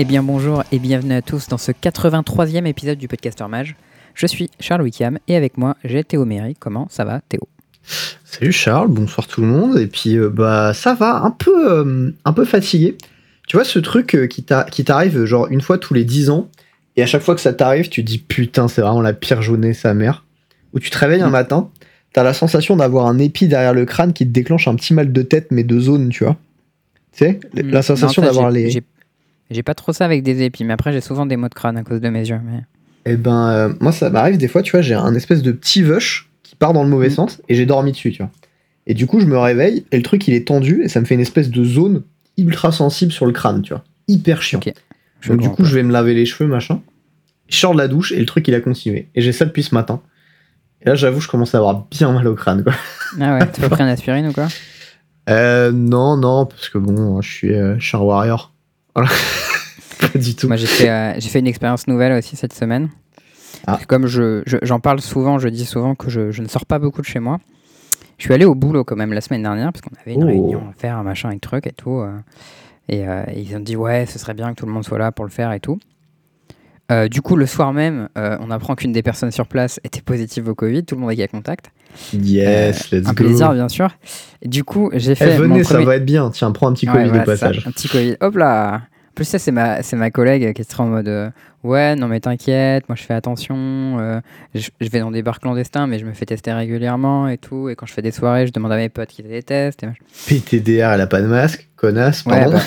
Eh bien bonjour et bienvenue à tous dans ce 83e épisode du Podcaster Mage. Je suis Charles Wickham et avec moi j'ai Théo Méry. Comment ça va Théo? Salut Charles, bonsoir tout le monde. Et puis euh, bah ça va, un peu, euh, un peu fatigué. Tu vois ce truc euh, qui t'arrive genre une fois tous les 10 ans et à chaque fois que ça t'arrive tu te dis putain c'est vraiment la pire journée sa mère. Où tu te réveilles un mm. matin, t'as la sensation d'avoir un épi derrière le crâne qui te déclenche un petit mal de tête mais de zone tu vois. Tu sais, mm. la sensation d'avoir les... J'ai pas trop ça avec des épis, mais après j'ai souvent des maux de crâne à cause de mes yeux. Mais... Eh ben, euh, moi ça m'arrive des fois, tu vois, j'ai un espèce de petit vush qui part dans le mauvais mm. sens et j'ai dormi dessus, tu vois. Et du coup, je me réveille et le truc il est tendu et ça me fait une espèce de zone ultra sensible sur le crâne, tu vois. Hyper chiant. Donc du coup, je vais me laver les cheveux, machin. Je sors de la douche et le truc il a continué. Et j'ai ça depuis ce matin. Et là, j'avoue, je commence à avoir bien mal au crâne, quoi. Ah ouais, tu as pris un aspirine ou quoi? Euh, Non, non, parce que bon, je suis, euh, je suis un warrior. pas du tout. Moi, j'ai fait, euh, fait, une expérience nouvelle aussi cette semaine. Ah. Comme j'en je, parle souvent, je dis souvent que je, je, ne sors pas beaucoup de chez moi. Je suis allé au boulot quand même la semaine dernière parce qu'on avait une oh. réunion à faire, un machin, un truc et tout. Euh, et, euh, ils ont dit ouais, ce serait bien que tout le monde soit là pour le faire et tout. Du coup, le soir même, on apprend qu'une des personnes sur place était positive au Covid. Tout le monde est à contact. Yes, let's un go. Un plaisir, bien sûr. du coup, j'ai fait. Eh, venez, ça va être bien. Tiens, prends un petit Covid au passage. un petit Covid. Hop là plus, ça, c'est ma, c'est ma collègue qui est en mode euh, Ouais, non, mais t'inquiète, moi je fais attention. Euh, je, vais dans des bars clandestins, mais je me fais tester régulièrement et tout. Et quand je fais des soirées, je demande à mes potes des tests. Et PTDR, elle a pas de masque, connasse, pardon.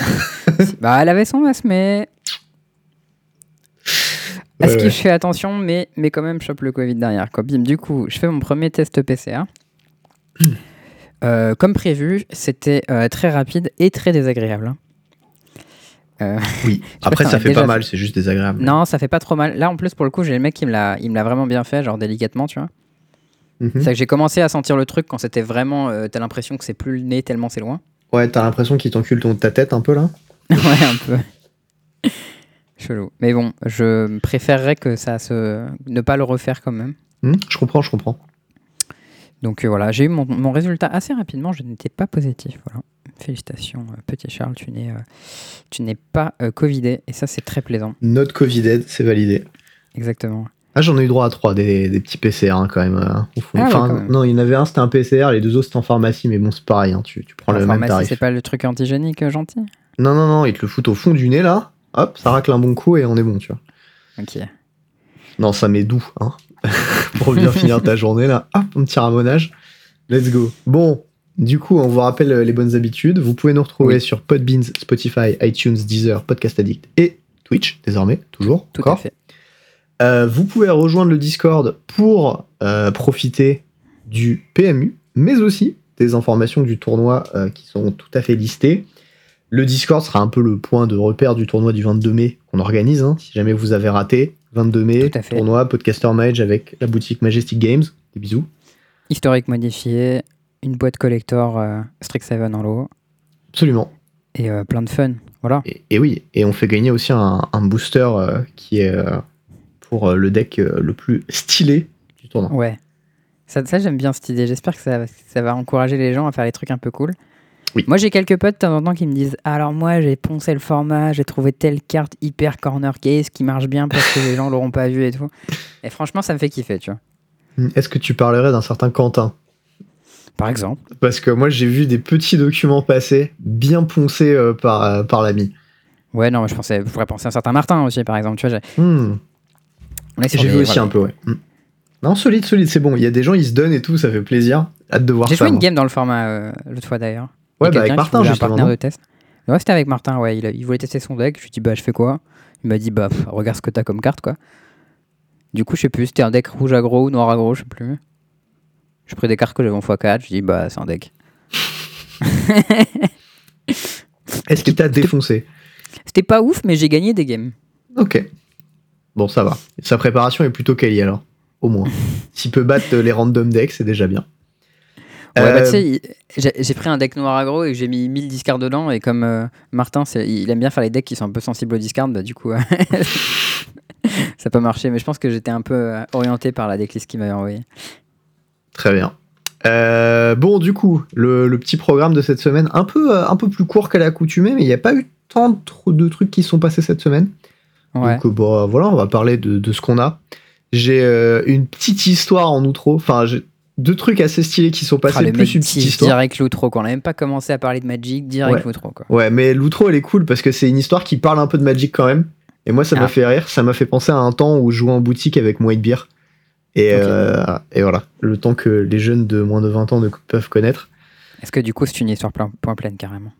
bah, bah, elle avait son masque, mais. Est-ce que je fais attention, mais, mais quand même, je chope le Covid derrière. Quoi. Bim, du coup, je fais mon premier test PCR. Euh, comme prévu, c'était très rapide et très désagréable. Hein. Euh, oui, après ça fait pas mal, c'est juste désagréable. Non, ça fait pas trop mal. Là en plus pour le coup, j'ai le mec qui me l'a, vraiment bien fait, genre délicatement, tu vois. Mhm. C'est que j'ai commencé à sentir le truc quand c'était vraiment, euh, t'as l'impression que c'est plus le nez tellement c'est loin. Ouais, t'as l'impression qu'il t'encule ta tête un peu là. ouais, un peu. Chelou. Mais bon, je préférerais que ça se, ne pas le refaire quand même. Hmm, je comprends, je comprends. Donc euh, voilà, j'ai eu mon, mon, résultat assez rapidement, je n'étais pas positif. Voilà. Félicitations, euh, petit Charles, tu n'es, euh, tu n'es pas Covidé et ça c'est très plaisant. Notre Covidé, c'est validé. Exactement. Ah, j'en ai eu droit à trois, des, des petits PCR hein, quand, même, ah enfin, Non, il y en avait un, c'était un PCR, les deux autres c'était en pharmacie, mais bon, c'est pareil, hein, tu, tu, prends le même tarif. C'est pas le truc antigénique gentil? Non, non, non, ils te le foutent au fond du nez là, hop, ça racle un bon coup et on est bon, tu vois. Ok. Non, ça met doux, hein, pour bien finir ta journée là. Hop, un petit ramonage. Let's go. Bon, du coup, on vous rappelle euh, les bonnes habitudes. Vous pouvez nous retrouver sur Podbeans, Spotify, iTunes, Deezer, Podcast Addict et Twitch, désormais, toujours. Tout à fait. Euh, vous pouvez rejoindre le Discord pour euh, profiter du PMU, mais aussi des informations du tournoi qui sont tout à fait listées. Le Discord sera un peu le point de repère du tournoi du 22 mai qu'on organise, hein, si jamais vous avez raté. 22 mai, tournoi Podcaster Mage avec la boutique Majestic Games. Des bisous. Historique modifié, une boîte collector euh, Strixhaven en lot. Absolument. Et euh, plein de fun. Voilà. Et, oui, et on fait gagner aussi un, booster euh, qui est pour le deck le plus stylé du tournoi. Ouais. Ça, ça j'aime bien cette idée. J'espère que ça, ça, va encourager les gens à faire des trucs un peu cool. Oui. Moi, j'ai quelques potes de temps en temps qui me disent Alors, moi, j'ai poncé le format, j'ai trouvé telle carte hyper corner case qui marche bien parce que les gens l'auront pas vu et tout. Et franchement, ça me fait kiffer, tu vois. Est-ce que tu parlerais d'un certain Quentin? Par exemple. Parce que moi, j'ai vu des petits documents passer, bien poncés euh, par, euh, par l'ami. Ouais, non, je pensais, je pourrais penser à un certain Martin aussi, par exemple. Tu vois, j'ai hmm. vu aussi un peu, ouais. Hmm. Non, solide, solide, c'est bon. Il y a des gens, ils se donnent et tout, ça fait plaisir. Hâte de voir ça. J'ai joué une game dans le format euh, l'autre fois d'ailleurs. Ouais, bah avec Martin, justement. Un partenaire de test. Ouais, c'était avec Martin, ouais. Il, il, voulait tester son deck. Je lui ai dit, bah, je fais quoi? Il m'a dit, bah, regarde ce que t'as comme carte, quoi. Du coup, je sais plus, c'était un deck rouge aggro ou noir aggro, je sais plus. J'ai pris des cartes que j'avais en x4, je dis bah c'est un deck. Est-ce qu'il t'a défoncé? C'était pas ouf, mais j'ai gagné des games. Ok. Bon, ça va. Sa préparation est plutôt quali alors, au moins. S'il peut battre les random decks, c'est déjà bien. Ouais, bah, tu euh, sais, j'ai pris un deck noir aggro et j'ai mis 1000 discards dedans. Et comme euh, Martin, il aime bien faire les decks qui sont un peu sensibles au discard, bah, du coup, ça peut marcher. Mais je pense que j'étais un peu euh, orienté par la decklist qu'il m'avait envoyée. Très bien. bon, du coup, le, petit programme de cette semaine, un peu, un peu plus court qu'à l'accoutumée, mais il n'y a pas eu tant de trucs qui sont passés cette semaine. Donc, bon, voilà, on va parler de, de ce qu'on a. J'ai une petite histoire en outro. Enfin, j'ai deux trucs assez stylés qui sont passés, ah, plus une petite histoire. Direct l'outro, qu'on n'a même pas commencé à parler de Magic, direct ouais. l'outro. Quoi. Ouais, mais l'outro, elle est cool parce que c'est une histoire qui parle un peu de Magic quand même. Et moi, ça m'a ah. fait rire. Ça m'a fait penser à un temps où je jouais en boutique avec White Beer. Et, euh, et voilà, le temps que les jeunes de moins de 20 ans ne peuvent connaître. Est-ce que du coup, c'est une histoire point pleine carrément?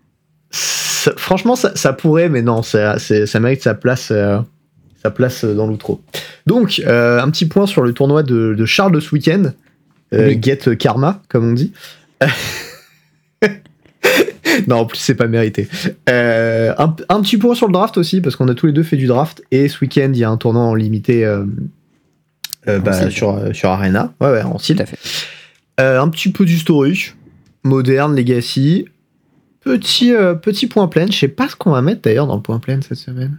Franchement, ça, pourrait, mais non, ça, ça mérite sa place. Euh, sa place dans l'outro. Donc, euh, un petit point sur le tournoi de, de Charles de ce week-end. Euh, get Karma, comme on dit. non, en plus, c'est pas mérité. Euh, un, petit point sur le draft aussi, parce qu'on a tous les deux fait du draft. Et ce week-end, il y a un tournoi en limité euh, bah, sur, sur Arena. Ouais, ouais, en fait. un petit peu d'historique, moderne, legacy. Petit, petit point plein. Je sais pas ce qu'on va mettre d'ailleurs dans le point plein cette semaine.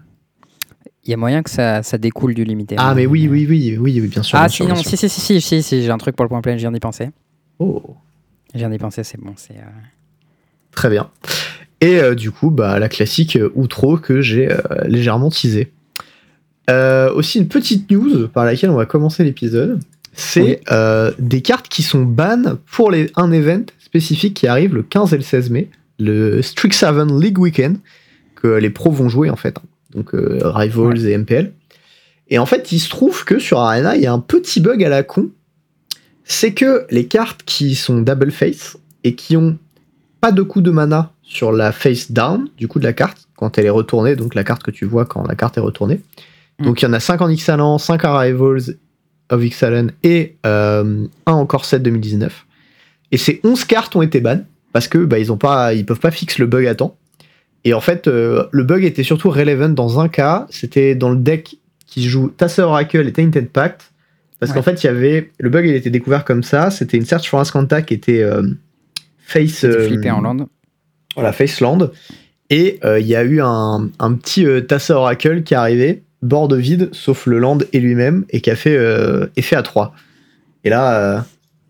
Il y a moyen que ça, ça découle du limité. Ah, mais oui, oui, oui, oui, oui, bien sûr. Ah, si, non, si, si, si, si, si, j'ai un truc pour le point plein, je viens d'y penser. Oh. Je viens d'y penser, c'est bon. c'est... Euh, Très bien. Et euh, du coup, bah, la classique euh, outro que j'ai légèrement teasé. aussi, une petite news par laquelle on va commencer l'épisode. C'est des cartes qui sont ban pour les, un event spécifique qui arrive le 15 et le 16 mai, le Strixhaven League Weekend, que les pros vont jouer en fait donc euh, Rivals et MPL. Et en fait, il se trouve que sur Arena, il y a un petit bug à la con. C'est que les cartes qui sont double face et qui ont pas de coup de mana sur la face down du coup de la carte, quand elle est retournée, donc la carte que tu vois quand la carte est retournée. Mm. Donc il y en a 5 en Ixalan, 5 en Rivals of Ixalan et euh, un en Corset 2019. Et ces 11 cartes ont été bannes parce que bah, ils ont pas, ils peuvent pas fixer le bug à temps. Et en fait, euh, le bug était surtout relevant dans un cas, c'était dans le deck qui joue Tasser Oracle et Tainted Pact. Parce qu'en fait, il y avait. Le bug, il était découvert comme ça. C'était une Search for Ascanta qui était euh, face. Euh, flippé en land. Voilà, face land. Et il y a eu un, un petit Tasser Oracle qui est arrivé, bord vide, sauf le land et lui-même, et qui a fait effet à 3. Et là,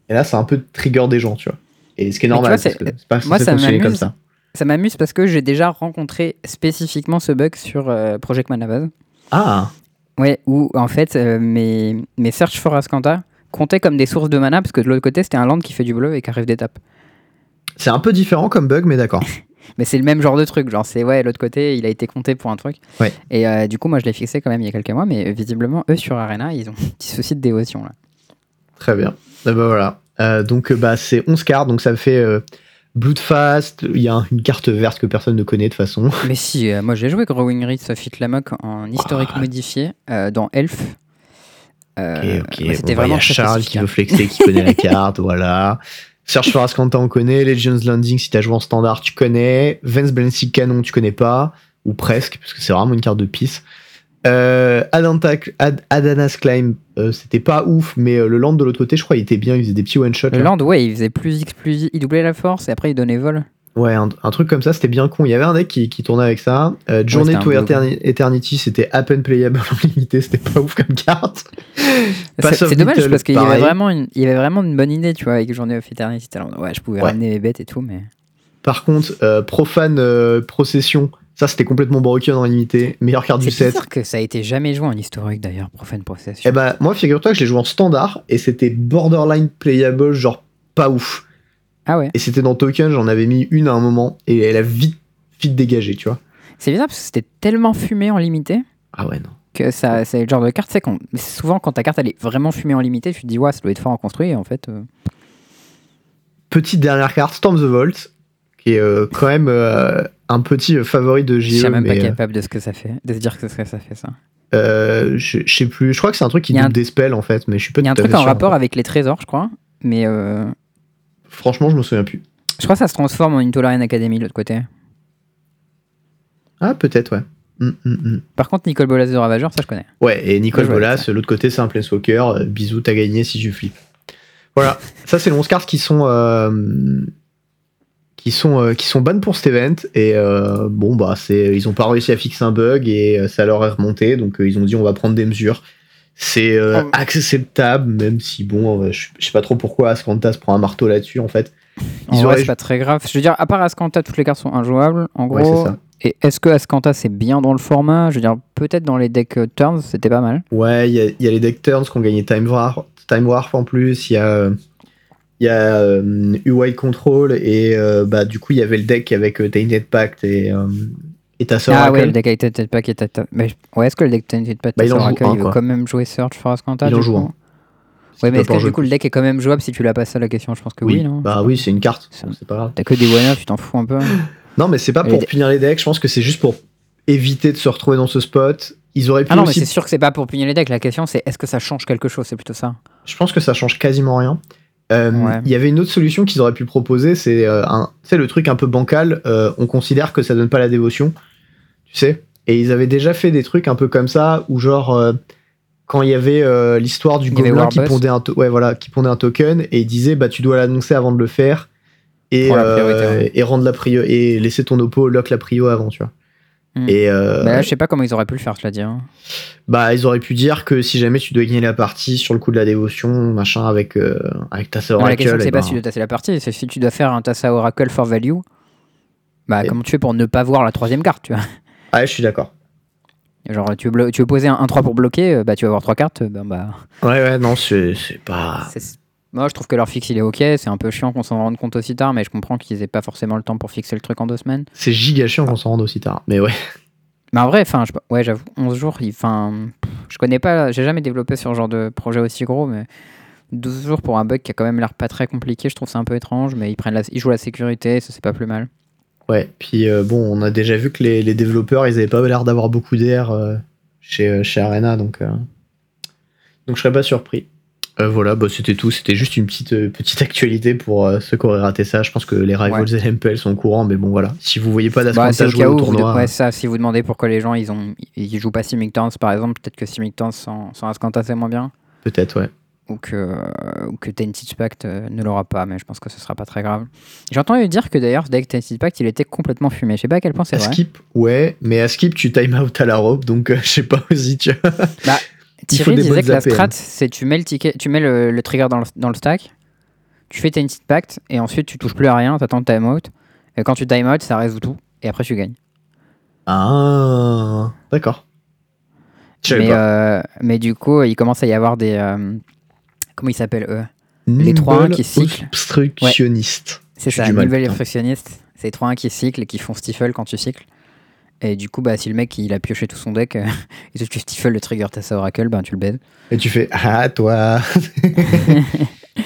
et là, c'est un peu trigger des gens, tu vois. Et ce qui est normal, parce que c'est pas moi, ça comme ça. Ça m'amuse parce que j'ai déjà rencontré spécifiquement ce bug sur euh, Project Manabase. Ah Ouais, où en fait euh, mes, mes Search for Ascanta comptaient comme des sources de mana parce que de l'autre côté c'était un land qui fait du bleu et qui arrive d'étape. C'est un peu différent comme bug, mais d'accord. mais c'est le même genre de truc, genre c'est ouais, l'autre côté il a été compté pour un truc. Ouais. Et euh, du coup, moi je l'ai fixé quand même il y a quelques mois, mais visiblement eux sur Arena ils ont un petit souci de dévotion là. Très bien. bah voilà. donc bah, c'est 11 cartes, donc ça fait Bloodfast, il y a une carte verte que personne ne connaît de façon. Mais si, euh, moi j'ai joué Growing Reeds of Hitlamok en historique ah. modifié euh, dans Elf. Euh, ok, ok. C'était vraiment. Il y a Charles qui veut flexer, qui connaît la carte, voilà. Search for Ascanta, on connaît. Legends Landing, si t'as joué en standard, tu connais. Vance Balancing Canon, tu connais pas. Ou presque, parce que c'est vraiment une carte de pisse. Euh, Adanas Climb, euh, c'était pas ouf, mais euh, le land de l'autre côté, je crois, il était bien, il faisait des petits one-shots. Le land, ouais, il faisait plus X, plus il doublait la force et après il donnait vol. Ouais, un, truc comme ça, c'était bien con. Il y avait un deck qui, tournait avec ça. Journey to Eternity, c'était à peine playable en limité, c'était pas ouf comme carte. C'est dommage parce qu'il y, avait vraiment une, il y avait vraiment une bonne idée, tu vois, avec Journey of Eternity. Ouais, je pouvais ramener mes bêtes et tout, mais. Par contre, Profane Procession, ça, c'était complètement broken en limité. Meilleure carte du set. C'est que ça a été jamais joué en historique d'ailleurs, Profane Procession. Eh bah, moi, figure-toi que je l'ai joué en standard et c'était borderline playable, genre pas ouf. Ah ouais. Et c'était dans Token, j'en avais mis une à un moment et elle a vite, vite dégagé, tu vois. C'est bizarre parce que c'était tellement fumé en limité. Ah ouais, non. Que ça, c'est le genre de carte, c'est souvent quand ta carte elle est vraiment fumée en limité, tu te dis, ouais, ça doit être fort en construit et en fait. Euh, Petite dernière carte, Storm the Vault, qui est euh, quand même euh, un petit euh, favori de JE. Je suis même pas capable de ce que ça fait, de se dire que ça fait ça. je, sais plus, je crois que c'est un truc qui double des spells en fait, mais je suis pas Il y a un truc en rapport avec les trésors, je crois, mais. Franchement, je me souviens plus. Je crois que ça se transforme en Intolerant Academy de l'autre côté. Ah, peut-être, ouais. Hum, hum, hum. Par contre, Nicole Bolas de Ravageur, ça je connais. Ouais, et Nicole Bolas, l'autre côté, c'est un Planeswalker. bisous, t'as gagné si je flippe. Voilà, ça c'est les 11 cartes qui sont qui sont euh, qui sont bonnes pour cet event et euh, bon bah c'est ils ont pas réussi à fixer un bug et euh, ça leur est remonté donc ils ont dit on va prendre des mesures C'est euh, oh. acceptable, même si, bon, je, sais pas trop pourquoi Ascanta se prend un marteau là-dessus, en fait. Ils c'est pas très grave. Je veux dire, à part Ascanta, toutes les cartes sont injouables, en gros. ça. Et est-ce que Ascanta c'est bien dans le format? Je veux dire, peut-être dans les decks euh, turns, c'était pas mal. Ouais, il y, a les decks turns qui ont gagné Time Warp, Time Warp en plus. Il y a, y a euh, Control et euh, bah, du coup, il y avait le deck avec Tainted Pact et, et Tassaur Ah ouais, le deck avec Tainted Pact et Tassaur Mais ouais, est-ce que le deck Tainted Pact et bah, il, veut quand même jouer Search for Ascanta Il en joue Ouais, mais est-ce que du coup le deck est quand même jouable si tu l'as passé à la question Je pense que oui, non Bah oui, c'est une carte, c'est pas grave. T'as que des one tu t'en fous un peu Non, mais c'est pas pour punir les decks, je pense que c'est juste pour éviter de se retrouver dans ce spot. Ils auraient pu ah non, mais c'est sûr que c'est pas pour punir les decks. La question, c'est est-ce que ça change quelque chose? C'est plutôt ça. Je pense que ça change quasiment rien. Euh, il y avait une autre solution qu'ils auraient pu proposer, c'est euh, le truc un peu bancal. Euh, on considère que ça donne pas la dévotion, tu sais. Et ils avaient déjà fait des trucs un peu comme ça, où genre quand il y avait l'histoire du gobelin qui pondait, un ouais, voilà, qui pondait un token et il disait bah tu dois l'annoncer avant de le faire et, et rendre la prio et laisser ton oppo lock la prio avant, tu vois. Hmm. Et euh, bah je sais pas comment ils auraient pu le faire, je l'ai dit. Hein. Bah, ils auraient pu dire que si jamais tu dois gagner la partie sur le coup de la dévotion, machin, avec, euh, avec Tassa Oracle. la question, c'est pas ben si tu dois tasser la partie, c'est si tu dois faire un Tassa Oracle for value. Bah, comment tu fais pour ne pas voir la troisième carte, tu vois? Ouais, je suis d'accord. Genre, tu veux, tu veux poser un 1-3 pour bloquer, euh, bah, tu vas avoir trois cartes. Ben, bah... Ouais, ouais, non, c'est pas. Moi, je trouve que leur fixe, il est ok. C'est un peu chiant qu'on s'en rende compte aussi tard, mais je comprends qu'ils aient pas forcément le temps pour fixer le truc en deux semaines. C'est giga chiant qu'on s'en rende aussi tard, mais ouais. Mais en vrai, enfin, ouais, j'avoue, 11 jours, enfin, je connais pas, j'ai jamais développé sur ce genre de projet aussi gros, mais 12 jours pour un bug qui a quand même l'air pas très compliqué, je trouve ça un peu étrange, mais ils, prennent la, ils jouent la sécurité, ça c'est pas plus mal. Ouais, puis euh, bon, on a déjà vu que les, développeurs, ils avaient pas l'air d'avoir beaucoup d'air euh, chez, euh, chez Arena, donc, donc je serais pas surpris. Euh, voilà, bah, c'était tout. C'était juste une petite, euh, petite actualité pour euh, ceux qui auraient raté ça. Je pense que les Rivals et l'MPL sont au courant, mais bon, voilà. Si vous voyez pas d'Ascanta bah, jouer au tournoi. ouais, ça, si vous demandez pourquoi les gens ils, ont, ils jouent pas Simic par exemple, peut-être que Simic sans, sans Ascanta c'est moins bien. Peut-être, ouais. Ou que, ou que Tainted Pact ne l'aura pas, mais je pense que ce sera pas très grave. J'ai entendu dire que d'ailleurs, deck Tainted Pact il était complètement fumé. Je sais pas à quel point c'est vrai. Skip, ouais, mais à skip, tu time out à la robe, donc je sais pas aussi, tu Bah, Thierry disait que la strat, c'est tu mets le ticket, tu mets le, trigger dans le, dans le, stack, tu fais ta petite pact et ensuite tu touches plus à rien, t'attends le timeout. Et quand tu timeout, ça résout tout et après tu gagnes. Ah, d'accord. Mais, euh, mais du coup, il commence à y avoir des. Euh, comment ils s'appellent eux? Les 3-1 qui cyclent. Obstructionnistes. C'est ça, nouvelle obstructionniste. C'est les 3-1 qui cyclent et qui font stifle quand tu cycles. Et du coup, bah, si le mec il a pioché tout son deck, euh, et tu stifle le trigger Tassa Oracle, ben tu le baises. Et tu fais Ah, toi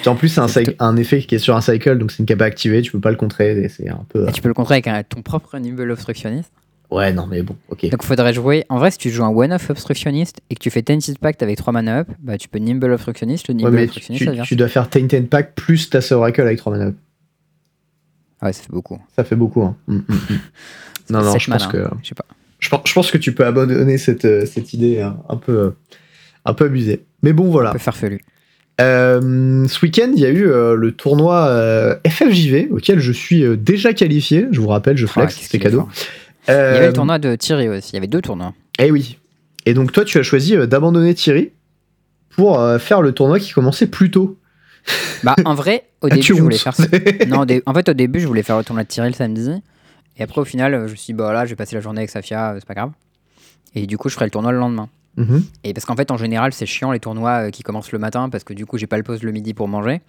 En plus, c'est un, effet qui est sur un cycle, donc c'est une capa activée, tu peux pas le contrer. C'est un peu. tu peux le contrer avec ton propre niveau obstructionniste. Ouais, non, mais bon, ok. Donc, faudrait jouer. En vrai, si tu joues un one-off obstructionniste et que tu fais Tainted Pact avec 3 mana up, bah, tu peux Nimble obstructionniste. Le Nimble obstructionniste, tu, tu, dois faire Tainted Pact plus Tassa Oracle avec 3 mana up. Ouais, ça fait beaucoup. Ça fait beaucoup. Hein. Non, non, je pense que. Je sais pas. Je pense, je pense, que tu peux abandonner cette, euh, cette idée hein, un, peu, un peu abusée. Mais bon, voilà. Un peu farfelu. Euh, ce week-end, il y a eu euh, le tournoi FFJV auquel je suis déjà qualifié. Je vous rappelle, je flex, c'était cadeau. il y avait le tournoi de Thierry aussi. Il y avait deux tournois. Eh oui. Et donc, toi, tu as choisi d'abandonner Thierry pour faire le tournoi qui commençait plus tôt. Bah, en vrai, au début, je voulais faire. non, en fait, au début, je voulais faire le tournoi de Thierry le samedi. Et après, au final, je me suis dit, bah là, je vais passer la journée avec Safia, euh, c'est pas grave. Et du coup, je ferai le tournoi le lendemain. Mhm. Et parce qu'en fait, en général, c'est chiant les tournois euh, qui commencent le matin parce que du coup, j'ai pas le pause le midi pour manger.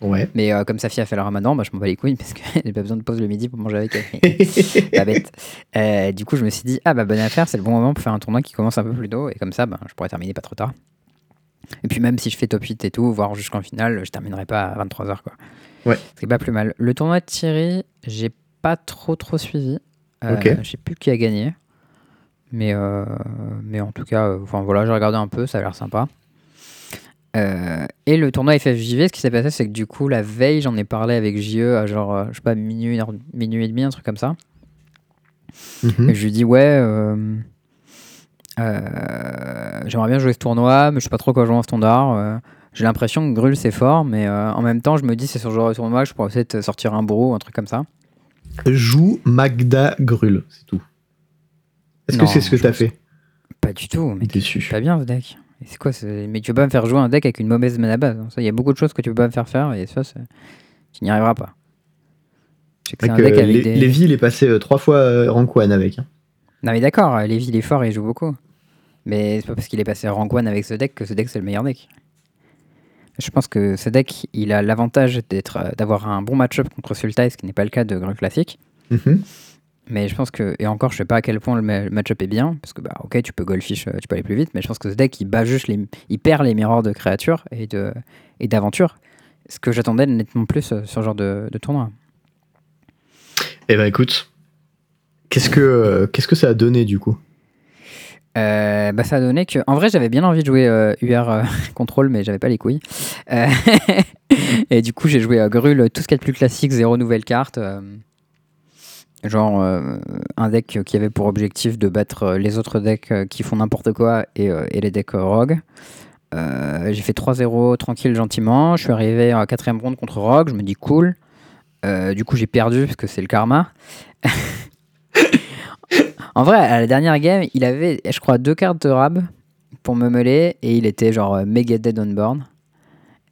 Ouais. Mais euh, comme Safia a fait le ramadan, bah, je m'en bats les couilles parce que j'ai pas besoin de pause le midi pour manger avec elle. pas bête. du coup, je me suis dit, ah bah bonne affaire, c'est le bon moment pour faire un tournoi qui commence un peu plus tôt. Et comme ça, bah, je pourrais terminer pas trop tard. Et puis même si je fais top 8 et tout, voire jusqu'en finale, je terminerai pas à 23h. Quoi. Ouais. C'est pas plus mal. Le tournoi de Thierry, j'ai pas trop trop suivi. Euh, je sais plus qui a gagné. Mais, euh, mais en tout cas, euh, enfin voilà, j'ai regardé un peu, ça a l'air sympa. et le tournoi FFJV, ce qui s'est passé, c'est que du coup, la veille, j'en ai parlé avec JE à genre, je sais pas, minuit, minuit et demi, un truc comme ça. Mhm. Et je lui dis, ouais, j'aimerais bien jouer ce tournoi, mais je sais pas trop quoi jouer en standard. J'ai l'impression que Grul c'est fort, mais en même temps, je me dis, c'est sur ce genre de tournoi, je pourrais peut-être sortir un brou, un truc comme ça joue Magda Grul, c'est tout. Est-ce que c'est ce que t'as fait Pas du tout, mais déçu. Pas bien ce deck. C'est quoi Mais tu peux pas me faire jouer un deck avec une mauvaise mana base. Il y a beaucoup de choses que tu peux pas me faire faire et ça, tu n'y arriveras pas. Un deck avec des... Lévi, il est passé euh, trois fois euh, rank 1 avec. Hein. Non, mais d'accord, Lévi, il est fort et il joue beaucoup. Mais c'est pas parce qu'il est passé rank 1 avec ce deck que ce deck, c'est le meilleur deck. Je pense que ce deck, il a l'avantage d'être, euh, d'avoir un bon match-up contre Sultai, ce qui n'est pas le cas de Grand Classique. Mhm. Mais je pense que, et encore, je sais pas à quel point le match-up est bien, parce que, bah, ok, tu peux goldfish, tu peux aller plus vite, mais je pense que ce deck, il bat juste les, il perd les mirrors de créatures et de, et d'aventures. Ce que j'attendais nettement plus sur ce genre de, de tournoi. Eh ben écoute, qu'est-ce que, qu'est-ce que ça a donné du coup? Euh, bah ça a donné que en vrai j'avais bien envie de jouer UR euh, Control mais j'avais pas les couilles. Euh, et du coup j'ai joué à Grul tout ce qui est plus classique zéro nouvelle carte genre un deck qui avait pour objectif de battre les autres decks qui font n'importe quoi et, les decks rogue. J'ai fait 3-0 tranquille gentiment. Je suis arrivé à quatrième round contre rogue je me dis cool. Euh, du coup, j'ai perdu parce que c'est le karma. en vrai, à la dernière game, il avait, je crois, deux cartes de rab pour me mêler et il était genre euh, méga dead on board.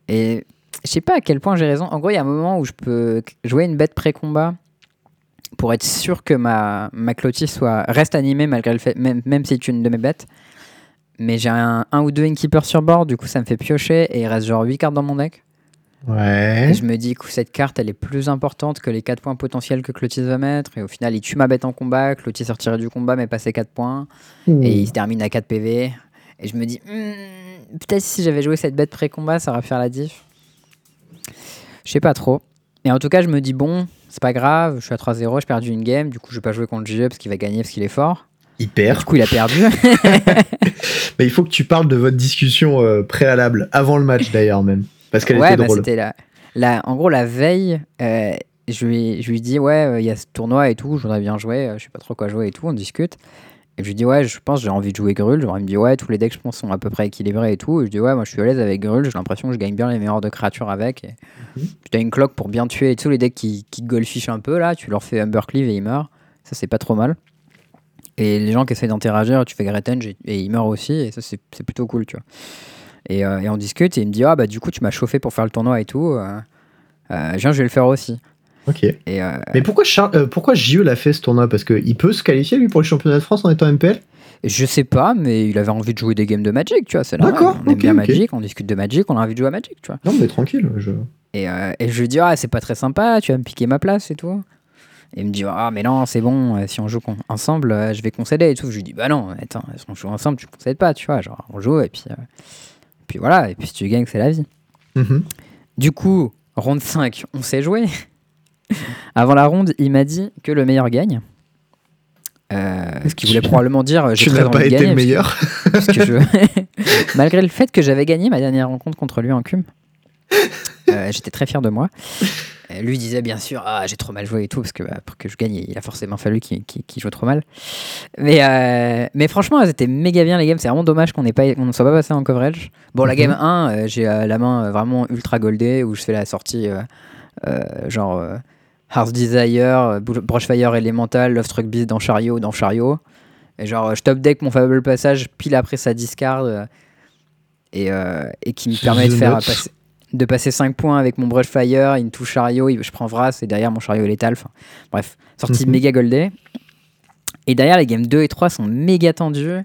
Et je sais pas à quel point j'ai raison. En gros, il y a un moment où je peux jouer une bête pré-combat pour être sûr que ma, ma soit, reste animée malgré le fait, même, même si c'est une de mes bêtes. Mais j'ai un, ou deux innkeepers sur board, du coup ça me fait piocher et il reste genre 8 cartes dans mon deck. Ouais. Et je me dis que cette carte, elle est plus importante que les 4 points potentiels que Clotis va mettre. Et au final, il tue ma bête en combat. Clotis est retiré du combat, mais passé 4 points. Et il se termine à 4 PV. Et je me dis, hmm, peut-être si j'avais joué cette bête pré-combat, ça aurait fait la diff. Je sais pas trop. Mais en tout cas, je me dis, bon, c'est pas grave, je suis à 3-0, j'ai perdu une game. Du coup, je vais pas jouer contre JE parce qu'il va gagner parce qu'il est fort. Il perd. Du coup, il a perdu. mais il faut que tu parles de votre discussion euh, préalable, avant le match d'ailleurs même. Parce qu'elle était bah, drôle. C'était la, en gros, la veille, euh, je, lui, je lui dis Ouais, euh, il y a ce tournoi et tout, je voudrais bien jouer, euh, je sais pas trop quoi jouer et tout, on discute. Et je lui dis Ouais, je pense j'ai envie de jouer Grul. Genre, il me dit Ouais, tous les decks, je pense, sont à peu près équilibrés et tout. Et je dis Ouais, moi je suis à l'aise avec Grul, j'ai l'impression que je gagne bien les meilleurs de créatures avec. Et... Mhm. Tu as une cloque pour bien tuer et tous les decks qui, qui golfichent un peu là, tu leur fais Humbercleave et ils meurent. Ça, c'est pas trop mal. Et les gens qui essaient d'interagir, tu fais Gretenge et, et ils meurent aussi, et ça, c'est plutôt cool, tu vois. Euh, et, on discute et il me dit Ah, bah du coup, tu m'as chauffé pour faire le tournoi et tout. Euh, euh viens, je vais le faire aussi. Ok. Et Mais pourquoi, pourquoi JE l'a fait ce tournoi? Parce qu'il peut se qualifier lui pour le championnat de France en étant MPL je sais pas, mais il avait envie de jouer des games de Magic, tu vois. C'est D'accord. On aime bien Magic, on discute de Magic, on a envie de jouer à Magic, tu vois. Non, mais tranquille. Je... Et, et, je lui dis, ah, c'est pas très sympa, tu vas me piquer ma place et tout. Et il me dit, ah, mais non, c'est bon, si on joue ensemble, je vais concéder et tout. Je lui dis, bah non, attends, si on joue ensemble, tu concèdes pas, tu vois. Genre, on joue et puis. Puis voilà, et puis si tu gagnes, c'est la vie. Mhm. Du coup, ronde 5, on s'est joué. Avant la ronde, il m'a dit que le meilleur gagne. Euh, ce qui voulait probablement dire j'ai très pas été le meilleur. Malgré le fait que j'avais gagné ma dernière rencontre contre lui en cum, euh, j'étais très fier de moi. Euh, lui disait bien sûr ah j'ai trop mal joué et tout parce que bah, pour que je gagne il a forcément fallu qu'il joue trop mal. Mais euh, mais franchement elles étaient méga bien les games. C'est vraiment dommage qu'on ne soit pas passé en coverage. Bon la game 1 euh, j'ai la main vraiment ultra goldée où je fais la sortie genre Hearth Desire Brushfire Elemental Love Struck Beast dans Chariot dans Chariot. Et genre je top deck mon fable passage pile après sa discard et, et qui me permet de faire passer de passer 5 points avec mon brush fire, into chariot, je prends Vras et derrière mon chariot létal. Enfin, bref, sortie mhm. méga goldée. Et derrière, les games 2 et 3 sont méga tendus.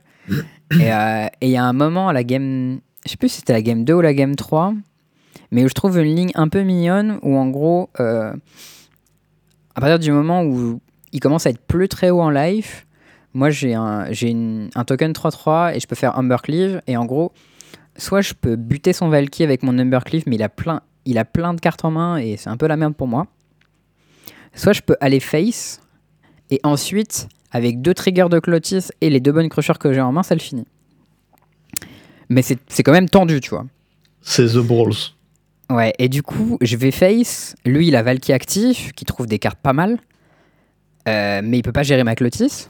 Euh, et il y a un moment à la game. Je sais plus si c'était la game 2 ou la game 3. Mais où je trouve une ligne un peu mignonne où en gros, euh, à partir du moment où il commence à être plus très haut en life, moi j'ai un, un token 3-3 et je peux faire Cleave Et en gros, soit je peux buter son Valky avec mon Numbercliff, mais il a, plein, il a plein de cartes en main et c'est un peu la merde pour moi. Soit je peux aller face et ensuite, avec deux triggers de Clotis et les deux bonnes crushers que j'ai en main, ça le finit. Mais c'est quand même tendu, tu vois. C'est The Brawls. Ouais, et du coup, je vais face. Lui, il a Valky actif, qui trouve des cartes pas mal. Euh, mais il peut pas gérer ma Clotis.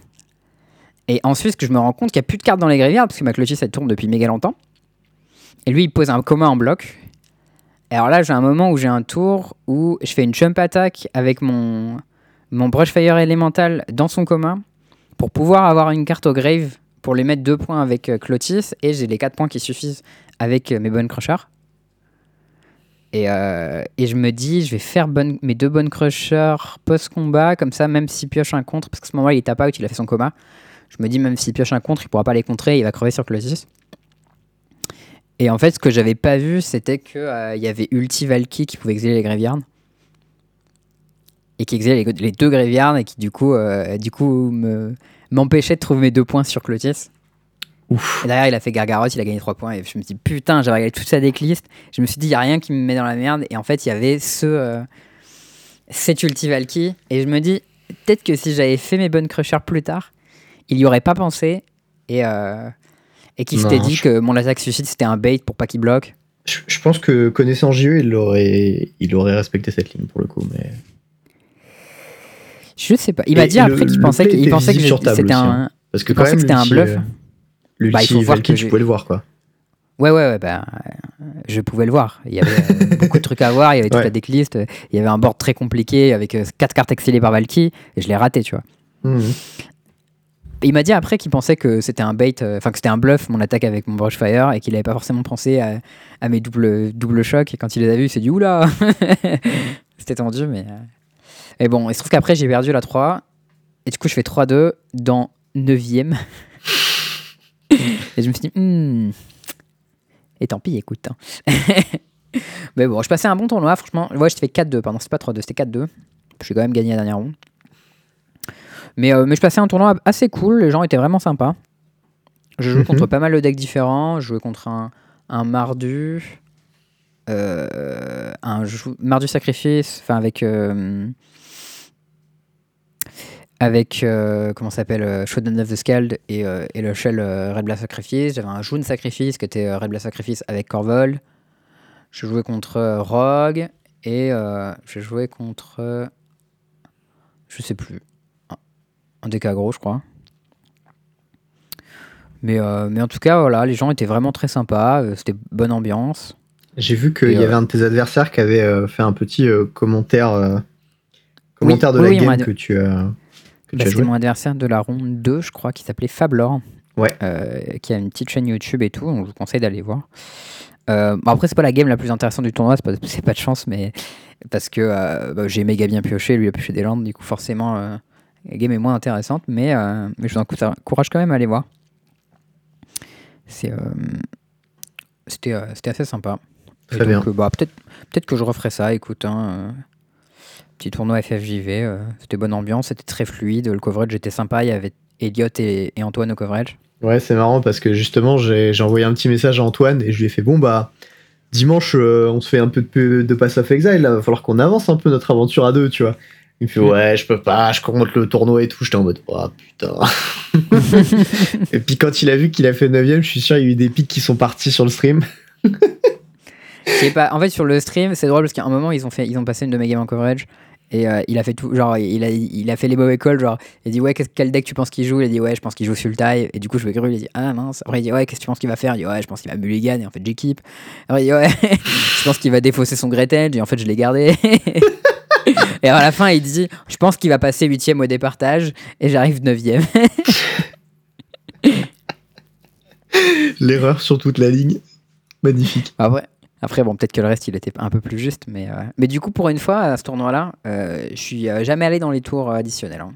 Et ensuite, que je me rends compte qu'il n'y a plus de cartes dans les graveyards, parce que ma Clotis, elle tourne depuis méga longtemps. Et lui, il pose un commun en bloc. Et alors là, j'ai un moment où j'ai un tour où je fais une jump attack avec mon, mon brush fire élémental dans son commun pour pouvoir avoir une carte au grave pour les mettre deux points avec euh, Clotis et j'ai les quatre points qui suffisent avec euh, mes bonnes crushers. Et, euh, et, je me dis, je vais faire mes deux bonnes crushers post-combat, comme ça, même s'il pioche un contre, parce qu'à ce moment-là, il tape out, il a fait son coma. Je me dis, même s'il pioche un contre, il pourra pas les contrer, il va crever sur Clotis. Et en fait, ce que j'avais pas vu, c'était qu'il il y avait Ulti Valky qui pouvait exiler les Graveyards. Et qui exilait les, deux Graveyards et qui, du coup, du coup m'empêchait de trouver mes deux points sur Clotis. Et derrière, il a fait Gargaros, il a gagné 3 points. Et je me suis dit, putain, j'avais regardé toute sa decklist. Je me suis dit, il n'y a rien qui me met dans la merde. Et en fait, il y avait ce. Euh, cet Ultivalky. Et je me dis, peut-être que si j'avais fait mes bonnes crushers plus tard, il y aurait pas pensé. Et, euh, et qu'il s'était dit que mon attaque suicide, c'était un bait pour pas qu'il bloque. Je, pense que connaissant JE, il aurait, il aurait respecté cette ligne pour le coup. Mais. Je sais pas. Il m'a dit après qu'il pensait, qu'il pensait que c'était un. Hein. Parce que quand même, c'était un bluff. Euh, bah, il faut voir que tu pouvais le voir, quoi. Ouais, ouais, ouais bah, je pouvais le voir. Il y avait euh, beaucoup de trucs à voir, il y avait toute la decklist, il y avait un board très compliqué avec 4 euh, cartes exilées par Valky, et je l'ai raté, tu vois. Mmh. Il m'a dit après qu'il pensait que c'était un bait, euh, enfin que c'était un bluff mon attaque avec mon Brushfire et qu'il n'avait pas forcément pensé à, mes doubles double chocs. Et quand il les a vus, il s'est dit oula C'était tendu, mais. Et bon, il se trouve qu'après j'ai perdu la 3. Et du coup, je fais 3-2 dans 9ème. Et je me suis dit, hmm. Et tant pis, écoute. Hein. mais bon, je passais un bon tournoi, franchement. Ouais, je fais 4-2, pardon, c'est pas 3-2, c'était 4-2. J'ai quand même gagné la dernière ronde. Mais, euh, mais je passais un tournoi assez cool, les gens étaient vraiment sympas. Je jouais contre mhm. pas mal de decks différents. Je jouais contre un, un Mardu. Euh, un Mardu Sacrifice, enfin avec. Euh, avec euh, comment s'appelle Shodan of the Scald et, et le Shell Red Blast Sacrifice. J'avais un June Sacrifice qui était Red Blast Sacrifice avec Corvol. Je jouais contre Rogue et j'ai joué contre. je sais plus. Un, gros, je crois. Mais, mais en tout cas, voilà, les gens étaient vraiment très sympas. C'était bonne ambiance. J'ai vu qu'il y avait un de tes adversaires qui avait fait un petit commentaire, commentaire de la game que tu as bah, C'était mon adversaire de la ronde 2, je crois, qui s'appelait Fablor. Ouais. Euh, qui a une petite chaîne YouTube et tout, donc je vous conseille d'aller voir. Euh, bon après, c'est pas la game la plus intéressante du tournoi, c'est pas, pas de chance, mais parce que euh, bah, j'ai méga bien pioché, lui a pioché des landes, du coup, forcément, la game est moins intéressante, mais, mais je vous encourage quand même à aller voir. C'était assez sympa. Très bien. Bah, Peut-être peut que je referai ça, écoute. Hein, Petit tournoi FFJV, euh, c'était bonne ambiance, c'était très fluide, le coverage était sympa, il y avait Elliot et, Antoine au coverage. Ouais, c'est marrant parce que justement, j'ai envoyé un petit message à Antoine et je lui ai fait bon, bah, dimanche, euh, on se fait un peu de, de Pass of Exile, il va falloir qu'on avance un peu notre aventure à deux, tu vois. Il me fait ouais, je peux pas, je compte le tournoi et tout. J'étais en mode oh putain. et puis quand il a vu qu'il a fait 9 je suis sûr il y a eu des pics qui sont partis sur le stream. pas. En fait, sur le stream, c'est drôle parce qu'à un moment, ils ont, fait, ils ont passé une de mes games en coverage. Et euh, il a fait tout, genre, il a, il a fait les mauvais calls, genre, il dit, ouais, quel deck tu penses qu'il joue? Il a dit, ouais, je pense qu'il joue Sultai. Et du coup, je vais grue, il a dit, ah mince. Après, il dit, ouais, qu'est-ce que tu penses qu'il va faire? Il dit, ouais, je pense qu'il va mulligan. Et en fait, j'équipe. Après, il dit, ouais, je pense qu'il va défausser son Gretel. Et en fait, je l'ai gardé. et à la fin, il dit, je pense qu'il va passer 8 au départage. Et j'arrive 9 L'erreur sur toute la ligne. Magnifique. Après, après, bon, peut-être que le reste, il était un peu plus juste. Mais, euh, mais du coup, pour une fois, à ce tournoi-là, euh, je suis euh, jamais allé dans les tours additionnels. Hein.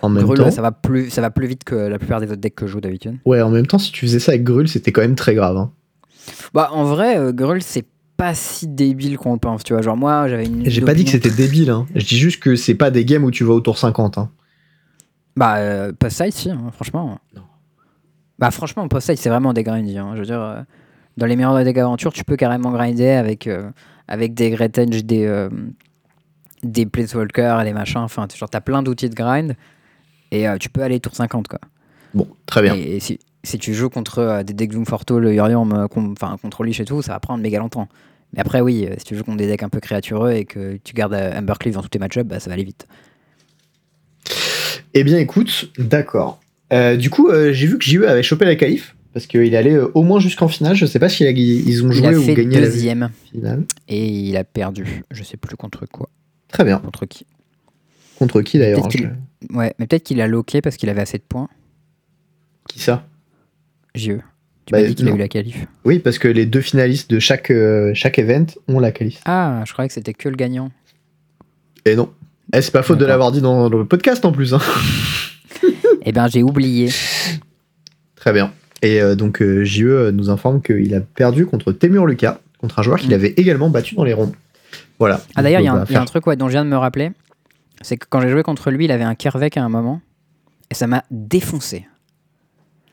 En même temps, ça va, plus, ça va plus vite que la plupart des autres decks que je joue d'habitude. Ouais, en même temps, si tu faisais ça avec Grul, c'était quand même très grave. Hein. Bah, en vrai, Grul, c'est pas si débile qu'on le pense. Tu vois, genre moi, j'avais une. J'ai pas dit que c'était débile. Hein. Je dis juste que c'est pas des games où tu vas au tour 50. Hein. Bah, pas ça ici, hein, franchement. Non. Bah, franchement, pas ça, c'est vraiment des grindy. Hein. Je veux dire dans les meilleurs decks aventure, tu peux carrément grinder avec, euh, avec des Gretange, des, euh, des Planeswalkers et des machins. Enfin, genre, t'as plein d'outils de grind et euh, tu peux aller tour 50, quoi. Bon, très bien. Et, si, si, tu joues contre des decks Doom le Yorion, enfin, contre Lich et tout, ça va prendre méga longtemps. Mais après, oui, si tu joues contre des decks un peu créatureux et que tu gardes Ambercleave dans tous tes match-ups, bah, ça va aller vite. Eh bien, écoute, d'accord. du coup, j'ai vu que JE avait chopé la qualif parce qu'il allait euh, au moins jusqu'en finale. Je sais pas si ils ont joué ou gagné deuxième la finale. Et il a perdu. Je sais plus contre quoi. Très bien. Contre qui Contre qui d'ailleurs Ouais, mais peut-être qu'il a loqué parce qu'il avait assez de points. Qui ça? JE. Tu m'as Bah, dit qu'il a eu la qualif. Oui, parce que les deux finalistes de chaque, euh, chaque event ont la qualif. Ah, je croyais que c'était que le gagnant. Et non. Eh, c'est pas faute de l'avoir dit dans le podcast en plus. hein. Eh ben, j'ai oublié. Très bien. Et euh, donc euh, JE nous informe qu'il a perdu contre Temur Lucas, contre un joueur qu'il Mm. avait également battu dans les rondes. Voilà. Ah, d'ailleurs, il y, a un- bah, il y a un faire- truc ouais, dont je viens de me rappeler. C'est que quand j'ai joué contre lui, il avait un Kervek à un moment. Et ça m'a défoncé.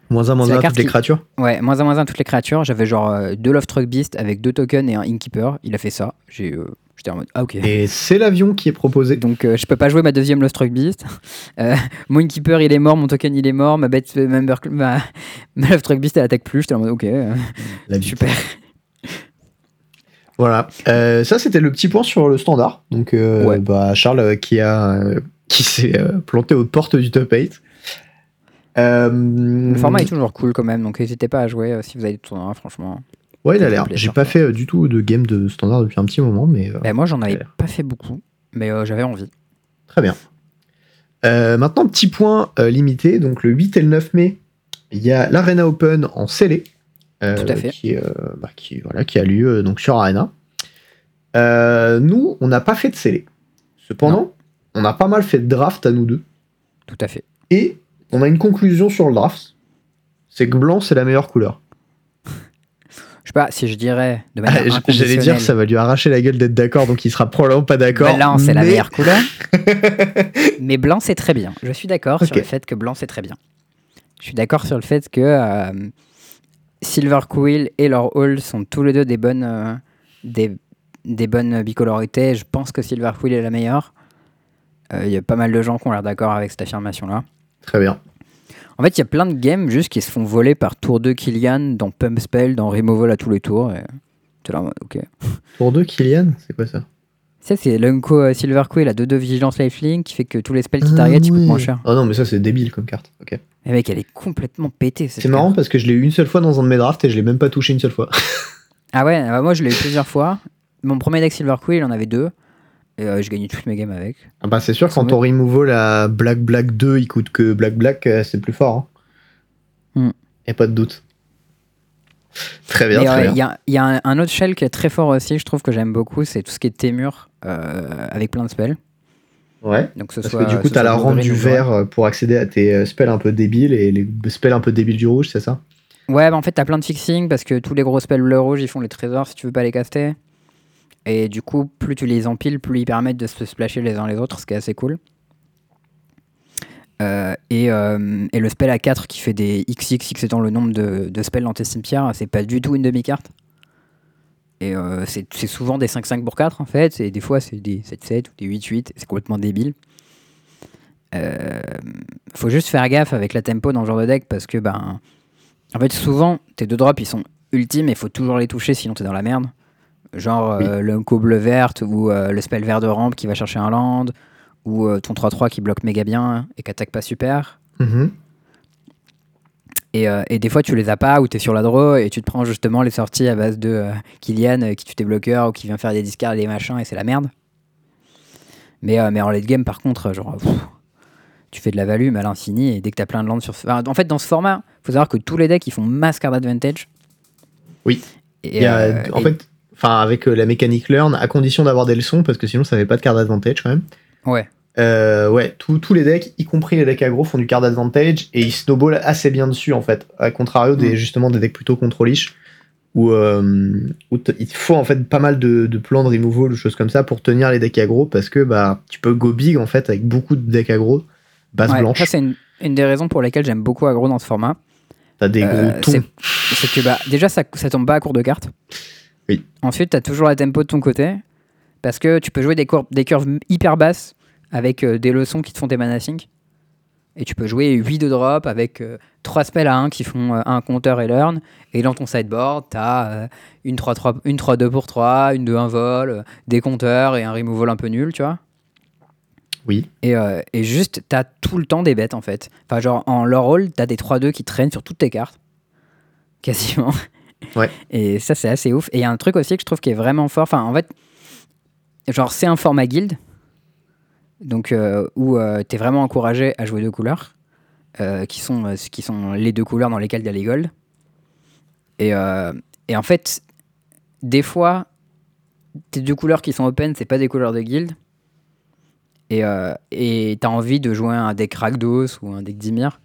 Moins un, moins c'est la un, carte toutes les créatures. Ouais, moins un, moins un, toutes les créatures. J'avais genre euh, deux Love Truck Beast avec deux tokens et un Innkeeper. Il a fait ça. J'ai, euh, J'étais en mode, ah ok. Et c'est l'avion qui est proposé. Donc euh, je peux pas jouer ma deuxième Love Truck Beast. Euh, mon Innkeeper il est mort, mon token il est mort, ma bête member, ma, ma Love Truck Beast elle attaque plus. J'étais en mode, ok, euh, super. Voilà. Ça, c'était le petit point sur le standard. Donc, Ouais. bah, Charles qui, a, qui s'est planté aux portes du top 8. Euh, Le format est toujours cool quand même, donc n'hésitez pas à jouer euh, si vous avez du tournoi, franchement. Ouais, il a l'air. J'ai pas fait euh, du tout de game de standard depuis un petit moment, mais Bah, moi j'en avais pas fait beaucoup, mais j'avais envie. très bien. Euh, maintenant, petit point euh, limité. Donc, le 8 et le 9 mai, il y a l'Arena Open en scellé. euh, Tout à fait. Qui, bah, qui, voilà, qui a lieu donc sur Arena. Nous, on n'a pas fait de scellé. Cependant, on a pas mal fait de draft à nous deux. Tout à fait. Et on a une conclusion sur le draft. C'est que blanc, c'est la meilleure couleur. Je sais pas si je dirais de manière Ah, J'allais dire, ça va lui arracher la gueule d'être d'accord, donc il sera probablement pas d'accord. Blanc c'est la mais- meilleure couleur, mais blanc c'est très bien. Je suis d'accord sur le fait que blanc c'est très bien. Je suis d'accord sur le fait que euh, Silver Quill et leur Hall sont tous les deux des bonnes, euh, des, des bonnes bicolorités. Je pense que Silver Quill est la meilleure. Euh, Il y a pas mal de gens qui ont l'air d'accord avec cette affirmation-là. Très bien. En fait, il y a plein de games juste qui se font voler par tour 2 Killian, dans Pump Spell, dans Removal à tous les tours. Et... t'es là ok. Pour deux, Kylian, c'est quoi ça? Ça, c'est l'Unco euh, Silver Quill à 2-2 Vigilance Lifelink qui fait que tous les spells qui target, ils coûtent moins cher. Oh non, mais ça, c'est débile comme carte. Ok. Mais mec, elle est complètement pétée. C'est marrant carte. parce que je l'ai eu une seule fois dans un de mes drafts et je l'ai même pas touché une seule fois. Ah ouais, bah moi je l'ai eu plusieurs fois. Mon premier deck Silver Quill, il en avait deux. Et euh, je gagnais toutes mes games avec. Ah bah, c'est sûr, quand ton removal à Black Black 2, il coûte que Black Black, euh, c'est plus fort. Hein. Y a pas de doute. Très bien, très euh, bien. il y a, il y a un, un autre shell qui est très fort aussi, je trouve que j'aime beaucoup, c'est tout ce qui est Témur euh, avec plein de spells. Ouais. Donc ce Parce soit, que du coup, t'as la rampe du vert pour accéder à tes spells un peu débiles et les spells un peu débiles du rouge, c'est ça? Ouais, bah en fait, t'as plein de fixing parce que tous les gros spells bleu rouge ils font les trésors si tu veux pas les caster. Et du coup, plus tu les empiles, plus ils permettent de se splasher les uns les autres, ce qui est assez cool. Euh, et, euh, et le spell à 4 qui fait des XX, étant le nombre de, spells dans tes cimetières, c'est pas du tout une demi-carte. Et euh, c'est souvent des 5-5 pour 4 en fait, et des fois c'est des 7-7 ou des 8-8, c'est complètement débile. Faut juste faire gaffe avec la tempo dans ce genre de deck parce que ben en fait, souvent, tes deux drops, ils sont ultimes et faut toujours les toucher, sinon t'es dans la merde. Genre Oui. euh, le verte ou euh, le spell vert de rampe qui va chercher un land ou euh, ton 3-3 qui bloque méga bien et qui attaque pas super. Mhm. Et, euh, et des fois, tu les as pas ou t'es sur la draw et tu te prends justement les sorties à base de Kylian qui tue tes bloqueurs ou qui vient faire des discards et des machins et c'est la merde. Mais, mais en late game, par contre, genre, pff, tu fais de la value mais à l'infini et dès que t'as plein de landes sur. Enfin, en fait, dans ce format, faut savoir que tous les decks ils font mass card advantage. Oui. Et, Il y a, en et- fait, enfin, avec euh, la mécanique learn, à condition d'avoir des leçons, parce que sinon ça fait pas de card advantage quand même. ouais. Euh, ouais, tous les decks, y compris les decks aggro, font du card advantage et ils snowball assez bien dessus en fait. À contrario des Mm. justement des decks plutôt contrôlish où, euh, où il faut en fait pas mal de, de plans de removal ou choses comme ça pour tenir les decks aggro parce que bah tu peux go big en fait avec beaucoup de decks aggro base Ouais, blanche. Ça, c'est une, une des raisons pour lesquelles j'aime beaucoup aggro dans ce format. T'as des Euh, gros tons. c'est c'est que bah, déjà, ça, ça tombe pas à court de cartes. Oui. Ensuite, tu as toujours la tempo de ton côté. Parce que tu peux jouer des, cour- des curves hyper basses avec euh, des leçons qui te font tes mana sync. Et tu peux jouer 8 de drop avec 3 spells à 1 qui font euh, un counter et learn. Et dans ton sideboard, tu as une 3-3 une 3-2 pour 3, une 2-1 vol, euh, des counters et un removal un peu nul, tu vois. Oui. Et, euh, et juste, t'as tout le temps des bêtes en fait. Enfin, genre en leur rôle, t'as des 3-2 qui traînent sur toutes tes cartes. Quasiment. Et ça, c'est assez ouf. Et il y a un truc aussi que je trouve qui est vraiment fort. Enfin, en fait, genre, c'est un format guild. Donc, euh, où euh, t'es vraiment encouragé à jouer deux couleurs. qui, sont, qui sont les deux couleurs dans lesquelles il y a les gold. Et, et en fait, des fois, tes deux couleurs qui sont open, c'est pas des couleurs de guild. Et euh, t'as envie de jouer un deck Rakdos ou un deck Dimir.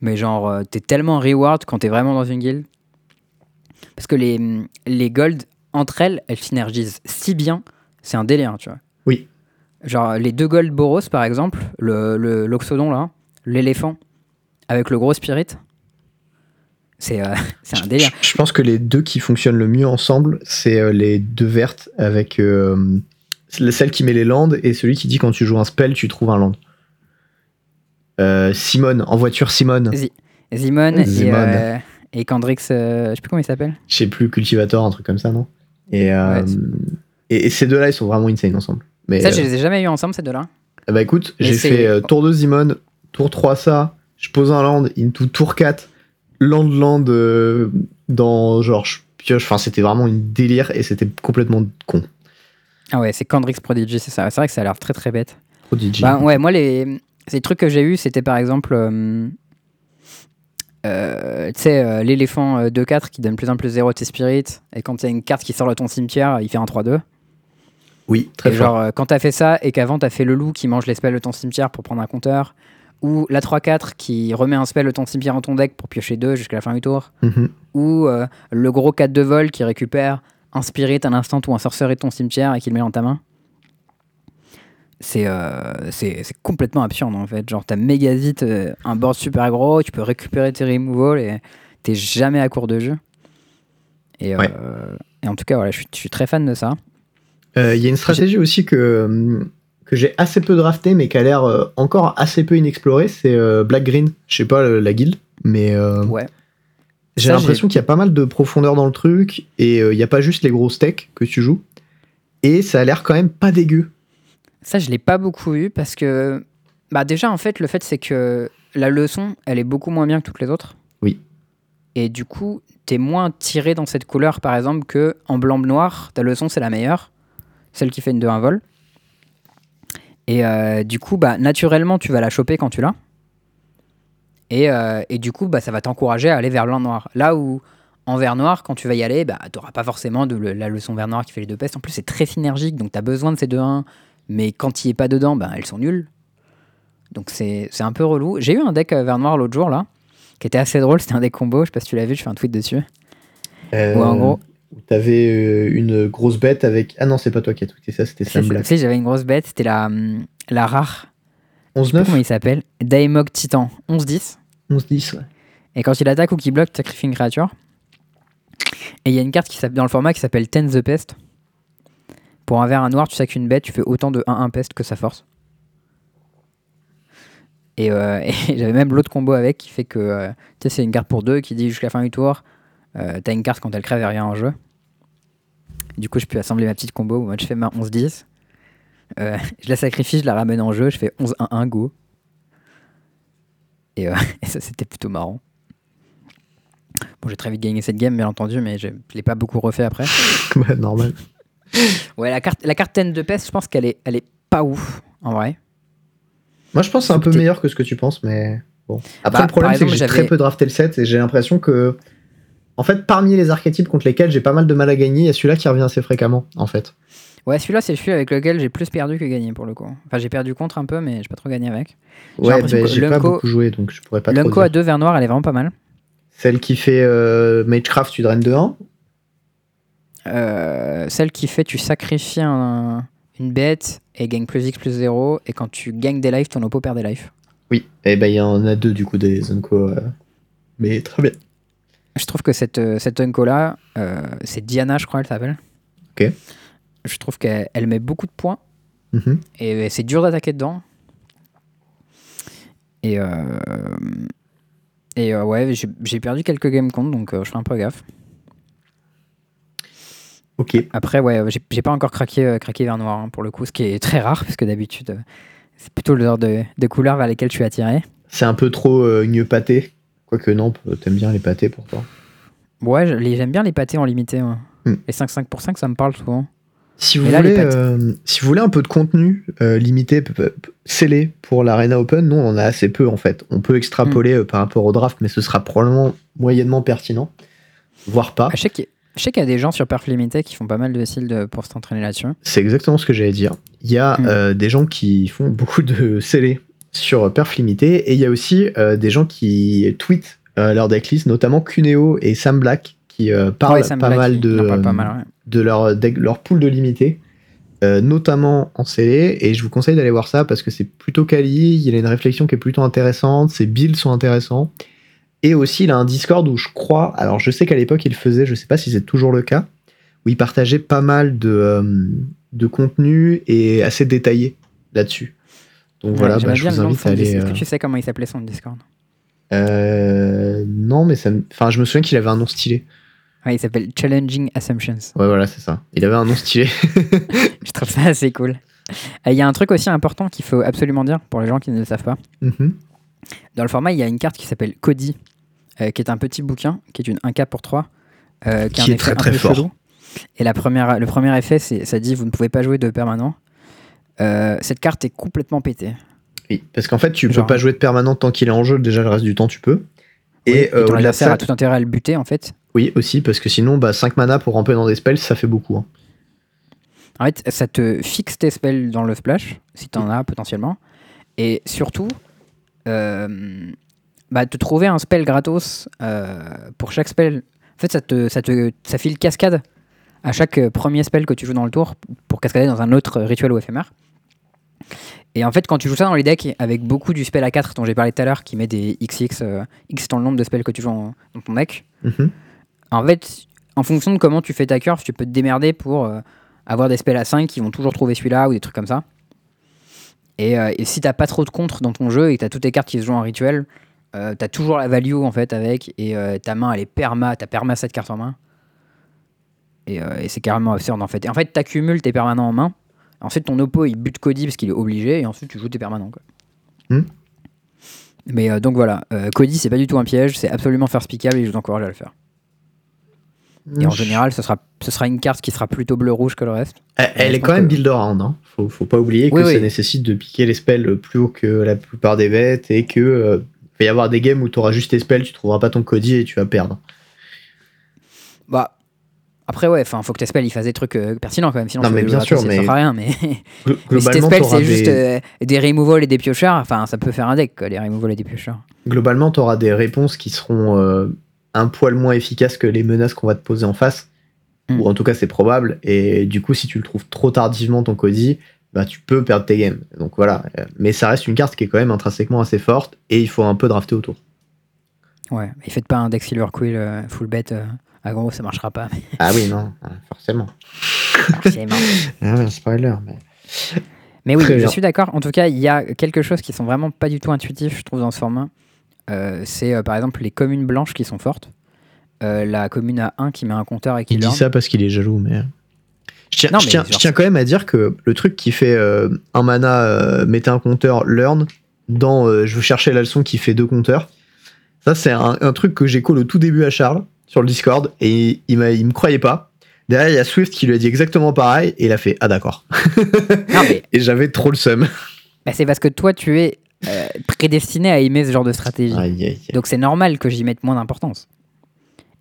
Mais genre, euh, t'es tellement reward quand t'es vraiment dans une guild. Parce que les, les gold, entre elles, elles synergisent si bien. C'est un délire, tu vois. Oui. Genre, les deux gold Boros, par exemple, le, l'Oxodon, là, l'éléphant, avec le gros spirit. C'est, euh, c'est un délire. Je, je, pense que les deux qui fonctionnent le mieux ensemble, c'est euh, les deux vertes avec celle qui met les landes et celui qui dit quand tu joues un spell, tu trouves un land. Euh, Simone, en voiture Simone. Simone, Et, euh, et Kendrix, euh, je sais plus comment il s'appelle. Je sais plus, Cultivator, un truc comme ça, non et, et, ces deux-là, ils sont vraiment insane ensemble. Mais, ça, je les ai jamais eu ensemble, ces deux-là. Eh bah écoute, j'ai fait tour 2 Simone, tour 3 ça, je pose un land, into tour 4, land land dans genre je pioche, enfin c'était vraiment une délire et c'était complètement con. Ah ouais, c'est Kendrix Prodigy, c'est ça. C'est vrai que ça a l'air très très bête. Prodigy. Bah ouais, moi les, les trucs que j'ai eu, c'était par exemple, euh, euh, tu sais, euh, l'éléphant 2-4 qui donne plus en plus 0 tes spirit, et quand il y a une carte qui sort de ton cimetière, il fait un 3-2. Oui, très et fort. Genre, quand t'as fait ça, et qu'avant t'as fait le loup qui mange les spells de ton cimetière pour prendre un compteur, ou la 3-4 qui remet un spell de ton cimetière en ton deck pour piocher 2 jusqu'à la fin du tour, mhm. ou le gros 4 de vol qui récupère un spirit un instant ou un sorcerer de ton cimetière et qu'il le met dans ta main. Euh, c'est c'est complètement absurde en fait. Genre, t'as méga vite euh, un board super gros, tu peux récupérer tes removals et t'es jamais à court de jeu. Et, euh, et en tout cas, voilà, je suis, très fan de ça. Il y a une stratégie aussi que, que j'ai assez peu drafté mais qui a l'air encore assez peu inexplorée, c'est Black Green. Je sais pas la guilde, mais ouais. J'ai l'impression qu'il y a pas mal de profondeur dans le truc et il n'y a pas juste les gros steaks que tu joues. Et ça a l'air quand même pas dégueu. Ça, je l'ai pas beaucoup eu parce que, bah déjà, en fait, le fait, c'est que la leçon, elle est beaucoup moins bien que toutes les autres. Oui. Et du coup, tu es moins tiré dans cette couleur, par exemple, que en blanc-noir, ta leçon, c'est la meilleure. Celle qui fait une 2-1 vol. Et euh, du coup, bah, naturellement, tu vas la choper quand tu l'as. Et, euh, et, du coup, bah, ça va t'encourager à aller vers le noir. Là où en vert noir, quand tu vas y aller, bah, tu n'auras pas forcément de la leçon vert noir qui fait les deux pestes. En plus, c'est très synergique, donc tu as besoin de ces deux 1 mais quand il est pas dedans, ben, elles sont nulles. Donc c'est un peu relou. J'ai eu un deck euh, vert noir l'autre jour là, qui était assez drôle. C'était un deck combo. Je sais pas si tu l'as vu. Je fais un tweet dessus. Euh, en gros. T'avais euh, une grosse bête avec. Ah non, c'est pas toi qui as tweeté ça, c'était Sam Black. Si, j'avais une grosse bête. C'était la, hum, la rare. 11-9 Comment il s'appelle Daemog Titan. 11-10. 11-10, ouais. Et quand il attaque ou qu'il bloque, tu sacrifies une créature. Et il y a une carte qui dans le format qui s'appelle Ten the Pest. Pour un vert, un noir, tu sacs une bête, tu fais autant de 1-1 peste que sa force. Et, euh, j'avais même l'autre combo avec qui fait que euh, c'est une carte pour deux qui dit jusqu'à la fin du tour, euh, t'as une carte quand elle crève et rien en jeu. Du coup, je peux assembler ma petite combo. Moi, je fais ma 11-10. je la sacrifie, je la ramène en jeu, je fais 11-1-1 go. Et, et ça, c'était plutôt marrant. Bon, j'ai très vite gagné cette game, bien entendu, mais je ne l'ai pas beaucoup refait après. normal. Ouais, la carte, la carte de peste, je pense qu'elle est, elle est pas ouf, en vrai. Moi, je pense c'est un peu meilleur que ce que tu penses, mais bon. Après, bah, le problème, c'est que j'ai très peu drafté le set et j'ai l'impression que, en fait, parmi les archétypes contre lesquels j'ai pas mal de mal à gagner, il y a celui-là qui revient assez fréquemment, en fait. Ouais, celui-là, c'est celui avec lequel j'ai plus perdu que gagné pour le coup. Enfin, j'ai perdu contre un peu, mais j'ai pas trop gagné avec. Ouais, j'ai pas beaucoup joué, donc je pourrais pas trop. L'Unco à 2 vers noir, elle est vraiment pas mal. Celle qui fait euh, Magecraft, tu draines de 1 euh, celle qui fait tu sacrifies une bête et gagne plus X plus 0 et quand tu gagnes des lives, ton oppo perd des lives. Oui, et eh ben il y en a deux du coup des Unco. Euh, mais très bien. Je trouve que cette, euh, cette Unco là, c'est Diana, je crois, elle s'appelle. Ok. Je trouve qu'elle met beaucoup de points mm-hmm. et c'est dur d'attaquer dedans. Et, et ouais, j'ai perdu quelques games contre donc je fais un peu gaffe. Après, ouais, j'ai pas encore craqué, euh, craqué vers noir hein, pour le coup, ce qui est très rare, parce que d'habitude, euh, c'est plutôt le genre de, de couleurs vers lesquelles je suis attiré. C'est un peu trop euh, pâté. Quoique non, t'aimes bien les pâtés pourtant. Ouais, j'aime bien les pâtés en limité. Hmm. Les 5-5 pour 5, ça me parle souvent. Si vous, voulez, euh, si vous voulez un peu de contenu euh, limité, scellé pour l'Arena Open, nous on en a assez peu en fait. On peut extrapoler mm. par rapport au draft, mais ce sera probablement moyennement pertinent, voire pas. Ah, je sais qu'il y, a des gens sur Perf Limité qui font pas mal de styles pour s'entraîner là-dessus. C'est exactement ce que j'allais dire. Il y a mm. des gens qui font beaucoup de scellé sur Perf Limité et il y a aussi des gens qui tweetent leur decklist, notamment Cuneo et Sam Black qui parlent pas, mal de, pas mal de leur, leur pool de limité, euh, notamment en scellé. Et je vous conseille d'aller voir ça parce que c'est plutôt quali. Il y a une réflexion qui est plutôt intéressante. Ses builds sont intéressants. Et aussi, il a un Discord où je crois, alors je sais qu'à l'époque il faisait, je sais pas si c'est toujours le cas, où il partageait pas mal de, euh, de contenu et assez détaillé là-dessus. Donc voilà, bah, je vous invite à aller. Est-ce que tu sais comment il s'appelait son Discord? Euh, Non, mais ça, enfin, je me souviens qu'il avait un nom stylé. Ouais, il s'appelle Challenging Assumptions. Ouais, voilà, c'est ça. Il avait un nom stylé. je trouve ça assez cool. Euh, il y a un truc aussi important qu'il faut absolument dire pour les gens qui ne le savent pas. Mm-hmm. Dans le format, il y a une carte qui s'appelle Cody, euh, qui est un petit bouquin, qui est une 1K pour 3, euh, qui, est très très fort. Et la première, le premier effet, c'est ça dit vous ne pouvez pas jouer de permanent. cette carte est complètement pétée. Oui, parce qu'en fait, tu ne peux pas jouer de permanent tant qu'il est en jeu. Déjà, le reste du temps, tu peux. et, et ton adversaire a tout intérêt à le buter, en fait. Oui, aussi, parce que sinon, bah, 5 mana pour ramper dans des spells, ça fait beaucoup. Hein. En fait, ça te fixe tes spells dans le splash, si tu en as potentiellement. Et surtout, euh, bah, te trouver un spell gratos euh, pour chaque spell. En fait, ça te, ça te ça file cascade à chaque premier spell que tu joues dans le tour pour cascader dans un autre rituel ou éphémère. Et en fait, quand tu joues ça dans les decks avec beaucoup du spell à 4 dont j'ai parlé tout à l'heure, qui met des XX, euh, X dans le nombre de spells que tu joues dans ton deck, mhm. En fait, en fonction de comment tu fais ta curve, tu peux te démerder pour euh, avoir des spells à 5 qui vont toujours trouver celui-là ou des trucs comme ça. Et, euh, et si t'as pas trop de contre dans ton jeu et que t'as toutes tes cartes qui se jouent en rituel, euh, t'as toujours la value en fait avec et ta main elle est perma, t'as perma cette carte en main. Et, c'est carrément absurde en fait. Et en fait, t'accumules tes permanents en main. Ensuite, ton oppo il bute Cody parce qu'il est obligé et ensuite tu joues tes permanents. Quoi. Hmm. Mais donc voilà, Cody c'est pas du tout un piège, c'est absolument faire speakable et je vous encourage à le faire. Et en général, ce sera, ce sera une carte qui sera plutôt bleu-rouge que le reste. Elle, est quand même build around. Hein. Faut, faut pas oublier que ça nécessite de piquer les spells plus haut que la plupart des bêtes et que euh, va y avoir des games où tu auras juste tes spells, tu trouveras pas ton Cody et tu vas perdre. Bah. Après, ouais, enfin, faut que tes spells ils fassent des trucs euh, pertinents quand même. Sinon, non, mais bien sûr, mais. Ça fera rien, mais. mais si tes spells c'est juste euh, des removals et des piocheurs, enfin, ça peut faire un deck, quoi, les removals et des piocheurs. Globalement, tu auras des réponses qui seront un poil moins efficace que les menaces qu'on va te poser en face. Mm. Ou en tout cas, c'est probable. Et du coup, si tu le trouves trop tardivement, ton Cody, bah, tu peux perdre tes games. Donc voilà. Mais ça reste une carte qui est quand même intrinsèquement assez forte et il faut un peu drafter autour. Ouais, mais faites pas un deck Silver Quill euh, full bet. Euh, à gros, ça marchera pas. Ah oui, non, forcément. Forcément. ah, spoiler. Mais, mais oui, je suis d'accord. En tout cas, il y a quelque chose qui sont vraiment pas du tout intuitifs, je trouve, dans ce format. Euh, c'est euh, par exemple les communes blanches qui sont fortes. Euh, la commune à 1 qui met un compteur et qui Il dit ça parce qu'il est jaloux, mais. Je tiens, je, tiens, quand même à dire que le truc qui fait un mana, mettez un compteur, learn, dans je veux chercher la leçon qui fait deux compteurs, ça c'est un, truc que j'ai au tout début à Charles sur le Discord et il, il, il me croyait pas. Derrière, il y a Swift qui lui a dit exactement pareil et il a fait Ah d'accord. et j'avais trop le seum. Bah, c'est parce que toi, tu es euh, prédestiné à aimer ce genre de stratégie. Donc c'est normal que j'y mette moins d'importance.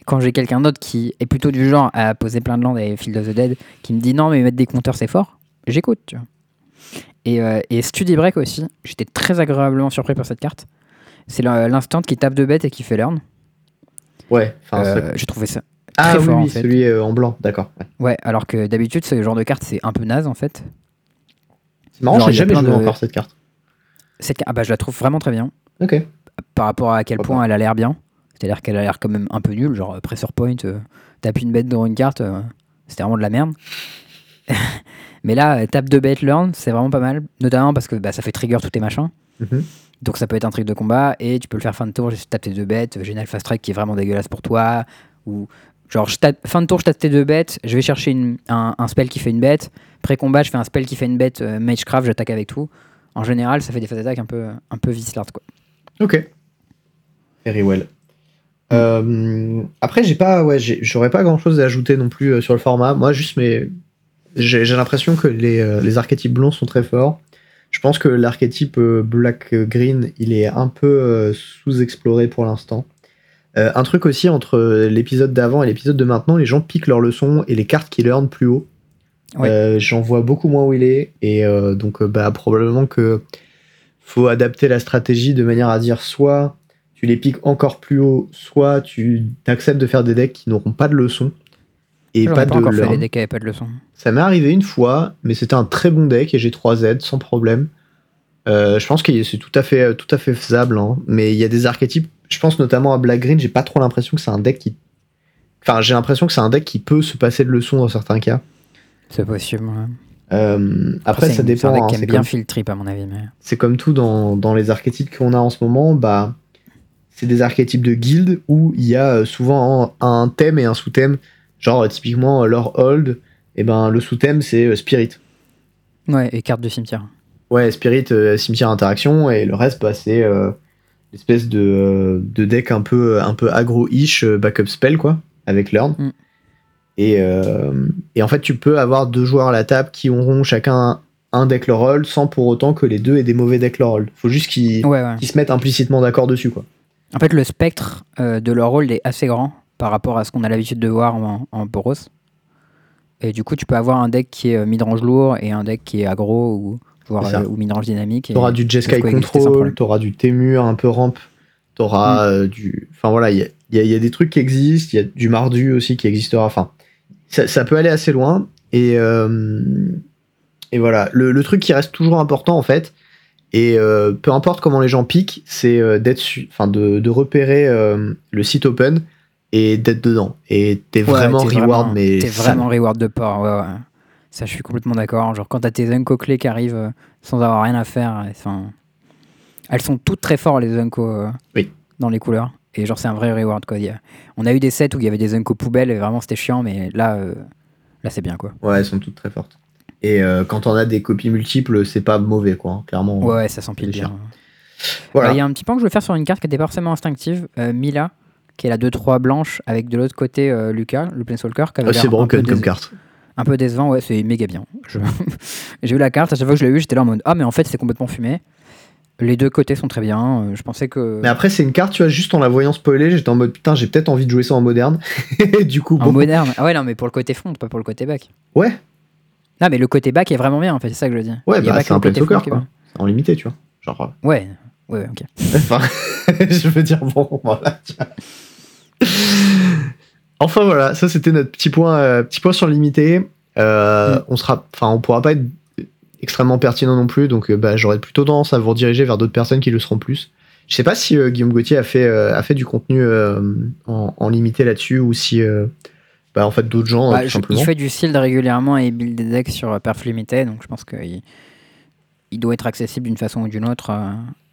Quand j'ai quelqu'un d'autre qui est plutôt du genre à poser plein de landes et Field of the Dead, qui me dit non mais mettre des compteurs c'est fort, j'écoute. Tu vois. Et, euh, et Study Break aussi, j'étais très agréablement surpris par cette carte. C'est l'instant qui tape de bête et qui fait learn. Ouais, euh, j'ai trouvé ça. Ah très oui, celui euh, en blanc, d'accord. Ouais. alors que d'habitude, ce genre de carte, c'est un peu naze en fait. C'est marrant, j'ai jamais joué encore cette carte. Ah bah, je la trouve vraiment très bien. Ok. Par rapport à quel point elle a l'air bien. C'est-à-dire qu'elle a l'air quand même un peu nulle, genre Pressure Point, euh, tape une bête dans une carte, euh, c'était vraiment de la merde. Mais là, tape de bête learn, c'est vraiment pas mal, notamment parce que bah, ça fait trigger tous tes machins. Mhm. Donc ça peut être un truc de combat et tu peux le faire fin de tour, juste tape tes deux bêtes, génial fast track qui est vraiment dégueulasse pour toi. Ou genre je tape, fin de tour, je tape tes deux bêtes, je vais chercher un, un, spell qui fait une bête. Pré-combat, je fais un spell qui fait une bête, euh, Magecraft, j'attaque avec tout en général, ça fait des phases d'attaque un peu, un peu quoi. Ok. Very well. Euh, après, j'ai pas, ouais, j'aurais pas grand chose à ajouter non plus euh, sur le format. Moi, juste mes J'ai l'impression que les, les, archétypes blonds sont très forts. Je pense que l'archétype black-green, il est un peu sous-exploré pour l'instant. un truc aussi entre l'épisode d'avant et l'épisode de maintenant, les gens piquent leurs leçons et les cartes qui learn plus haut. J'en vois beaucoup moins où il est. Et donc, bah, probablement que faut adapter la stratégie de manière à dire soit tu les piques encore plus haut, soit tu acceptes de faire des decks qui n'auront pas de leçons. Et pas, de encore fait des decks qui pas de leçons. Ça m'est arrivé une fois, mais c'était un très bon deck et j'ai 3Z sans problème. Euh, je pense que c'est tout à fait, tout à fait faisable, hein. mais il y a des archétypes. Je pense notamment à Black Green. J'ai pas trop l'impression que c'est un deck qui. Enfin, j'ai l'impression que c'est un deck qui peut se passer de leçons dans certains cas. C'est possible. Euh, après, ça dépend. C'est hein, bien comme... à mon avis. Mais... C'est comme tout dans, dans les archétypes qu'on a en ce moment. Bah, c'est des archétypes de guild où il y a euh, souvent un, thème et un sous-thème. Genre, typiquement, leur hold, et eh ben, le sous-thème, c'est euh, Spirit. Ouais, et carte de cimetière. Ouais, Spirit, cimetière interaction, et le reste, bah, c'est l'espèce de, de, deck un peu, un peu aggro-ish, backup spell, quoi, avec Learn. Mm. Euh, et, en fait, tu peux avoir deux joueurs à la table qui auront chacun un deck leur rôle sans pour autant que les deux aient des mauvais decks leur rôle. Faut juste qu'ils se mettent implicitement d'accord dessus. Quoi. En fait, le spectre euh, de leur rôle est assez grand par rapport à ce qu'on a l'habitude de voir en, en Boros. Et du coup, tu peux avoir un deck qui est euh, midrange lourd et un deck qui est aggro ou, ou midrange dynamique. T'auras du Jeskai Control, t'auras du Temur un peu ramp, t'auras mm. du. Enfin voilà, il y a, y a, des trucs qui existent, il y a du Mardu aussi qui existera. Enfin, ça, peut aller assez loin. Et, euh, et voilà, le, truc qui reste toujours important en fait, et euh, peu importe comment les gens piquent, c'est euh, d'être, enfin de, de, repérer le site open et d'être dedans. Et t'es vraiment reward, mais t'es vraiment reward de port. Ouais, ouais. Ça, je suis complètement d'accord. Genre quand t'as tes unco clés qui arrivent sans avoir rien à faire, enfin, elles sont toutes très fortes les unco oui. dans les couleurs. Et genre, c'est un vrai reward. Quoi. On a eu des sets où il y avait des Unco poubelles et vraiment c'était chiant, mais là, euh, là c'est bien. quoi. Ouais, elles sont toutes très fortes. Et euh, quand on a des copies multiples, c'est pas mauvais, quoi. Hein, clairement. Ouais, ça s'empile bien. Voilà. Il y a un petit point que je veux faire sur une carte qui était pas forcément instinctive. Euh, Mila, qui est la 2-3 blanche, avec de l'autre côté Lucas, le Planeswalker. Ah, c'est broken comme carte. Un peu décevant, ouais, c'est méga bien. J'ai vu la carte, à chaque fois que je l'ai vu, j'étais là en mode Ah, mais en fait, c'est complètement fumé. Les deux côtés sont très bien. Euh, je pensais que. Mais après, c'est une carte, tu vois, juste en la voyant spoiler, j'étais en mode putain, j'ai peut-être envie de jouer ça en moderne. du coup, En moderne Ah ouais, non, mais pour le côté front, pas pour le côté back. Ouais. Non, mais le côté back est vraiment bien, en fait, c'est ça que je dis. Ouais, bah, c'est un soccer, quoi. En limité, tu vois. Genre. Euh. Ouais, ouais, ok. enfin, je veux dire, bon, voilà, Enfin, voilà, ça c'était notre petit point, euh, petit point sur le limité. Mm. On sera, enfin, on pourra pas être extrêmement pertinent non plus, donc euh, bah, j'aurais plutôt tendance à vous rediriger vers d'autres personnes qui le seront plus. Je sais pas si euh, Guillaume Gauthier a fait, euh, a fait du contenu en, limité là-dessus ou si bah, en fait d'autres gens bah, Il fait du shield régulièrement et il build des decks sur perf limité, donc je pense qu'il il doit être accessible d'une façon ou d'une autre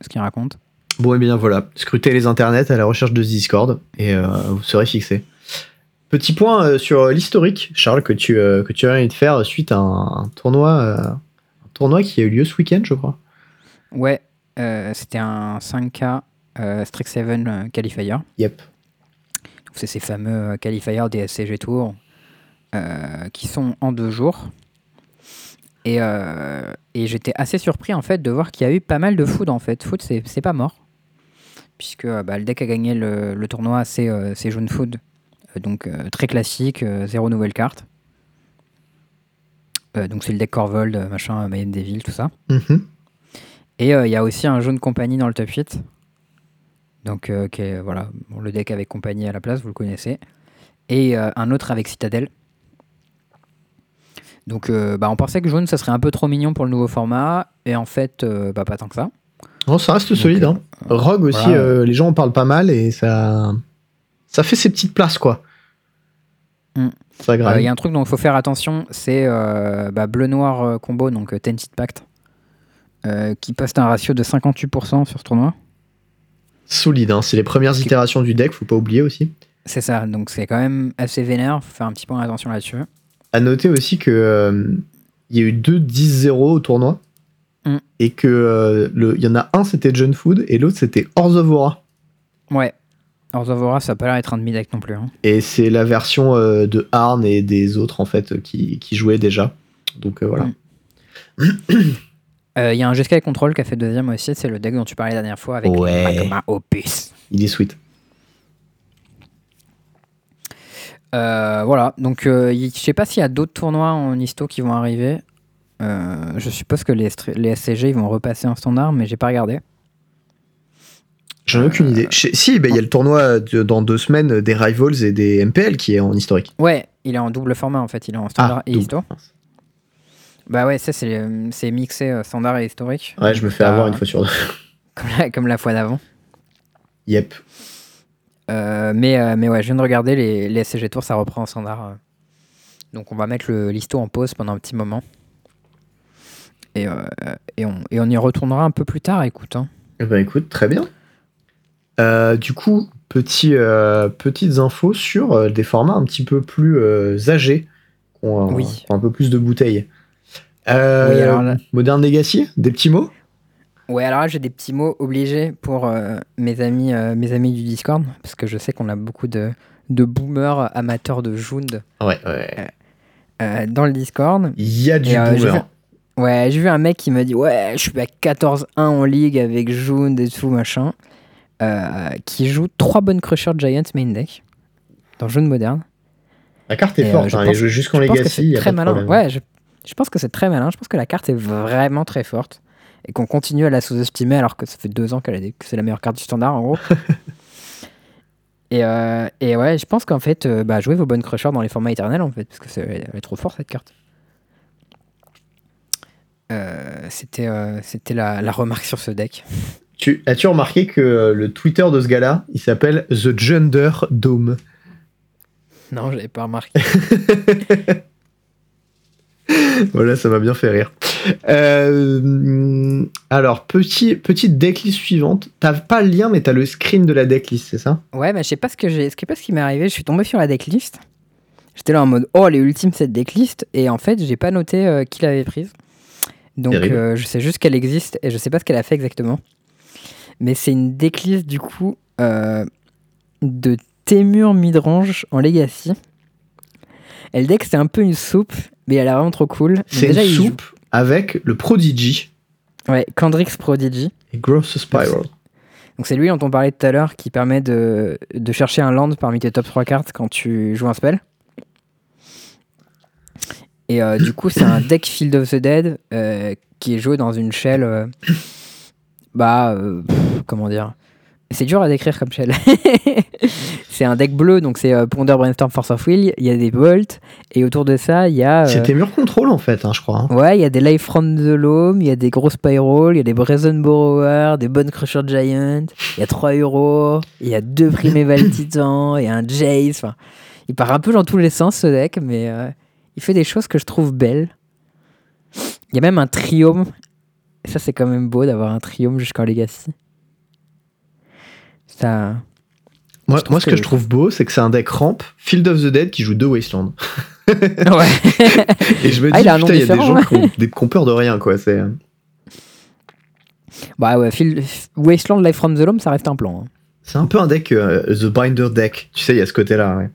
ce qu'il raconte. Bon et bien voilà, scrutez les internets à la recherche de Discord et vous serez fixé. Petit point sur l'historique, Charles, que tu, que tu as envie de faire suite à un tournoi tournoi qui a eu lieu ce week-end, je crois. Ouais, euh, c'était un 5K euh, Strixhaven euh, Qualifier. Yep. C'est ces fameux euh, qualifiers des SCG Tour qui sont en deux jours. Et, et j'étais assez surpris en fait de voir qu'il y a eu pas mal de food en fait. Food, c'est pas mort. Puisque bah, le deck a gagné le, le tournoi, c'est Jaune Food. donc très classique, zéro nouvelle carte. Euh, donc c'est le deck Corvold, euh, machin, Mayenne Devil, tout ça. Mhm. Et euh, il y a aussi un jaune compagnie dans le top 8. Donc voilà, le deck avec compagnie à la place, vous le connaissez. Et un autre avec Citadel. Donc bah, on pensait que jaune ça serait un peu trop mignon pour le nouveau format. Et en fait, bah, pas tant que ça. Non, ça reste solide. Hein. Rogue aussi, les gens en parlent pas mal et ça, ça fait ses petites places quoi. Mm. Euh, il y a un truc dont il faut faire attention, c'est euh, bah, bleu-noir euh, combo, donc Tented Pact, qui poste un ratio de 58% sur ce tournoi. Solide, hein. c'est les premières itérations du deck, faut pas oublier aussi. C'est ça, donc c'est quand même assez vénère, faut faire un petit peu attention là-dessus. À noter aussi que il y a eu deux 10-0 au tournoi. Mm. Et que il y en a un c'était John Food et l'autre c'était Orzovora. Ouais, Orzovora, ça n'a pas l'air d'être un demi-deck non plus. Hein. Et c'est la version euh, de Arn et des autres en fait qui, qui jouaient déjà. Donc voilà. Mm. Il y a un GSK Control qui a fait deuxième aussi, c'est le deck dont tu parlais la dernière fois avec Ouais. Magma Opus. Il est sweet. Euh, voilà, donc euh, je sais pas s'il y a d'autres tournois en histo qui vont arriver. Euh, je suppose que les, les SCG ils vont repasser en standard, mais j'ai pas regardé. J'en ai aucune idée. Si, il y a le tournoi de- dans deux semaines des Rivals et des MPL qui est en historique. Ouais, il est en double format en fait, il est en standard et double. histo. Bah ouais, ça c'est euh, mixé euh, standard et historique. Ouais, je me fais avoir une fois sur deux. Comme la, comme la fois d'avant. Yep. Euh, mais, euh, mais ouais, je viens de regarder les, les SCG Tours, ça reprend en standard. Donc on va mettre le l'histo en pause pendant un petit moment. Et, euh, et, on, et on y retournera un peu plus tard, écoute. hein. Ben écoute, très bien. Du coup, petit, petites infos sur des formats un petit peu plus âgés, qui ont, Oui. qui ont un peu plus de bouteilles. Euh, Oui, alors là- Modern Legacy, des petits mots Ouais, alors là, j'ai des petits mots obligés pour euh, mes, amis, euh, mes amis du Discord, parce que je sais qu'on a beaucoup de, de boomers amateurs de Jund Ouais, ouais. euh, dans le Discord. Il y a du boomer. Ouais, j'ai vu un mec qui me dit Ouais, je suis à 14-1 en ligue avec Jund et tout, machin, qui joue 3 bonnes Crusher Giants main deck dans Jund moderne. La carte est et, euh, forte, je hein, pense- elle joue jusqu'en Legacy, très malin. Ouais, je, je pense que c'est très malin. Je pense que la carte est vraiment très forte et qu'on continue à la sous-estimer alors que ça fait deux ans qu'elle a des- que c'est la meilleure carte du standard en gros. et, euh, et ouais, je pense qu'en fait, euh, bah, jouez vos bonnes crushers dans les formats éternels en fait parce que c'est, elle est trop forte cette carte. Euh, c'était euh, c'était la, la remarque sur ce deck. Tu, as-tu remarqué que le Twitter de ce gars-là, il s'appelle The Gender Dome? Non, j'avais pas remarqué. Voilà, ça m'a bien fait rire. Euh, alors, petit, petite decklist suivante. T'as pas le lien, mais t'as le screen de la decklist, c'est ça? Ouais, mais je sais pas ce que j'ai, je sais pas ce qui m'est arrivé. Je suis tombé sur la decklist. J'étais là en mode oh les ultimes cette decklist et en fait j'ai pas noté euh, qui l'avait prise. Donc euh, je sais juste qu'elle existe et je sais pas ce qu'elle a fait exactement. Mais c'est une decklist du coup de Témur midrange en Legacy. Et le deck c'est un peu une soupe, mais elle est vraiment trop cool. C'est une joue- soupe avec le Prodigy Ouais, Kendrix Prodigy. et Gross Spiral. Donc c'est lui dont on parlait tout à l'heure qui permet de, de chercher un land parmi tes top 3 cartes quand tu joues un spell. Et euh, du coup, c'est un deck Field of the Dead euh, qui est joué dans une shell. euh, bah, pff, comment dire C'est dur à décrire comme shell. c'est un deck bleu, donc c'est euh, Ponder, Brainstorm, Force of Will. Il y a des bolts, et autour de ça, il y a. euh, C'était mur contrôle en fait, hein, je crois. hein. Ouais, il y a des Life from the Loam, il y a des gros Spiral, il y a des Brazen Borrower, des Bone Crusher Giant, il y a 3 euros, il y a deux Primeval Titan, et un Jace. Il part un peu dans tous les sens ce deck, mais euh, il fait des choses que je trouve belles. Il y a même un Triome. Et ça, c'est quand même beau d'avoir un Triome jusqu'en Legacy. Ça. Moi, moi, ce que, que- je trouve beau, c'est que c'est un deck ramp Field of the Dead qui joue deux Wasteland. ouais. Et je me dis, Ah, il putain, y a des gens qui ont, des, qui ont peur de rien, quoi. C'est. bah ouais, Wasteland Life from the Loam, ça reste un plan. hein. C'est un peu un deck euh, The Binder deck. Tu sais, il y a ce côté-là. Ouais.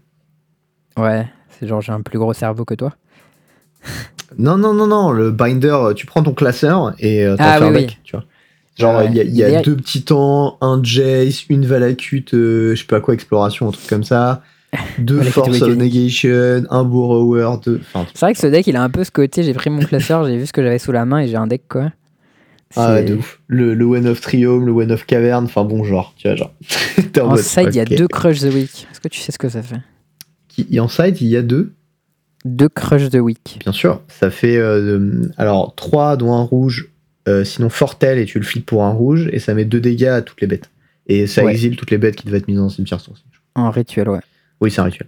Ouais, c'est genre j'ai un plus gros cerveau que toi. Non, non, non, non. Le Binder, euh, tu prends ton classeur et euh, t'en Ah fais un oui, deck. Tu vois. Genre, Ouais. il y a, y deux titans, un Jace, une Valakut, euh, je sais pas quoi, exploration, un truc comme ça. Deux Force of. Negation, un Borrower, deux. Enfin, C'est vrai que ce deck, il a un peu ce côté. J'ai pris mon classeur, j'ai vu ce que j'avais sous la main et j'ai un deck quoi. ah, ouais, de ouf. Le, le One of Triome, le One of Cavern, enfin bon, genre, tu vois, genre. En En mode, side, il y a deux Crush the Week. Est-ce que tu sais ce que ça fait? Qui- En side, il y a deux? Deux Crush the Week. Bien sûr, ça fait euh, alors 3 dont un rouge, euh, sinon Fortel et tu le flippes pour un rouge et ça met 2 dégâts à toutes les bêtes. Et ça Ouais. exile toutes les bêtes qui devaient être mises dans le cimetière sourcil. En rituel, ouais. Oui, c'est un rituel.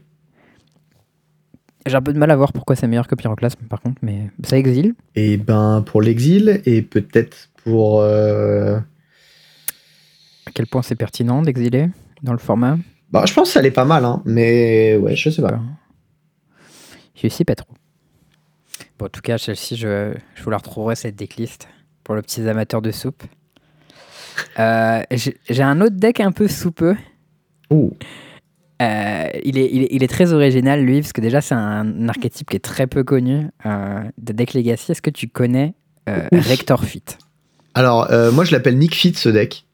J'ai un peu de mal à voir pourquoi c'est meilleur que Pyroclasme par contre, mais ça exile. Et ben pour l'exil et peut-être pour euh, À quel point c'est pertinent d'exiler dans le format? Bah je pense que ça allait pas mal hein, mais ouais, je sais pas. Je sais pas trop. Bon, en tout cas, celle-ci, je, je vous la retrouverai cette decklist pour le petit amateur de soupe. Euh, J'ai un autre deck un peu soupeux. Ouh. Euh, il, est, il, est, très original, lui, parce que déjà, c'est un archétype qui est très peu connu euh, de Deck Legacy. Est-ce que tu connais Rector Fit? Alors, moi, je l'appelle Nick Fit, ce deck.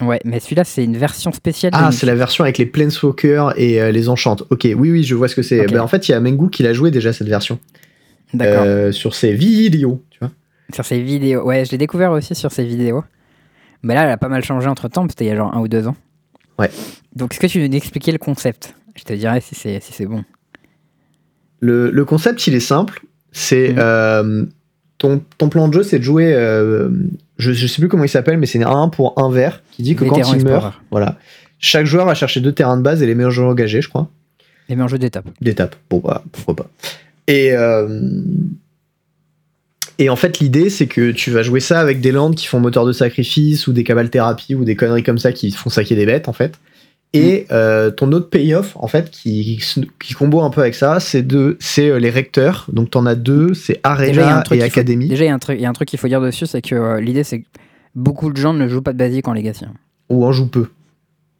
Ouais, mais celui-là, c'est une version spéciale. Ah, c'est la version avec les Planeswalkers et les Enchantes. Ok, oui, oui, je vois ce que c'est. Ben, en fait, il y a Mengu qui l'a joué déjà, cette version. D'accord. sur ses vidéos, tu vois. Sur ses vidéos. Ouais, je l'ai découvert aussi sur ses vidéos. Mais là, elle a pas mal changé entre temps, c'était il y a genre un ou deux ans. Ouais. Donc, est-ce que tu veux nous expliquer le concept? Je te dirais si c'est si bon. Le, le, concept, il est simple. C'est mhm. euh, ton, ton, plan de jeu, c'est de jouer. Euh, je, je sais plus comment il s'appelle, mais c'est un 1 pour un vert qui dit que quand il meurt, voilà, chaque joueur va chercher deux terrains de base et les meilleurs joueurs engagés, je crois. Les meilleurs jeux d'étape. D'étape. Bon, bah, pourquoi pas. Et euh, et en fait, l'idée, c'est que tu vas jouer ça avec des landes qui font moteur de sacrifice ou des cabales thérapie ou des conneries comme ça qui font saquer des bêtes, en fait. Et mm. euh, ton autre payoff, en fait, qui, qui combo un peu avec ça, c'est c'est euh, les recteurs. Donc, t'en as deux, c'est Arena et Academy. déjà, il y, a un truc, y a un truc qu'il faut dire dessus, c'est que euh, l'idée, c'est que beaucoup de gens ne jouent pas de basique en Legacy. Ou en jouent peu.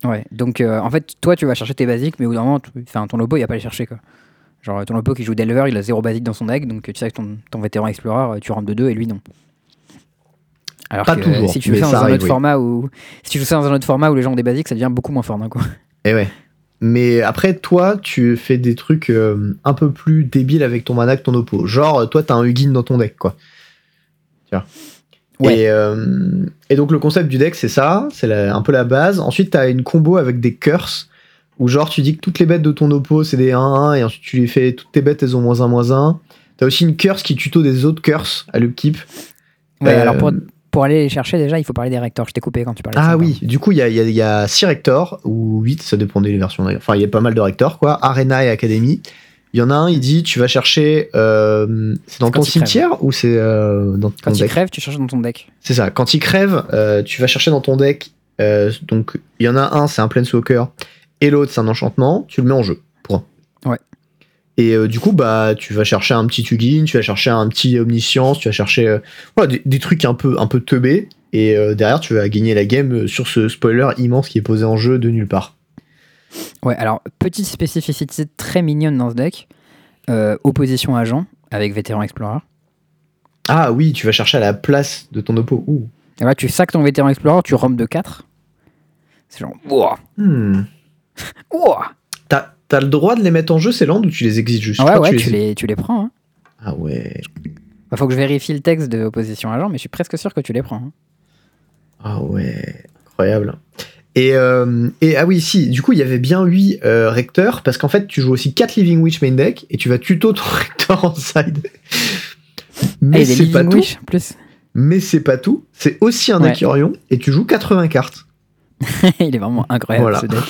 Ouais, donc en fait, toi, tu vas chercher tes basiques, mais au bout d'un moment, ton lobo, il n'y a pas à les chercher, quoi. Genre ton lopo qui joue Delver, il a zéro basique dans son deck, donc tu sais que ton, ton vétéran explorer, tu rentres de deux et lui non. Alors pas toujours, si tu fais dans un autre format où si tu joues ça dans un autre format où les gens ont des basiques, ça devient beaucoup moins fort d'un coup. Et eh ouais. Mais après, toi, tu fais des trucs euh, un peu plus débiles avec ton mana que ton oppo. Genre, toi, t'as un Hugin dans ton deck, quoi. Tu vois. Ouais. Et, euh, et, donc, le concept du deck, c'est ça. C'est un peu la base. Ensuite, t'as une combo avec des curses ou genre tu dis que toutes les bêtes de ton oppo c'est des 1-1 et ensuite tu lui fais toutes tes bêtes elles ont moins 1 moins 1. T'as aussi une curse qui tuto des autres curses à l'upkeep. Ouais, alors euh, pour, pour, aller les chercher déjà il faut parler des rectors. Je t'ai coupé quand tu parlais. Ah oui, du coup il y a, y a 6 rectors ou 8, ça dépend des versions Enfin il y a pas mal de rectors quoi. Arena et Academy. Il y en a un, il dit tu vas chercher. Euh, c'est dans ton cimetière ou c'est euh, dans ton Quand il crève, tu cherches dans ton deck. C'est ça. Quand il crève, tu vas chercher dans ton deck. donc il y en a un, c'est un Planeswalker et l'autre c'est un enchantement, tu le mets en jeu. Point. Ouais. Et euh, du coup, bah, tu vas chercher un petit Tugin, tu vas chercher un petit Omniscience, tu vas chercher euh, voilà, des, trucs un peu, un peu teubés. Et euh, derrière, tu vas gagner la game sur ce spoiler immense qui est posé en jeu de nulle part. Ouais, alors, petite spécificité très mignonne dans ce deck opposition agent avec Vétéran Explorer. Ah oui, tu vas chercher à la place de ton oppo. Ouh. Et là, tu sacs ton Vétéran Explorer, tu rompes de 4. C'est genre, wow. Hmm. T'as as le droit de les mettre en jeu ces landes ou tu les exites juste? Ouais, ouais, tu, les, tu les prends. Hein. Ah ouais. Il bah, faut que je vérifie le texte de opposition agent, mais je suis presque sûr que tu les prends. Hein. Ah ouais, incroyable. Et, euh, et, ah oui, si, du coup, il y avait bien 8 euh, recteurs, parce qu'en fait, tu joues aussi 4 Living Witch main deck, et tu vas tuto ton recteur en side. Mais c'est pas tout. plus. Mais c'est pas tout. C'est aussi un deck Orion, et tu joues 80 cartes. il est vraiment incroyable ce deck.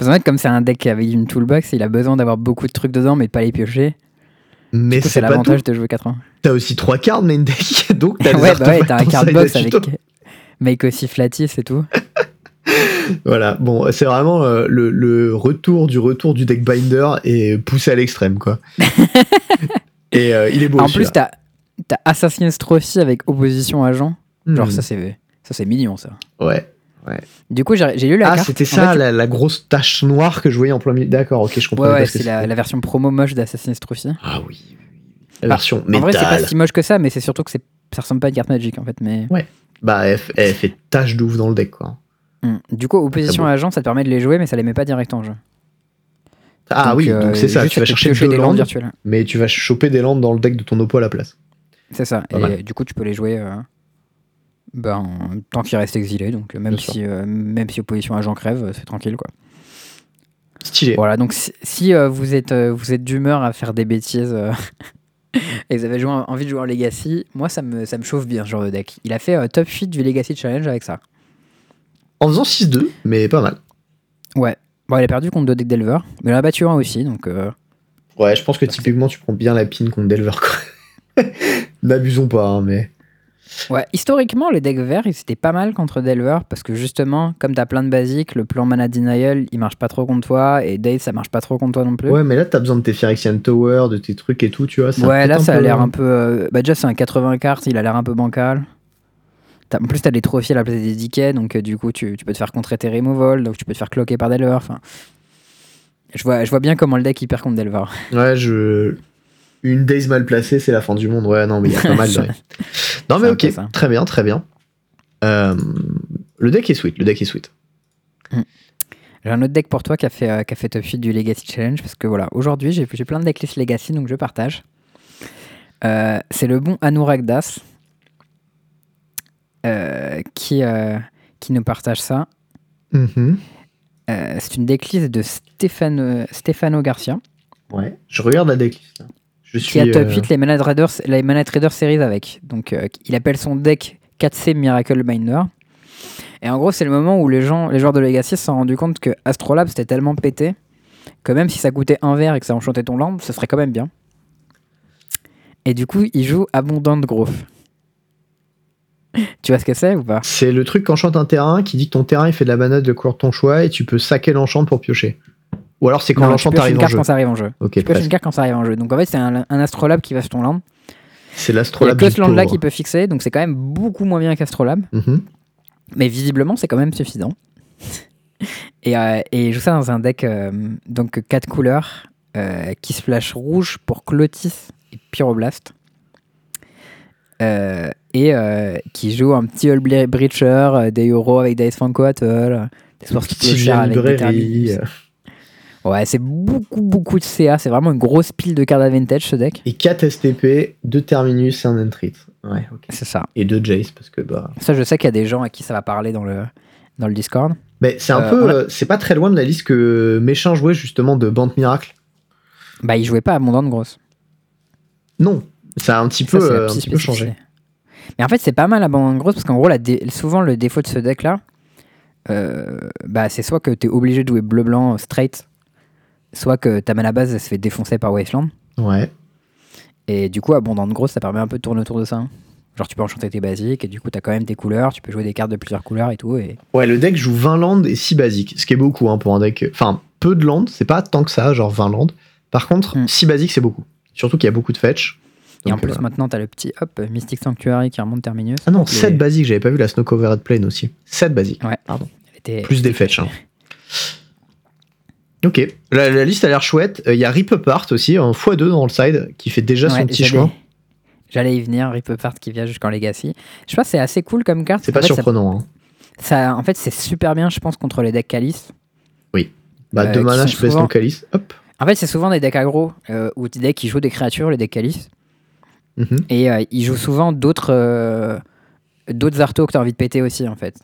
En fait, comme c'est un deck avec une toolbox, il a besoin d'avoir beaucoup de trucs dedans, mais de pas les piocher. Mais c'est l'avantage de jouer 80. T'as aussi 3 cartes main deck, donc t'as Ouais, bah ouais, t'as un card box avec Make aussi Flatis et tout. voilà, bon, c'est vraiment euh, le, retour du retour du deck binder et poussé à l'extrême, quoi. et euh, il est beau. En plus, t'as as Assassin's Trophy avec opposition agent. Genre, ça, c'est ça, c'est mignon, ça. Ouais. Ouais. Du coup, j'ai lu la ah, carte. Ah, c'était ça, la, grosse tache noire que je voyais en plein milieu. D'accord, ok, je comprends. Ouais, ouais c'est la, version promo moche d'Assassin's Trophy. Ah oui. La version métal. En vrai, c'est pas si moche que ça, mais c'est surtout que ça ressemble pas à une carte Magic en fait. Mais... Ouais. Bah, elle, fait tache d'ouf dans le deck, quoi. Hmm. Du coup, opposition à agent, ça te permet de les jouer, mais ça les met pas direct en jeu. Ah oui, donc c'est ça, tu vas chercher des landes, virtuelles. mais tu vas choper des landes dans le deck de ton oppo à la place. C'est ça, et du coup, tu peux les jouer. Euh, ben, tant qu'il reste exilé, donc même si, euh, même si opposition à Jean crève, c'est tranquille quoi. Stylé. Voilà, donc si, euh, vous êtes, euh, vous êtes d'humeur à faire des bêtises et vous avez joué, envie de jouer en Legacy, moi ça me, ça me chauffe bien ce genre de deck. Il a fait top fit du Legacy Challenge avec ça. En faisant 6-2, mais pas mal. Ouais. Bon, il a perdu contre deux decks Delver, mais il en a battu un aussi, donc. Ouais, je pense que typiquement tu prends bien la pin contre Delver quoi. N'abusons pas, hein, mais. Ouais, historiquement, les decks verts, ils étaient pas mal contre Delver parce que justement, comme t'as plein de basiques, le plan Mana Denial, il marche pas trop contre toi et Dave, ça marche pas trop contre toi non plus. Ouais, mais là, t'as besoin de tes Phyrexian Tower, de tes trucs et tout, tu vois. Ouais, là, ça a l'air un peu. Euh, bah, déjà, c'est un 80 cartes, il a l'air un peu bancal. en plus, t'as des trophées à la place des DK, donc du coup, tu, tu, peux te faire contrer tes removals, donc tu peux te faire cloquer par Delver. Enfin, je vois, je vois bien comment le deck il perd contre Delver. Ouais, je. Une days mal placée, c'est la fin du monde. Ouais, non, mais il y a pas mal de. non, mais ok, très bien, très bien. Euh, le deck est sweet, le deck est sweet. Mm. J'ai un autre deck pour toi qui a fait, euh, qui a fait top 8 du Legacy Challenge parce que voilà, aujourd'hui j'ai plein de decklists Legacy donc je partage. Euh, c'est le bon Anuragdas qui, qui nous partage ça. Mm-hmm. c'est une decklist de Stefano, Stefano Garcia. Ouais, je regarde la decklist. Je suis, qui a top 8 les Mana Raiders, les Mana Trader Series avec. Donc il appelle son deck 4C Miracle Miner. Et en gros, c'est le moment où les, gens, les joueurs de Legacy se sont rendus compte que Astrolabe c'était tellement pété que même si ça coûtait un verre et que ça enchantait ton land, ce serait quand même bien. Et du coup, il joue Abondant Growth. tu vois ce que c'est ou pas? C'est le truc qu'enchante un terrain qui dit que ton terrain il fait de la banane de couleur de ton choix et tu peux saquer l'enchant pour piocher. Ou alors c'est quand l'enchant arrive en jeu. quand ça arrive en jeu. Ok. tu une carte quand ça arrive en jeu. Donc en fait, c'est un, un Astrolabe qui va sur ton land. C'est l'astrolabe. Il y a que ce land-là qui peut fixer, donc c'est quand même beaucoup moins bien qu'astrolabe. Mm-hmm. Mais visiblement, c'est quand même suffisant. et, euh, et, je joue ça dans un deck, euh, donc 4 couleurs, euh, qui splash rouge pour Clotis et Pyroblast. et qui joue un petit All Breacher, des euros avec Dice Franco Attle, des Sports avec des Ouais, c'est beaucoup, beaucoup de CA. C'est vraiment une grosse pile de cartes advantage ce deck. Et 4 STP, 2 Terminus et un Entrit. Ouais, ok. C'est ça. Et 2 Jace, parce que bah. Ça, je sais qu'il y a des gens à qui ça va parler dans le, dans le Discord. Mais c'est un euh, peu. Euh, c'est pas très loin de la liste que Méchin jouait justement de Bande Miracle. Bah, il jouait pas à de Grosse. Non, ça a un petit peu, euh, un petit peu changé. Mais en fait, c'est pas mal à Bande Grosse parce qu'en gros, la souvent le défaut de ce deck là, bah, c'est soit que tu es obligé de jouer bleu-blanc straight soit que ta mana base se fait défoncer par Wasteland. Ouais. Et du coup, abondant de gros, ça permet un peu de tourner autour de ça. Hein. Genre, tu peux enchanter tes basiques et du coup, tu as quand même tes couleurs, tu peux jouer des cartes de plusieurs couleurs et tout. Et... Ouais, le deck joue 20 landes et 6 basiques, ce qui est beaucoup hein, pour un deck. Enfin, peu de landes, c'est pas tant que ça, genre 20 landes. Par contre, 6 hmm. basiques, c'est beaucoup. Surtout qu'il y a beaucoup de fetch. et en plus, maintenant, tu as le petit hop, Mystic Sanctuary qui remonte Terminus. Ah non, 7 basiques, j'avais pas vu la Snow Covered Plane aussi. 7 basiques. Ouais. Pardon. Plus des fetch. Hein. Ok, la, liste a l'air chouette. Il euh, y a Rip Apart aussi, un x2 dans le side, qui fait déjà son petit chemin. J'allais y venir, Rip Apart qui vient jusqu'en Legacy. Je pense que c'est assez cool comme carte. C'est pas surprenant. Hein. Ça, en fait, c'est super bien, je pense, contre les decks Calice. Oui. Bah, deux mana, je pèse ton Calice. Hop. En fait, c'est souvent des decks aggro euh, ou des decks qui jouent des créatures, les decks Calice. Mhm. Et euh, ils jouent souvent d'autres d'autres artos que tu as envie de péter aussi, en fait.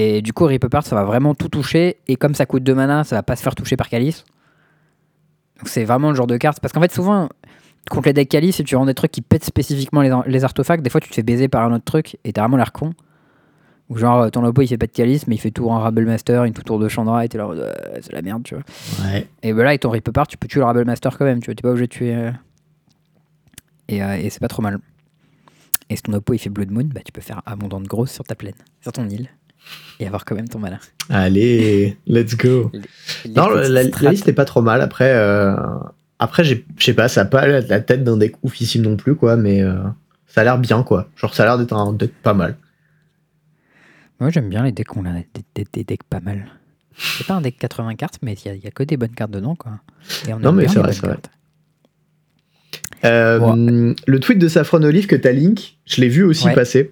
Et du coup, Rip Apart, ça va vraiment tout toucher. Et comme ça coûte 2 mana, ça va pas se faire toucher par Calice. Donc c'est vraiment le genre de carte. Parce qu'en fait, souvent, contre les decks Calice, si tu rends des trucs qui pètent spécifiquement les, artefacts, des fois tu te fais baiser par un autre truc et t'as vraiment l'air con. Ou genre, ton lobo il fait pas de Calice, mais il fait tout en Rabble Master, une tout tour de Chandra, et t'es là, c'est la merde, tu vois. Ouais. Et ben là, avec ton Rip Apart, tu peux tuer le Rabble Master quand même, tu vois, t'es pas obligé de tuer. Euh. Et, euh, et c'est pas trop mal. Et si ton oppo il fait Blood Moon, bah tu peux faire abondante grosse sur ta plaine, sur ton île et avoir quand même ton mana. Allez, let's go. non, la, liste est pas trop mal. Après, euh, après, je sais pas, ça a pas la tête d'un deck oufissime non plus, quoi, mais euh, ça a l'air bien, quoi. Genre, ça a l'air d'être un deck pas mal. Moi, j'aime bien les decks qu'on a des, decks pas mal. C'est pas un deck 80 cartes, mais il y, a que des bonnes cartes dedans, quoi. non, mais c'est vrai, c'est vrai. Euh, le tweet de Saffron Olive que t'as link, je l'ai vu aussi passer.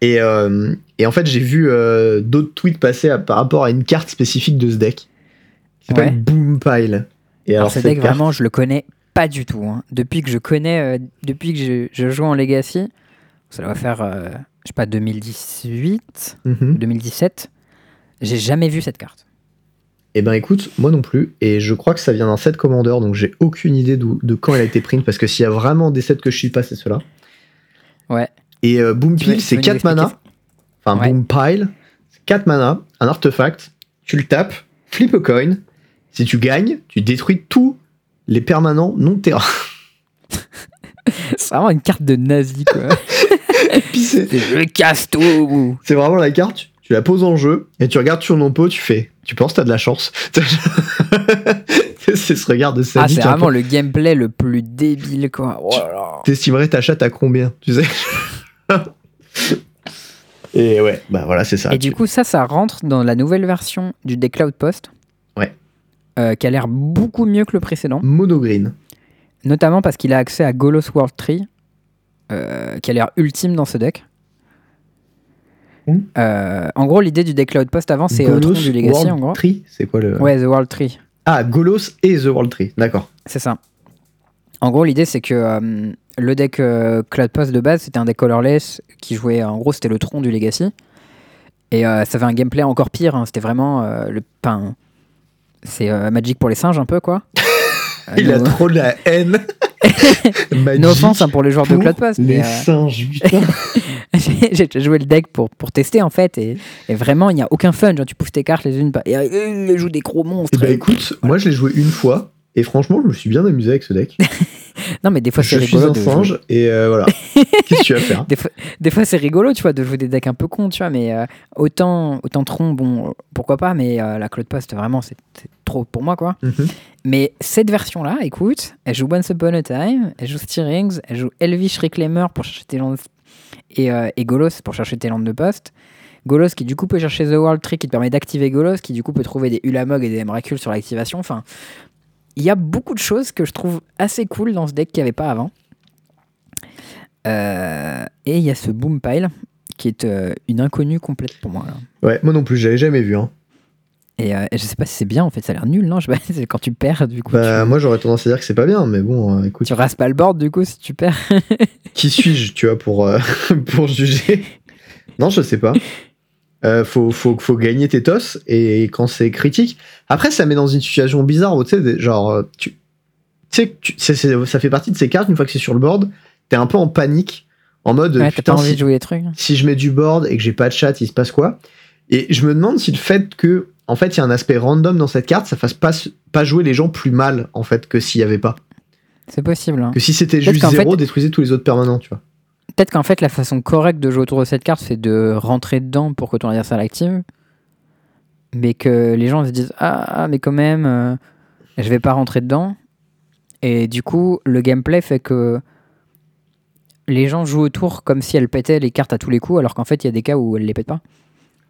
Et, euh, et en fait, j'ai vu euh, d'autres tweets passer par rapport à une carte spécifique de ce deck. Qui s'appelle Boom Pile. Et alors, ce deck, vraiment, je le connais pas du tout. Hein. Depuis que je connais, euh, depuis que je, joue en Legacy, ça doit faire, je sais pas, 2018, 2017, mhm. j'ai jamais vu cette carte. Eh ben écoute, moi non plus, et je crois que ça vient d'un set Commander, donc j'ai aucune idée de quand elle a été print, parce que s'il y a vraiment des sets que je suis pas, c'est cela. Ouais. Et euh, Boom Pile, c'est 4 mana. Enfin, Boom Pile, 4 mana, un artefact, tu le tapes, flip a coin. Si tu gagnes, tu détruis tous les permanents non terrain. c'est vraiment une carte de nazi, quoi. c'est. Je casse tout C'est vraiment la carte, tu la poses en jeu et tu regardes sur ton pot, tu fais. Tu penses t'as de la chance C'est ce regard de Ah, c'est vraiment le gameplay le plus débile, quoi. Oh T'estimerais ta chatte à combien Tu sais? Et ouais, bah voilà, c'est ça. Et du coup, ça, ça rentre dans la nouvelle version du deck Cloud Post. Ouais. Euh, qui a l'air beaucoup mieux que le précédent. Mono green. Notamment parce qu'il a accès à Golos World Tree, euh, qui a l'air ultime dans ce deck. Hmm. Euh, en gros, l'idée du deck Cloud Post avant, c'est Tron du Legacy, World en gros. Tree, c'est quoi le. Ouais, The World Tree. Ah, Golos et The World Tree, d'accord. C'est ça. En gros, l'idée, c'est que euh, le deck euh, Cloud Post de base, c'était un deck colorless qui jouait, en gros, c'était le tronc du Legacy. Et euh, ça avait un gameplay encore pire. hein. C'était vraiment euh, le pain. C'est Magic pour les singes, un peu, quoi. Il a trop de la haine. No offense hein, pour les joueurs de Cloud Post. Les mais, singes, putain. j'ai joué le deck pour, pour tester, en fait. Et, et vraiment, il n'y a aucun fun. Genre, tu pousses tes cartes les unes. Et il joue des gros Eh monstres. bah et- écoute, moi je l'ai joué une fois. Et franchement, je me suis bien amusé avec ce deck. Non, mais des fois, je c'est suis rigolo. un de jouer- singe et euh, voilà. Qu'est-ce que tu vas faire? Des fois, fois c'est rigolo, tu vois, de jouer des decks un peu cons, tu vois, mais euh, autant, autant Tron, bon, euh, pourquoi pas, mais euh, la Cloud Post, vraiment, c'est trop pour moi, quoi. Mhm. Mais cette version-là, écoute, elle joue Once Upon a Time, elle joue Steerings, elle joue Elvish Reclaimer pour chercher tes landes et, et Golos pour chercher tes landes de poste. Golos qui du coup peut chercher The World Tree qui te permet d'activer Golos, qui du coup peut trouver des Ulamog et des Emrakul sur l'activation. Enfin, il y a beaucoup de choses que je trouve assez cool dans ce deck qu'il n'y avait pas avant. Euh, et il y a ce Boom Pile qui est euh, une inconnue complète pour moi. Là. Ouais, moi non plus, j'avais jamais vu. Hein. Et, euh, et je sais pas si c'est bien en fait, ça a l'air nul, non je sais pas, c'est quand tu perds du coup. Bah, tu, moi j'aurais tendance à dire que c'est pas bien, mais bon, euh, écoute, tu rases pas le board du coup si tu perds. qui suis-je, tu vois, pour, pour juger? Non, je sais pas. Euh, faut, faut, faut gagner tes tosses et quand c'est critique. Après, ça met dans une situation bizarre où tu sais, des- genre, euh, tu, tu sais, que tu- ça fait partie de ces cartes, une fois que c'est sur le board, t'es un peu en panique, en mode ouais, t'as putain, envie si, de jouer les trucs. si je mets du board et que j'ai pas de chat, il se passe quoi? Et je me demande si le fait que, en fait, il y a un aspect random dans cette carte, ça fasse pas, pas jouer les gens plus mal, en fait, que s'il y avait pas. C'est possible. hein. Que si c'était juste zéro, fait- détruisez tous les autres permanents, tu vois. Peut-être qu'en fait la façon correcte de jouer autour de cette carte c'est de rentrer dedans pour que ton adversaire l'active. Mais que les gens se disent Ah, mais quand même, euh, je vais pas rentrer dedans. Et du coup, le gameplay fait que les gens jouent autour comme si elle pétait les cartes à tous les coups, alors qu'en fait, il y a des cas où elle les pète pas.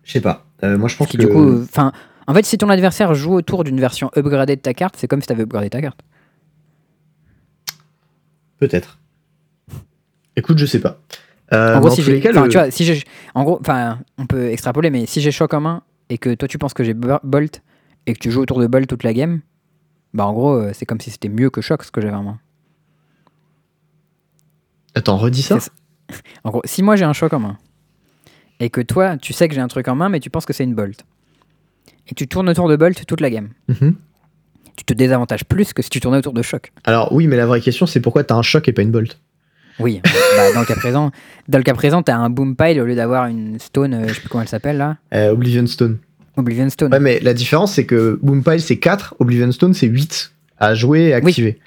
Je sais pas. Euh, moi, je pense que. du coup, enfin, en fait, si ton adversaire joue autour d'une version upgradée de ta carte, c'est comme si tu avais upgradé ta carte. Peut-être. Écoute, je sais pas. Euh, en gros, si j'ai, enfin, le- tu vois, si j'ai, en gros, enfin, on peut extrapoler, mais si j'ai choc en main et que toi tu penses que j'ai bo- bolt et que tu joues autour de bolt toute la game, bah en gros, euh, c'est comme si c'était mieux que choc ce que j'avais en main. Attends, redis ça. En gros, si moi j'ai un choc en main et que toi tu sais que j'ai un truc en main, mais tu penses que c'est une bolt et tu tournes autour de bolt toute la game, Mhm. tu te désavantages plus que si tu tournais autour de choc. Alors, oui, mais la vraie question, c'est pourquoi t'as un choc et pas une bolt? Oui, bah, dans le cas présent, dans le cas présent, t'as un boom pile au lieu d'avoir une stone, euh, je sais plus comment elle s'appelle là, Euh, Oblivion Stone. Oblivion Stone. Ouais, mais la différence, c'est que Boompile, c'est 4, Oblivion Stone, c'est 8 à jouer et activer.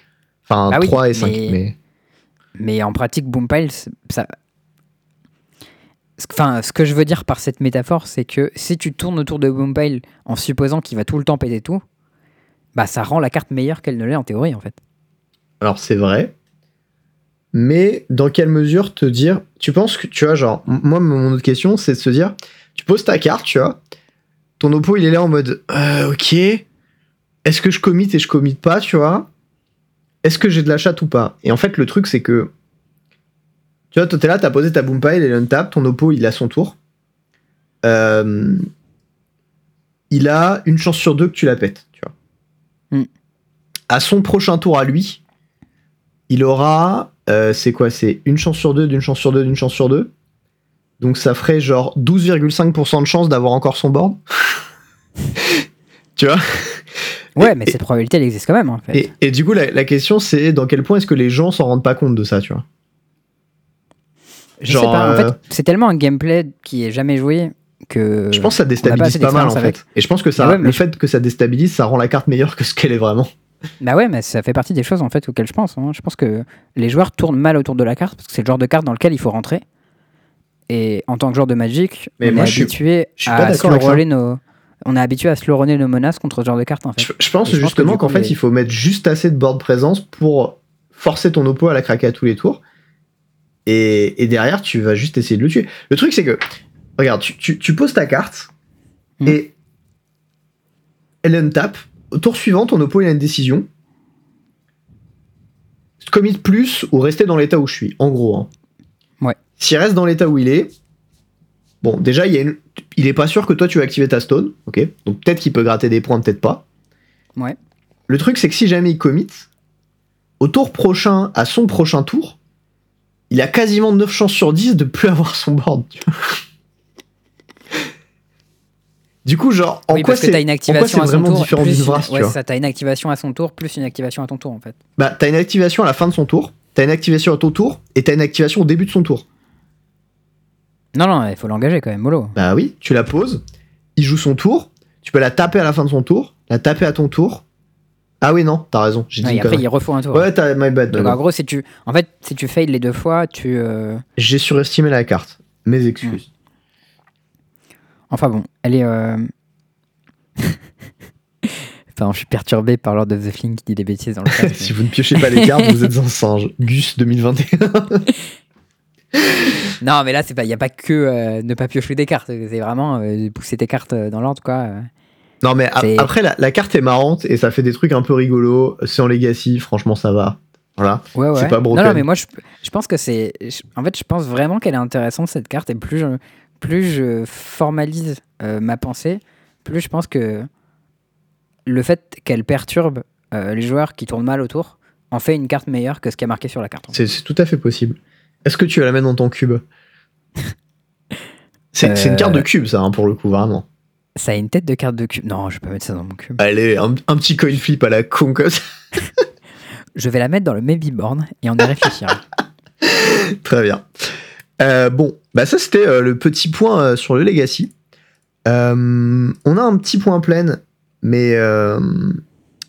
Enfin, Bah oui, 3 et 5. mais- Mais... Mais en pratique, Boompile, c'est- ça. Enfin, ce que je veux dire par cette métaphore, c'est que si tu tournes autour de Boompile en supposant qu'il va tout le temps péter tout, bah ça rend la carte meilleure qu'elle ne l'est en théorie en fait. Alors, c'est vrai. Mais dans quelle mesure te dire. Tu penses que, tu vois, genre, moi, mon autre question, c'est de se dire tu poses ta carte, tu vois. Ton oppo, il est là en mode euh, ok. Est-ce que je commit et je commit pas, tu vois Est-ce que j'ai de la chatte ou pas? Et en fait, le truc, c'est que. Tu vois, toi, t'es là, t'as posé ta Boompile et l'untap, ton oppo, il a son tour. Euh, il a une chance sur deux que tu la pètes, tu vois. Mm. À son prochain tour à lui, il aura. Euh, c'est quoi? C'est une chance sur deux, d'une chance sur deux, d'une chance sur deux. Donc ça ferait genre 12,5% de chance d'avoir encore son board. tu vois? Ouais, mais et- cette probabilité, elle existe quand même en fait. et, et du coup, la, la question, c'est dans quel point est-ce que les gens s'en rendent pas compte de ça, tu vois? Je sais genre, pas, en euh, fait, c'est tellement un gameplay qui est jamais joué que. Je pense que ça pas déstabilise pas, mal en fait. avec. Et je pense que ça, ouais, le je- fait que ça déstabilise, ça rend la carte meilleure que ce qu'elle est vraiment. Bah ouais, mais ça fait partie des choses en fait auxquelles je pense. hein. Je pense que les joueurs tournent mal autour de la carte parce que c'est le genre de carte dans lequel il faut rentrer. Et en tant que joueur de Magic, Mais on moi, est je suis- habitué je suis pas à d'accord avec ça. slow-roller nos. On est habitué à slow nos menaces contre ce genre de carte en fait. Je, je pense Et je pense justement que du qu'en coup, fait, les- il faut mettre juste assez de board présence pour forcer ton oppo à la craquer à tous les tours. Et, et derrière, tu vas juste essayer de le tuer. Le truc, c'est que regarde, tu, tu, poses ta carte Hmm. et elle untape. Au tour suivant, ton oppo il a une décision. Commit plus ou rester dans l'état où je suis, en gros. hein. Ouais. S'il reste dans l'état où il est, bon, déjà, il, y a une- il est pas sûr que toi tu vas activer ta stone, ok? Donc peut-être qu'il peut gratter des points, peut-être pas. Ouais. Le truc, c'est que si jamais il commit, au tour prochain, à son prochain tour, il a quasiment 9 chances sur 10 de plus avoir son board. tu vois. Du coup, genre, en oui, quoi c'est vraiment tour. différent d'une tu ouais, vois ça, t'as une activation à son tour, plus une activation à ton tour, en fait. Bah, t'as une activation à la fin de son tour, t'as une activation à ton tour, et t'as une activation au début de son tour. Non, non, il faut l'engager quand même, mollo. Bah oui, tu la poses, il joue son tour, tu peux la taper à la fin de son tour, la taper à ton tour. Ah oui, non, t'as raison, j'ai dit Ouais, une et après, il refaut un tour. Ouais, t'as my bad. Donc, en gros, si tu, en fait, si tu fails les deux fois, tu. euh, J'ai surestimé la carte. Mes excuses. Enfin bon, elle est. euh, Enfin, je suis perturbé par Lord of the Fling qui dit des bêtises dans le chat. si vous ne piochez pas les cartes, vous êtes un singe. Gus 2021. Non, mais là, c'est pas, il y a pas que euh, ne pas piocher des cartes. C'est vraiment euh, pousser tes cartes euh, dans l'ordre, quoi. euh. non, mais a- après, la, la carte est marrante et ça fait des trucs un peu rigolos. C'est en Legacy, franchement, ça va. Voilà. Ouais, ouais. C'est pas non, broken. non, mais moi, je, je pense que c'est. je- En fait, je pense vraiment qu'elle est intéressante, cette carte. Et plus je, plus je formalise euh, ma pensée, plus je pense que le fait qu'elle perturbe euh, les joueurs qui tournent mal autour en fait une carte meilleure que ce qui est marqué sur la carte. C'est tout à fait possible. Est-ce que tu vas la mettre dans ton cube? C'est une Euh, carte de cube, ça, hein, pour le coup, vraiment. Ça a une tête de carte de cube. Non, je peux pas mettre ça dans mon cube. Allez, un, un petit coin flip à la con. Je vais la mettre dans le maybe board et on y réfléchira. Très bien. Euh, bon, bah ça c'était euh, le petit point euh, sur le Legacy. On a un petit point plein, mais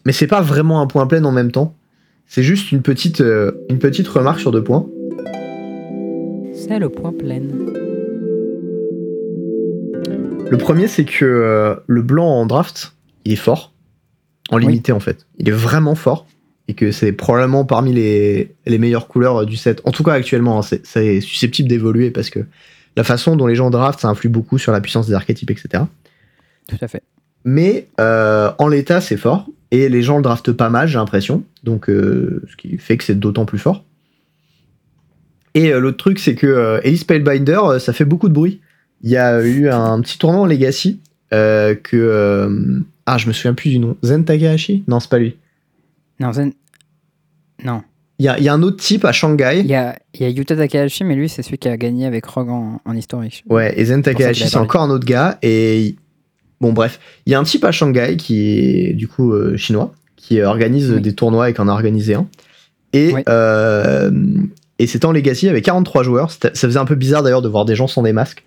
mais c'est pas vraiment un point plein en même temps. C'est juste une petite une petite remarque sur deux points. C'est le point plein. Le premier c'est que le blanc en draft, il est fort, en Oui. limité en fait. Il est vraiment fort et que c'est probablement parmi les, les meilleures couleurs euh, du set. En tout cas actuellement, hein, c'est susceptible d'évoluer parce que la façon dont les gens draftent, ça influe beaucoup sur la puissance des archétypes, etc. Tout à fait. Mais euh, en l'état, c'est fort. Et les gens le draftent pas mal, j'ai l'impression. Donc, euh, ce qui fait que c'est d'autant plus fort. Et euh, l'autre truc, c'est que Elise Spellbinder, euh, ça fait beaucoup de bruit. Il y a eu un petit tournoi en Legacy que. ah, je me souviens plus du nom. Zen Takahashi Non, c'est pas lui. Non, Zen- non. Il y a, il y a un autre type à Shanghai. Il y a, il y a Yuta Takahashi, mais lui, c'est celui qui a gagné avec Rogue en, en historique. Ouais, et Zen Takahashi, c'est encore un autre gars. Et bon, bref, il y a un type à Shanghai qui est du coup euh, chinois, qui organise Oui. des tournois et qui en a organisé un. Et, Oui. euh, et c'était en Legacy avec 43 joueurs. Ça faisait un peu bizarre d'ailleurs de voir des gens sans des masques.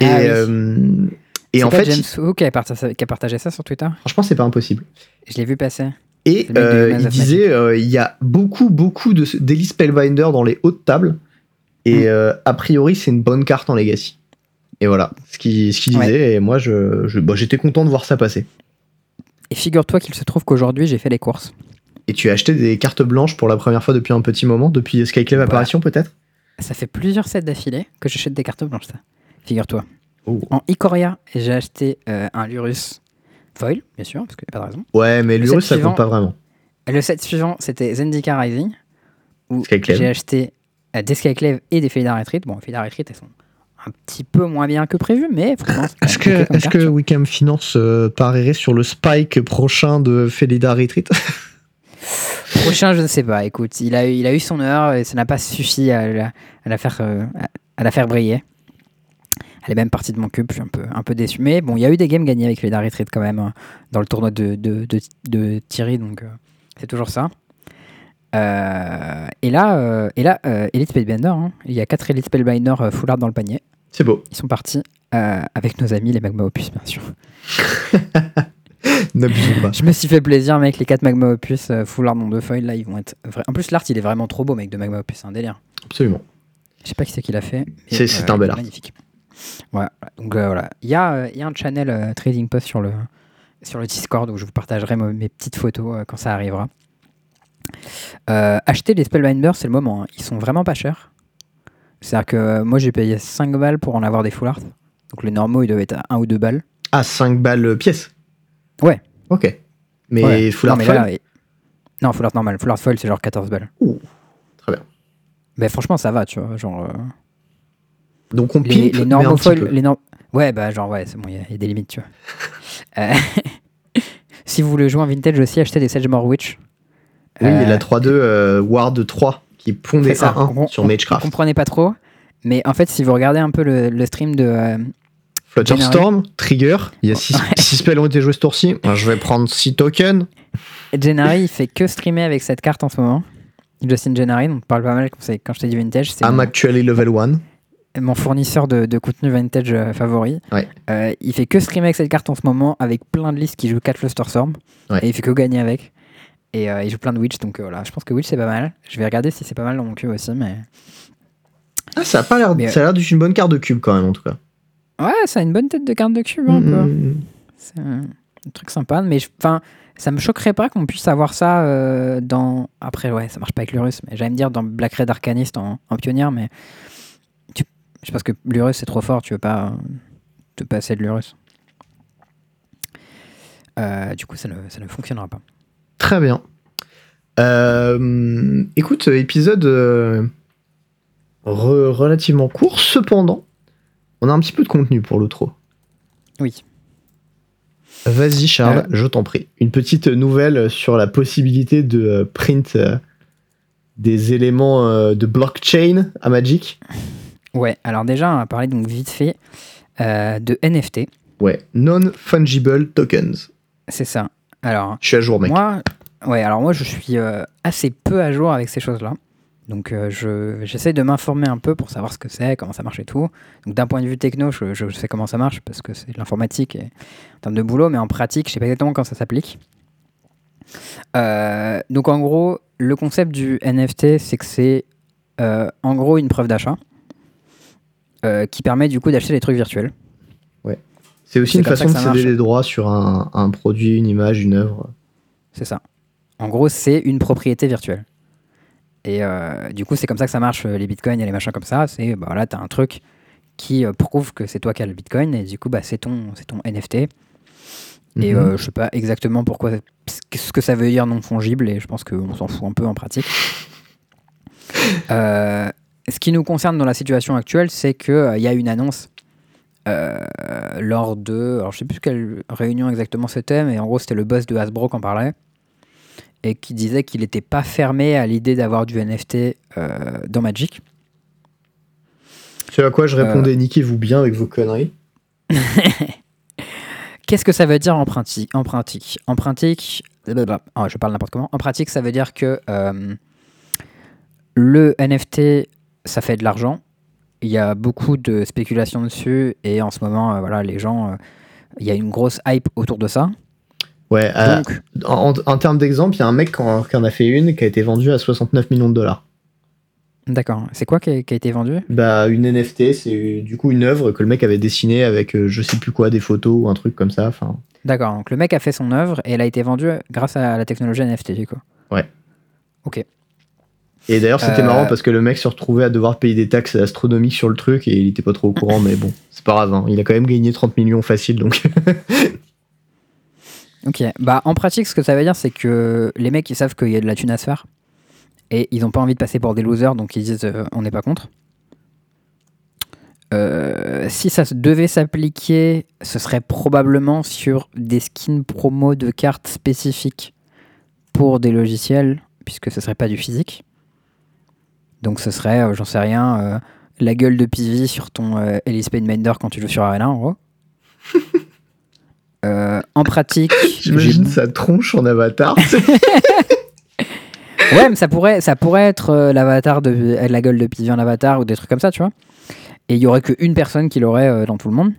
Et, Ah oui. euh, et en pas fait, James il- Wu qui a, partagé, qui a partagé ça sur Twitter? Franchement, c'est pas impossible. Je l'ai vu passer. Et euh, il disait euh, il y a beaucoup, beaucoup de d'Elise Spellbinder dans les hautes tables. Et Mm. euh, a priori, c'est une bonne carte en Legacy. Et voilà ce qu'il ce Ouais. disait. Et moi, je, je- bah, j'étais content de voir ça passer. Et figure-toi qu'il se trouve qu'aujourd'hui, j'ai fait les courses. Et tu as acheté des cartes blanches pour la première fois depuis un petit moment, depuis Skyclave Voilà. Apparition peut-être? Ça fait plusieurs sets d'affilée que j'achète des cartes blanches, ça. Figure-toi. Oh. En Ikoria, j'ai acheté un Lurus foil, bien sûr, parce qu'il n'y a pas de raison. Ouais, mais l'Urus, set ça suivant- compte pas vraiment. Le set suivant, c'était Zendika Rising, où j'ai acheté euh, des Skyclave et des Felidar Retreat. Bon, Felidar Retreat, elles sont un petit peu moins bien que prévu, mais Est-ce que, carte. que Wickham Finance euh, parierait sur le spike prochain de Felida Retreat Prochain, je ne sais pas. Écoute, il a eu, il a eu son heure et ça n'a pas suffi à la, à la faire, euh, à, à la faire briller. Elle est même partie de mon cube, je suis un peu, un peu déçu. Mais bon, il y a eu des games gagnés avec les Dark Retreat quand même hein, dans le tournoi de, de, de, de Thierry, donc euh, c'est toujours ça. Euh, et là, euh, et là Elite Spellbinder, hein. il y a 4 Elite Spellbinder full art dans le panier. C'est beau. Ils sont partis avec nos amis, les Magma Opus, bien sûr. N'abusons pas. Je me suis fait plaisir, mec. Les 4 Magma Opus full art dans deux feuilles, là, ils vont être. vra- En plus, l'art, il est vraiment trop beau, mec, de Magma Opus. C'est un délire. Absolument. Je sais pas qui c'est qui l'a fait. C'est- un bel art. Magnifique. Voilà. Donc euh, voilà. Il y, a, euh, il y a un channel euh, Trading Post sur le, sur le Discord où je vous partagerai mes petites photos euh, quand ça arrivera. Acheter les Spellbinders, c'est le moment. hein. Ils sont vraiment pas chers. C'est-à-dire que moi, j'ai payé 5 balles pour en avoir des full art. Donc les normaux, ils doivent être à 1 ou 2 balles. Ah, 5 balles pièce? Ouais. Ok. Mais Ouais. full non, art mais foil? là, et- Non, full art normal. Full art foil, c'est genre 14 balles. Ouh, très bien. Mais franchement, ça va, tu vois. Genre, Donc on les, pimpe, les foil. peu. Les norm- Ouais, bah, genre, ouais, c'est bon, il y, y a des limites, tu vois. Euh, si vous voulez jouer en vintage aussi, achetez des Sagemore Witch. Oui, Euh, et la 3-2 euh, Ward 3 qui C'est ça. 1-1 On- sur Magecraft. Vous comprenez pas trop. Mais en fait, si vous regardez un peu le, le stream de. euh, Flutterstorm, Trigger, il y a 6 Ouais. spells ont été joués ce tour-ci. Je vais prendre 6 tokens. Gennari, il fait que streamer avec cette carte en ce moment. Justin Gennari, on parle pas mal quand, je t'ai dit vintage. I'm mon, actually level 1. Mon fournisseur de, de contenu vintage euh, favori. Ouais. Euh, il fait que streamer avec cette carte en ce moment, avec plein de listes qui jouent 4 Flusterstorm. Ouais. Et il fait que gagner avec. Et euh, il joue plein de Witch, donc euh, voilà. Je pense que Witch c'est pas mal. Je vais regarder si c'est pas mal dans mon cube aussi, mais. Ah, ça a pas l'air, ça a l'air d'être une bonne carte de cube quand même en tout cas. Ouais, ça a une bonne tête de carte de cube, un Mm, peu. mm, mm. C'est un, un truc sympa, mais enfin, ça me choquerait pas qu'on puisse avoir ça dans. Après, ouais, ça marche pas avec l'Urus, mais j'allais me dire dans Black Red Arcanist en, en pionnière, mais je pense que l'Urus c'est trop fort, tu veux pas euh, te passer de l'Urus. Euh, du coup, ça ne, ça ne fonctionnera pas. Très bien. Euh, écoute, épisode euh, re- relativement court. Cependant, on a un petit peu de contenu pour l'outro. Oui. Vas-y Charles, je t'en prie. Une petite nouvelle sur la possibilité de print des éléments de blockchain à Magic. Ouais, alors déjà, on va parler donc vite fait euh, de NFT. Ouais, non-fungible tokens. C'est ça. Alors, Je suis à jour, mec. Moi, ouais, alors moi je suis euh, assez peu à jour avec ces choses-là. Donc euh, je j'essaie de m'informer un peu pour savoir ce que c'est, comment ça marche et tout. Donc d'un point de vue techno, je, je sais comment ça marche parce que c'est de l'informatique et en termes de boulot, mais en pratique, je sais pas exactement comment ça s'applique. Donc en gros, le concept du NFT, c'est que c'est en gros une preuve d'achat euh, qui permet du coup d'acheter des trucs virtuels. C'est aussi une façon de céder les droits sur un, un produit, une image, une œuvre. C'est ça. En gros, c'est une propriété virtuelle. Et euh, du coup, c'est comme ça que ça marche, euh, les bitcoins et les machins comme ça. C'est, bah voilà, t'as un truc qui euh, prouve que c'est toi qui as le bitcoin, et du coup, bah, c'est ton, ton NFT. Et Mhm. euh, je sais pas exactement pourquoi, ce que ça veut dire non fongible, et je pense qu'on s'en fout un peu en pratique. Euh, ce qui nous concerne dans la situation actuelle, c'est qu'il y a une annonce euh, lors de. Alors, je sais plus quelle réunion exactement c'était, mais en gros, c'était le boss de Hasbro qui en parlait. Et qui disait qu'il n'était pas fermé à l'idée d'avoir du NFT euh, dans Magic. Ce à quoi je Euh. répondais, niquez-vous bien avec vos conneries. Qu'est-ce que ça veut dire en pratique En pratique, en pratique, blablabla. Ah, je parle n'importe comment. En pratique, ça veut dire que euh, le NFT, ça fait de l'argent. Il y a beaucoup de spéculation dessus et en ce moment, euh, voilà, les gens, euh, il y a une grosse hype autour de ça. Ouais, euh, Donc, en, en termes d'exemple, il y a un mec qui en, qui en a fait une qui a été vendue à 69 millions de dollars. d'accord. C'est quoi qui a, qui a été vendu? Bah, une NFT, c'est du coup une œuvre que le mec avait dessinée avec je sais plus quoi, des photos ou un truc comme ça. Enfin, D'accord. Donc le mec a fait son œuvre et elle a été vendue grâce à la technologie NFT, du coup. Ouais. Ok. Et d'ailleurs, c'était Euh. marrant parce que le mec se retrouvait à devoir payer des taxes astronomiques sur le truc et il était pas trop au courant, mais bon, c'est pas grave. hein. Il a quand même gagné 30 millions facile donc. Ok, bah en pratique, ce que ça veut dire, c'est que les mecs, ils savent qu'il y a de la thune à se faire et ils n'ont pas envie de passer pour des losers, donc ils disent euh, on n'est pas contre. Euh, si ça devait s'appliquer, ce serait probablement sur des skins promo de cartes spécifiques pour des logiciels, puisque ce serait pas du physique. Donc ce serait, euh, j'en sais rien, euh, la gueule de PV sur ton euh, Elise Painbender quand tu joues sur Arena, en gros. Euh, en pratique, J'imagine sa tronche en avatar. Ouais, mais ça pourrait, ça pourrait être euh, l'avatar de euh, la gueule de Pivi en avatar ou des trucs comme ça, tu vois. Et il y aurait qu'une personne qui l'aurait euh, dans tout le monde.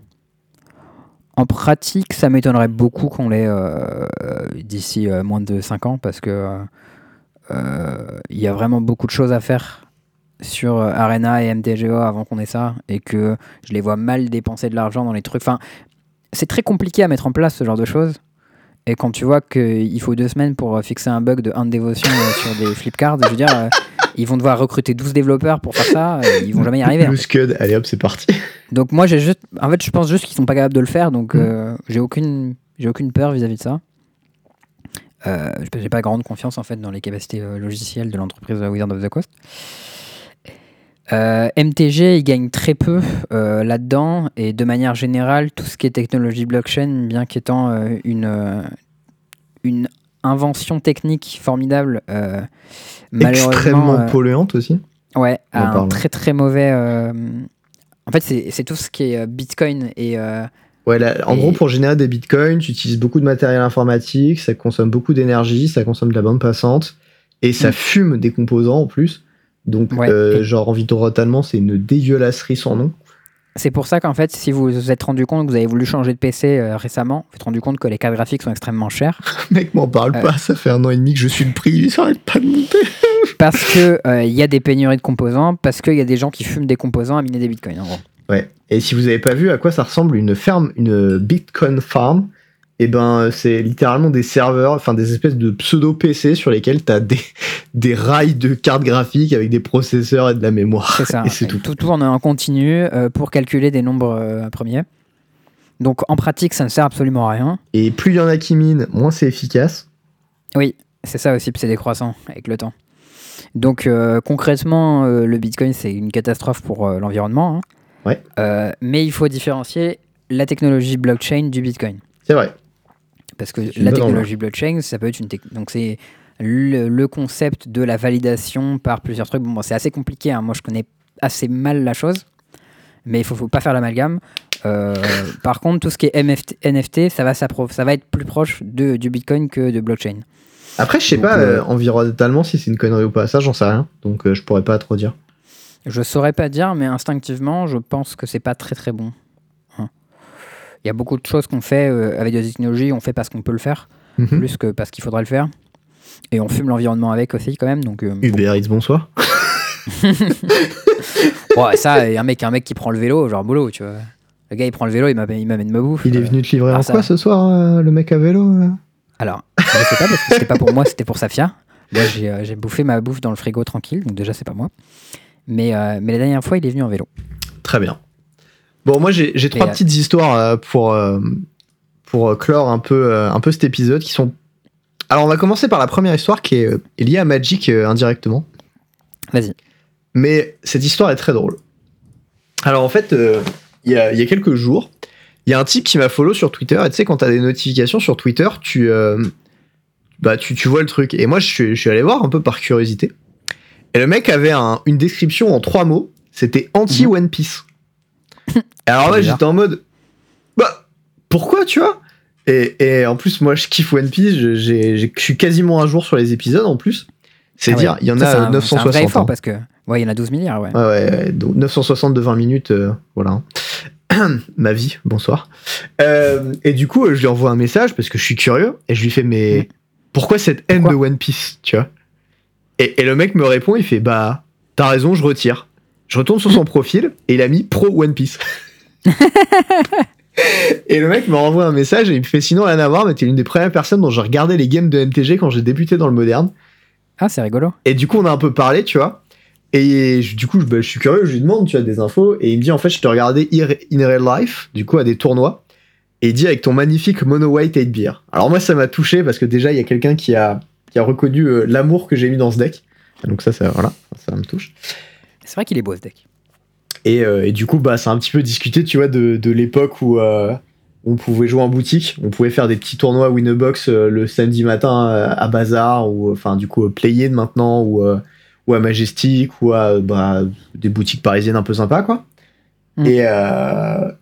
En pratique, ça m'étonnerait beaucoup qu'on l'ait euh, euh, d'ici euh, moins de 5 ans parce que euh, euh, il y a vraiment beaucoup de choses à faire sur euh, Arena et MTGO avant qu'on ait ça et que je les vois mal dépenser de l'argent dans les trucs. Enfin, c'est très compliqué à mettre en place ce genre de choses. Et quand tu vois qu'il faut deux semaines pour euh, fixer un bug de 1 de dévotion euh, sur des flip cards, je veux dire, euh, ils vont devoir recruter 12 développeurs pour faire ça, ils vont jamais y arriver. Le scud, allez hop, c'est parti. Donc moi, j'ai juste, en fait, je pense juste qu'ils sont pas capables de le faire, donc mm. j'ai aucune, j'ai aucune peur vis-à-vis de ça. Euh, j'ai pas grande confiance en fait dans les capacités logicielles de l'entreprise Wizard of the Coast. Euh, MTG, il gagne très peu euh, là-dedans et de manière générale, tout ce qui est technologie blockchain, bien qu'étant euh, une, une invention technique formidable, malheureusement. Extrêmement polluante aussi. Ouais, un très très mauvais. En fait, c'est tout ce qui est Bitcoin et. Ouais, en gros, pour générer des bitcoins, tu utilises beaucoup de matériel informatique, ça consomme beaucoup d'énergie, ça consomme de la bande passante, et ça mm. fume des composants en plus. Donc, euh, genre, en totalement, c'est une dégueulasserie sans nom. C'est pour ça qu'en fait, si vous vous êtes rendu compte que vous avez voulu changer de PC euh, récemment, vous êtes rendu compte que les cartes graphiques sont extrêmement chères. Mec, m'en parle euh, pas, ça fait un an et demi que je suis le prix, ça arrête pas de monter. parce que il y a des pénuries de composants, parce qu'il y a des gens qui fument des composants à miner des bitcoins, en gros. Ouais. Et si vous avez pas vu à quoi ça ressemble une ferme, une Bitcoin farm, et eh ben c'est littéralement des serveurs, enfin des espèces de pseudo PC sur lesquels tu as des, des rails de cartes graphiques avec des processeurs et de la mémoire. C'est ça. Et c'est tout. tout. en un continu euh, pour calculer des nombres euh, premiers. Donc en pratique, ça ne sert absolument à rien. Et plus il y en a qui minent, moins c'est efficace. Oui, c'est ça aussi, c'est décroissant avec le temps. Donc euh, concrètement, le Bitcoin, c'est une catastrophe pour l'environnement. Hein. Ouais. mais il faut différencier la technologie blockchain du Bitcoin. C'est vrai. Parce que la technologie blockchain, ça peut être une donc c'est le, concept de la validation par plusieurs trucs. Bon, c'est assez compliqué. Hein. Moi, je connais assez mal la chose, mais il faut, faut pas faire l'amalgame. Euh, par contre, tout ce qui est NFT, ça va, ça va être plus proche de, du Bitcoin que de blockchain. Après, je sais pas euh, euh, environnementalement si c'est une connerie ou pas. Ça, j'en sais rien. Donc, je pourrais pas trop dire. Je saurais pas dire, mais instinctivement, je pense que c'est pas très très bon. Il y a beaucoup de choses qu'on fait euh, avec des technologies, on fait parce qu'on peut le faire, mhm. plus que parce qu'il faudrait le faire. Et on fume l'environnement avec aussi, quand même. Donc, euh, Uber Eats, bonsoir. ouais, ça, un mec, un mec qui prend le vélo, genre boulot, tu vois. Le gars, il prend le vélo, il m'amène ma bouffe. Il est venu te livrer en quoi ce soir, euh, le mec à vélo Alors, je sais pas, parce que c'était pas pour moi, c'était pour Safia. Moi, j'ai bouffé ma bouffe dans le frigo tranquille, donc déjà, c'est pas moi. Mais, mais la dernière fois, il est venu en vélo. Très bien. Bon, moi j'ai trois petites histoires euh, pour, euh, pour euh, clore un peu, un peu cet épisode qui sont. Alors, on va commencer par la première histoire qui est, liée à Magic indirectement. Vas-y. Mais cette histoire est très drôle. Alors, en fait, il y, a, y, a, quelques jours, il y a un type qui m'a follow sur Twitter. Et tu sais, quand tu as des notifications sur Twitter, tu, bah, tu, tu, vois le truc. Et moi, je suis, je suis allé voir un peu par curiosité. Et le mec avait un, une description en trois mots. C'était anti-One Piece. Alors là, j'étais en mode, bah, pourquoi, tu vois? Et, et, en plus, moi, je kiffe One Piece, je suis quasiment un jour sur les épisodes en plus. C'est ah dire, il y en a 960. C'est fort parce que, ouais, il y en a 12 milliards, ouais. Ouais, ouais, donc 960 de 20 minutes, euh, voilà. Ma vie, bonsoir. Euh, et du coup, je lui envoie un message parce que je suis curieux et je lui fais, mais mm. pourquoi cette haine de One Piece, tu vois? Et, et le mec me répond, il fait, bah, t'as raison, je retire. Je retourne sur son profil et il a mis pro One Piece. et le mec me renvoie un message et il me fait sinon rien à voir, mais t'es l'une des premières personnes dont j'ai regardé les games de MTG quand j'ai débuté dans le moderne. Ah, c'est rigolo. Et du coup, on a un peu parlé, tu vois. Et du coup, bah, je suis curieux, je lui demande, tu as des infos. Et il me dit, en fait, je te regardais in real life, du coup, à des tournois. Et il dit, avec ton magnifique mono white 8 beer. Alors, moi, ça m'a touché parce que déjà, il y a quelqu'un qui a, qui a reconnu euh, l'amour que j'ai mis dans ce deck. Donc, ça, ça, voilà, ça me touche. C'est vrai qu'il est beau ce deck. Euh, et, du coup, bah, c'est un petit peu discuté, tu vois, de, de l'époque où euh, on pouvait jouer en boutique, on pouvait faire des petits tournois Winnerbox euh, le samedi matin à Bazar, ou enfin, du coup, Play maintenant, ou, ou à Majestic, ou à bah, des boutiques parisiennes un peu sympas, quoi. Mm. Et,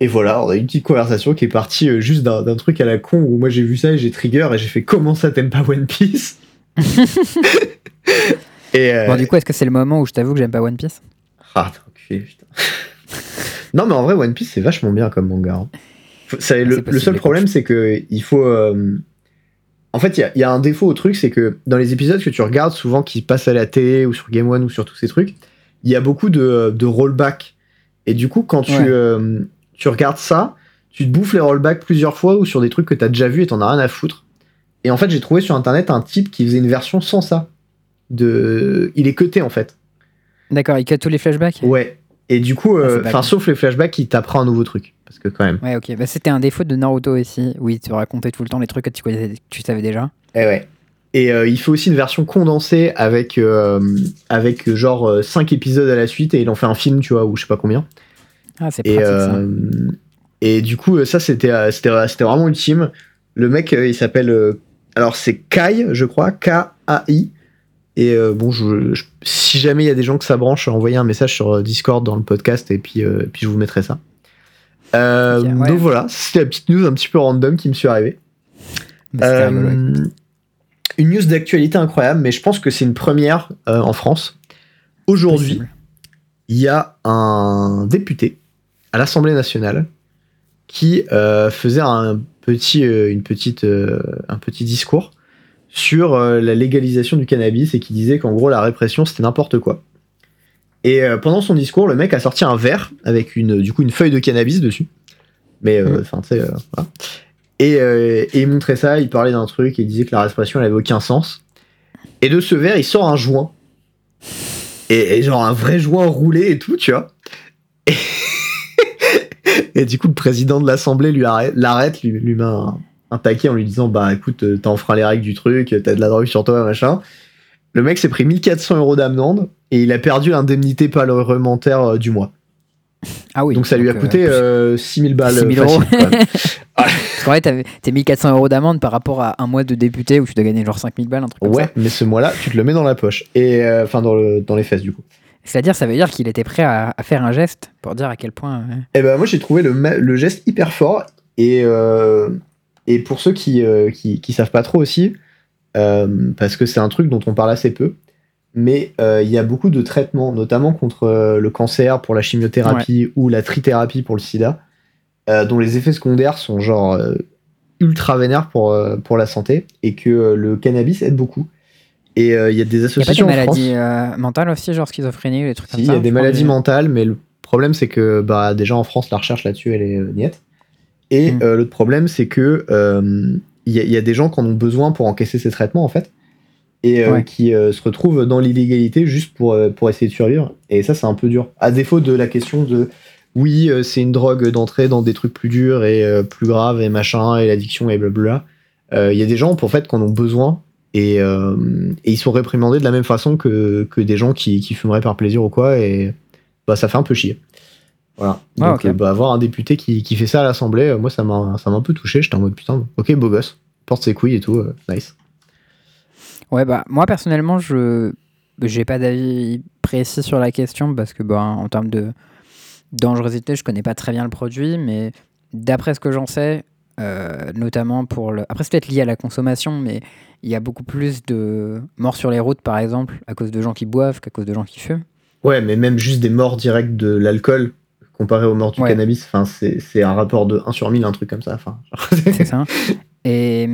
et, voilà, on a eu une petite conversation qui est partie juste d'un truc à la con où moi j'ai vu ça et j'ai trigger et j'ai fait comment ça t'aimes pas One Piece? Et Bon, du coup, est-ce que c'est le moment où je t'avoue que j'aime pas One Piece? Ah, putain. non, mais en vrai, One Piece, c'est vachement bien comme manga. Hein. le, seul problème, c'est que il faut. Euh, en fait, il y, a un défaut au truc, c'est que dans les épisodes que tu regardes, souvent qui passent à la télé ou sur Game One ou sur tous ces trucs, il y a beaucoup de, de rollback. Et du coup, quand tu, euh, tu regardes ça, tu te bouffes les rollbacks plusieurs fois ou sur des trucs que tu as déjà vu et t'en as rien à foutre. Et en fait, j'ai trouvé sur internet un type qui faisait une version sans ça. De... Il est cuté en fait. D'accord, il cut tous les flashbacks? Ouais. Et du coup, Ah, euh, enfin, sauf les flashbacks, il t'apprend un nouveau truc. Parce que quand même. Ouais, ok. Bah, c'était un défaut de Naruto aussi. Oui, tu racontais tout le temps les trucs que tu, connaissais, tu savais déjà. Eh ouais. Et euh, il fait aussi une version condensée avec, euh, avec genre 5 épisodes à la suite et il en fait un film, tu vois, ou je sais pas combien. Ah, c'est Et, pratique ça. euh, et du coup, ça, c'était c'était c'était vraiment ultime. Le mec, il s'appelle. alors, c'est Kai, je crois, K-A-I. Et euh, bon, je, je- si jamais il y a des gens que ça branche, envoyez un message sur euh, Discord dans le podcast et puis, euh, puis je vous mettrai ça. Euh, ouais. Donc voilà, c'était la petite news un petit peu random qui me suis arrivée. Une news d'actualité incroyable, mais je pense que c'est une première en France. Aujourd'hui, il y a un député à l'Assemblée nationale qui faisait un petit, une petite, un petit discours sur euh, la légalisation du cannabis et qui disait qu'en gros la répression c'était n'importe quoi. Et euh, pendant son discours, le mec a sorti un verre avec une, du coup une feuille de cannabis dessus. Mais euh, Mhm. enfin, tu sais, euh, voilà. Et, euh, et il montrait ça, il parlait d'un truc et il disait que la répression elle avait aucun sens. Et de ce verre, il sort un joint. Et, et genre un vrai joint roulé et tout, tu vois. Et, et du coup, le président de l'Assemblée lui arrête, l'arrête, lui, lui met un, un taquet en lui disant Bah écoute, euh, t'as enfreint les règles du truc, t'as de la drogue sur toi, machin. Le mec s'est pris 1400 euros d'amende et il a perdu l'indemnité parlementaire euh, du mois. Ah oui. Donc ça lui a euh, coûté euh, 6000 balles. 6 000 facile, euros. quand même. Parce qu'en fait, t'es 1400 euros d'amende par rapport à un mois de député où tu dois gagner genre 5000 balles, un truc comme ouais, ça. mais ce mois-là, tu te le mets dans la poche. Et euh, enfin, dans, le, dans les fesses, du coup. C'est-à-dire, ça veut dire qu'il était prêt à, à faire un geste pour dire à quel point. euh, Eh ben moi j'ai trouvé le, le geste hyper fort et, euh, et pour ceux qui, euh, qui, qui savent pas trop aussi, euh, parce que c'est un truc dont on parle assez peu, mais euh, il y a beaucoup de traitements, notamment contre euh, le cancer pour la chimiothérapie ou la trithérapie pour le sida, dont les effets secondaires sont genre ultra vénères pour, pour la santé et que le cannabis aide beaucoup. Et euh, il y a des Il y a pas des associations maladies euh, mentales aussi, genre schizophrénie ou des trucs Si, comme il ça y a des maladies mentales, mais le problème, c'est que bah, déjà en France, la recherche là-dessus, elle est niette. Et Mm. euh, l'autre problème, c'est que euh, il y, a- il y a des gens qui en ont besoin pour encaisser ces traitements, en fait, et euh, Ouais. qui euh, se retrouvent dans l'illégalité juste pour, pour essayer de survivre. Et ça, c'est un peu dur. À défaut de la question de oui, c'est une drogue d'entrée dans des trucs plus durs et plus graves et machin, et l'addiction et blablabla. Il y a des gens, en fait, qui en ont besoin. Et, euh, et ils sont réprimandés de la même façon que, que des gens qui, qui fumeraient par plaisir ou quoi. Et bah, ça fait un peu chier. Voilà. Ah, Donc, euh, bah, avoir un député qui, qui fait ça à l'Assemblée, euh, moi, ça m'a ça m'a un peu touché. J'étais en mode putain, ok, beau gosse, porte ses couilles et tout, euh, nice. Ouais, bah, moi personnellement, je j'ai pas d'avis précis sur la question parce que, bah, en termes de dangerosité, je connais pas très bien le produit, mais d'après ce que j'en sais, euh, notamment pour le. Après, c'est peut-être lié à la consommation, mais il y a beaucoup plus de morts sur les routes, par exemple, à cause de gens qui boivent qu'à cause de gens qui fument. Ouais, mais même juste des morts directes de l'alcool comparé aux morts du Ouais. cannabis, enfin, c'est c'est un rapport de 1 sur 1000, un truc comme ça. Enfin, C'est ça. Et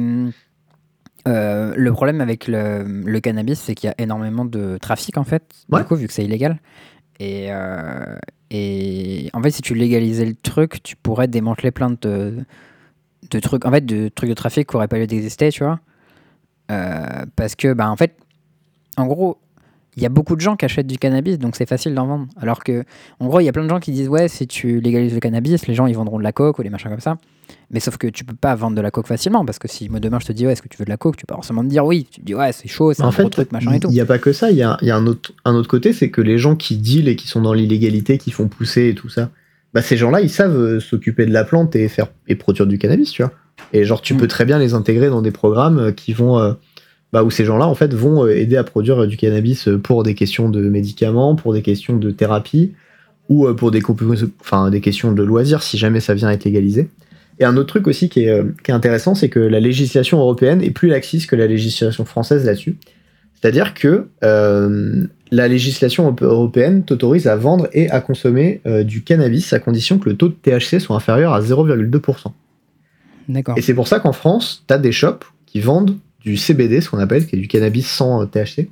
euh, le problème avec le, le cannabis, c'est qu'il y a énormément de trafic en fait, Ouais. du coup, vu que c'est illégal. Et, euh, et en fait, si tu légalisais le truc, tu pourrais démanteler plein de, de trucs, en fait, de trucs de trafic qui n'auraient pas lieu d'exister, tu vois. Euh, parce que, bah, en fait, en gros, il y a beaucoup de gens qui achètent du cannabis, donc c'est facile d'en vendre. Alors que, en gros, il y a plein de gens qui disent, ouais, si tu légalises le cannabis, les gens, ils vendront de la coke ou des machins comme ça. Mais sauf que tu peux pas vendre de la coke facilement, parce que si moi demain je te dis, ouais, est-ce que tu veux de la coke, tu peux forcément te dire oui. Tu te dis, ouais, c'est chaud, c'est un fait, gros truc, machin et tout. il n'y a pas que ça. Il y a, il y a un, autre, un autre côté, c'est que les gens qui dealent et qui sont dans l'illégalité, qui font pousser et tout ça, bah, ces gens-là, ils savent euh, s'occuper de la plante et faire et produire du cannabis, tu vois. Et genre, tu Mm. peux très bien les intégrer dans des programmes euh, qui vont, euh, bah, où ces gens-là, en fait, vont euh, aider à produire euh, du cannabis euh, pour des questions de médicaments, pour des questions de thérapie ou pour des, compos- enfin, des questions de loisirs si jamais ça vient être légalisé. Et un autre truc aussi qui est, qui est intéressant, c'est que la législation européenne est plus laxiste que la législation française là-dessus. C'est-à-dire que euh, la législation euro- européenne t'autorise à vendre et à consommer euh, du cannabis à condition que le taux de THC soit inférieur à 0,2%. D'accord. Et c'est pour ça qu'en France, tu as des shops qui vendent du CBD, ce qu'on appelle, qui est du cannabis sans euh, THC,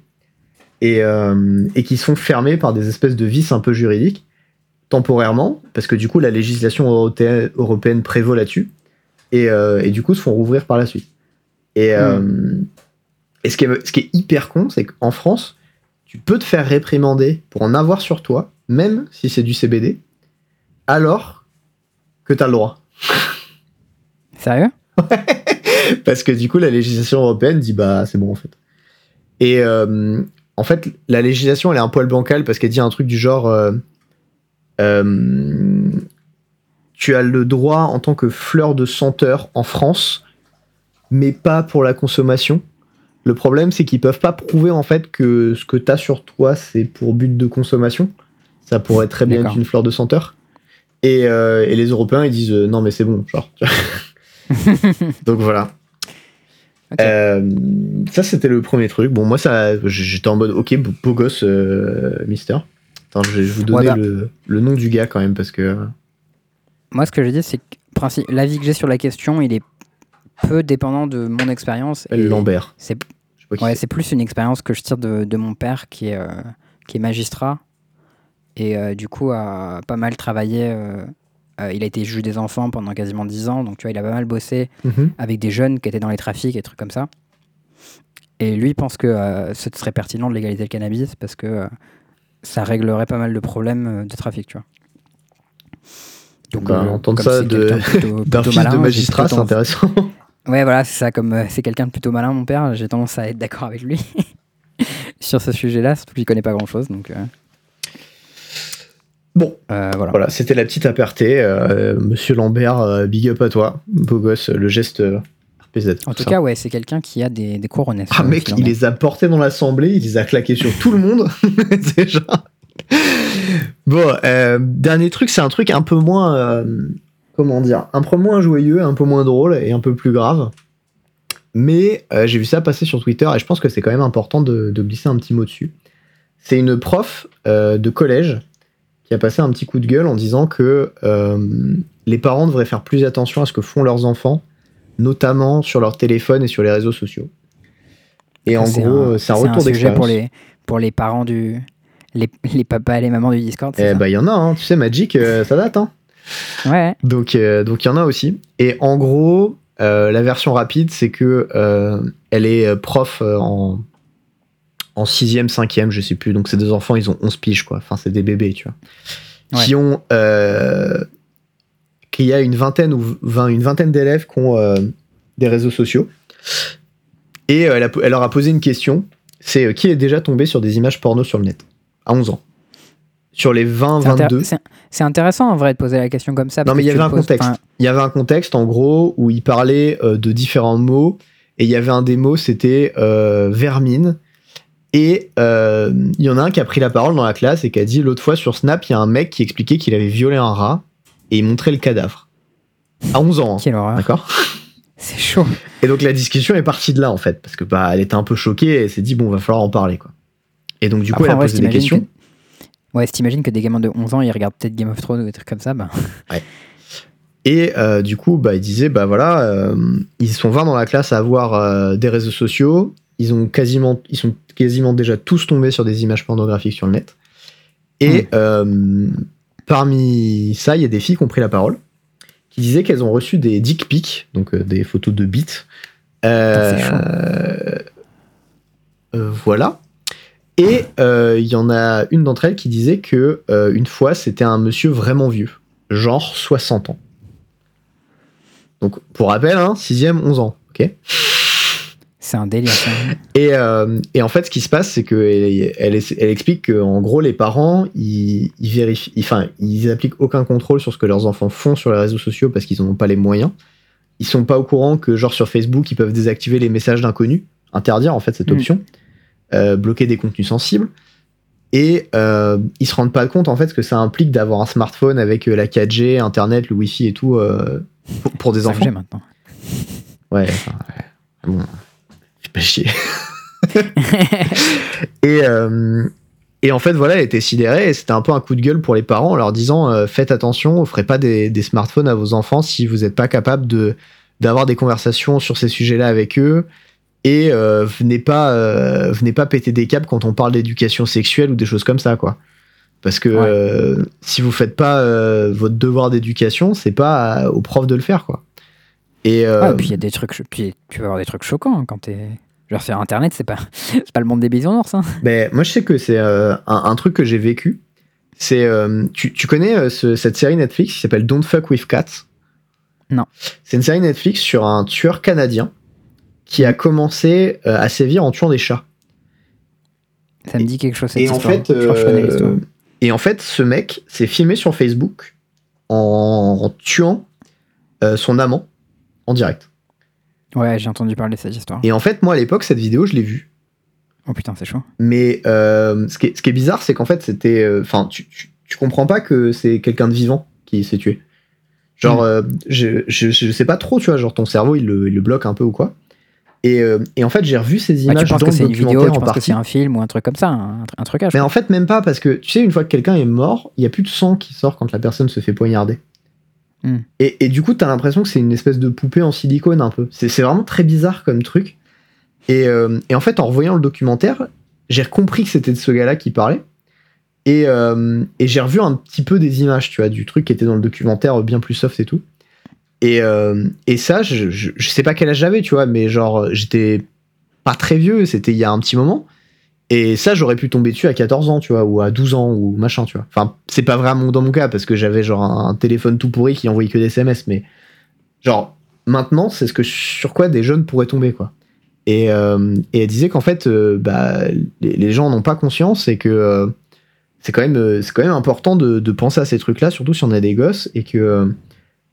et, euh, et qui sont fermés par des espèces de vices un peu juridiques, temporairement, parce que du coup, la législation européenne, prévaut là-dessus, et, euh, et du coup, se font rouvrir par la suite. Et, euh, et ce, qui est, ce qui est hyper con, c'est qu'en France, tu tu peux te faire réprimander pour en avoir sur toi, même si c'est du CBD, alors que tu as le droit. Sérieux? Parce que du coup, la législation européenne dit bah c'est bon en fait. Et euh, en fait, la législation elle est un poil bancale parce qu'elle dit un truc du genre euh, euh, tu as le droit en tant que fleur de senteur en France, mais pas pour la consommation. Le problème, c'est qu'ils peuvent pas prouver en fait que ce que tu as sur toi, c'est pour but de consommation. Ça pourrait très bien être une fleur de senteur. Et, et les Européens, ils disent non, mais c'est bon, genre. Donc voilà. Euh, ça, c'était le premier truc. Bon, moi, ça, j'étais en mode, ok, beau, gosse, euh, Mister. Attends, je vais vous donner le, le, nom du gars quand même parce que. Moi, ce que je dis, c'est que l'avis que j'ai sur la question, il est peu dépendant de mon expérience. Lambert. C'est ouais, plus une expérience que je tire de, de mon père qui est, euh, qui est magistrat et du coup a pas mal travaillé euh, il a été juge des enfants pendant quasiment 10 ans, donc tu vois, il a pas mal bossé mhm. avec des jeunes qui étaient dans les trafics et trucs comme ça. Et lui pense que euh, ce serait pertinent de légaliser le cannabis parce que euh, ça réglerait pas mal de problèmes de trafic, tu vois. Donc, bah, entendre ça d'un fils de magistrat, c'est intéressant. Ouais, voilà, c'est ça. Comme c'est quelqu'un de plutôt malin, mon père, j'ai tendance à être d'accord avec lui sur ce sujet-là, surtout qu'il connaît pas grand-chose. Donc, Bon, euh, voilà, c'était la petite aparté. Euh, Monsieur Lambert, euh, big up à toi, beau gosse, le geste RPZ. En tout cas, ouais, c'est quelqu'un qui a des, des couronnes. Ah mec, il les a portés dans l'assemblée, il les a claqués sur tout le monde. Déjà. Bon, dernier truc, c'est un truc un peu moins, comment dire, un peu moins joyeux, un peu moins drôle et un peu plus grave. Mais j'ai vu ça passer sur Twitter et je pense que c'est quand même important de, de, glisser un petit mot dessus. C'est une prof de collège qui a passé un petit coup de gueule en disant que euh, les parents devraient faire plus attention à ce que font leurs enfants, notamment sur leur téléphone et sur les réseaux sociaux. Et en gros, c'est un retour d'expérience. pour les, pour les parents du. Les, les, papas et les mamans du Discord. Eh bah, il y en a, hein. tu sais, Magic, euh, ça date. Hein. Ouais. Donc, euh, donc il y en a aussi. Et en gros, la version rapide, c'est que elle est prof en, en sixième, cinquième, je sais plus. Donc c'est des enfants, ils ont 11 piges, quoi. Enfin, c'est des bébés, tu vois. Qui ont... Euh, qu'il y a une vingtaine ou une vingtaine d'élèves qui ont euh, des réseaux sociaux. Et euh, elle, leur a posé une question. C'est qui est déjà tombé sur des images porno sur le net À 11 ans? Sur les 20, 22. C'est intéressant en vrai de poser la question comme ça. Non, mais il y avait un contexte. Il y avait un contexte en gros où il parlait de différents mots. Et il y avait un des mots, c'était vermine et il euh, y en a un qui a pris la parole dans la classe et qui a dit l'autre fois sur Snap, il y a un mec qui expliquait qu'il avait violé un rat et il montrait le cadavre. À 11 ans. Hein. D'accord? C'est chaud. Et donc la discussion est partie de là en fait, parce que bah elle était un peu choquée et s'est dit bon, va falloir en parler quoi. Et donc du coup, elle a posé des questions. Ouais, si t'imagines que des gamins de 11 ans ils regardent peut-être Game of Thrones ou des trucs comme ça, bah. Ouais. Et euh, du coup, bah, il disait, bah voilà, euh, ils sont 20 dans la classe à avoir des réseaux sociaux, ils ont quasiment, ils sont quasiment déjà tous tombés sur des images pornographiques sur le net. Et hmm. euh, parmi ça, il y a des filles qui ont pris la parole, qui disaient qu'elles ont reçu des dick pics, donc euh, des photos de bites. Euh, voilà. Et il y en a une d'entre elles qui disait que une fois, c'était un monsieur vraiment vieux, genre 60 ans. Donc, pour rappel, hein, 6ème, 11 ans, ok? C'est un délire. Et, euh, et, en fait, ce qui se passe, c'est qu'elle elle, elle explique qu'en gros, les parents, ils, vérifient, enfin, ils appliquent aucun contrôle sur ce que leurs enfants font sur les réseaux sociaux parce qu'ils n'en ont pas les moyens. Ils sont pas au courant que, genre, sur Facebook, ils peuvent désactiver les messages d'inconnus, interdire en fait cette mm. option, euh, bloquer des contenus sensibles. Et euh, ils se rendent pas compte en fait ce que ça implique d'avoir un smartphone avec euh, la 4G, Internet, le Wi-Fi et tout pour, des enfants. maintenant. Ouais. Enfin, Bon pas chier. et, euh, et en fait, voilà, elle était sidérée et c'était un peu un coup de gueule pour les parents en leur disant euh, faites attention, offrez pas des, des, smartphones à vos enfants si vous n'êtes pas capable de d'avoir des conversations sur ces sujets-là avec eux et euh, venez pas venez pas péter des câbles quand on parle d'éducation sexuelle ou des choses comme ça quoi. Parce que si vous faites pas votre devoir d'éducation, c'est pas aux profs de le faire quoi. Et, puis il y a des trucs, puis tu vas avoir des trucs choquants hein, quand t'es Genre sur Internet, c'est pas, c'est pas le monde des bisounours. Hein. Ben, moi, je sais que c'est euh, un, un truc que j'ai vécu. C'est, euh, tu, tu connais euh, ce- cette série Netflix qui s'appelle Don't Fuck with Cats? Non. C'est une série Netflix sur un tueur canadien qui a commencé à sévir en tuant des chats. Ça me dit quelque chose cette Et en fait, Je je et en fait, ce mec s'est filmé sur Facebook en, en tuant son amant en direct. Ouais, j'ai entendu parler de cette histoire. Et en fait, moi à l'époque, cette vidéo, je l'ai vue. Oh putain, c'est chaud. Mais euh, ce, qui est, ce qui est bizarre, c'est qu'en fait, c'était. euh, Enfin, tu, tu, tu comprends pas que c'est quelqu'un de vivant qui s'est tué. Genre, Mm. euh, je, je, je sais pas trop, tu vois, genre ton cerveau, il le, il le bloque un peu ou quoi. Et, et en fait, j'ai revu ces Bah, images tu penses dans que c'est une documentaire vidéo, tu en penses que c'est un film ou un truc comme ça, un, un trucage. Mais en fait, même pas, parce que tu sais, une fois que quelqu'un est mort, il y a plus de sang qui sort quand la personne se fait poignarder. Hmm. Et, du coup, t'as l'impression que c'est une espèce de poupée en silicone un peu. C'est vraiment très bizarre comme truc. Et, euh, et en fait, en revoyant le documentaire, j'ai compris que c'était de ce gars-là qui parlait. Et, euh, et j'ai revu un petit peu des images, tu vois, du truc qui était dans le documentaire, bien plus soft et tout. Et, euh, et ça, je, je, je sais pas quel âge j'avais, tu vois, mais genre, j'étais pas très vieux, c'était il y a un petit moment. Et ça, j'aurais pu tomber dessus à 14 ans, tu vois, ou à 12 ans, ou machin, tu vois. Enfin, c'est pas vraiment dans mon cas, parce que j'avais genre un, téléphone tout pourri qui envoyait que des SMS, mais genre, maintenant, c'est ce que sur quoi des jeunes pourraient tomber, quoi. Et, euh, elle disait qu'en fait, euh, bah, les, gens n'ont pas conscience et que euh, c'est quand, même, quand même important de, de penser à ces trucs-là, surtout si on a des gosses, et que,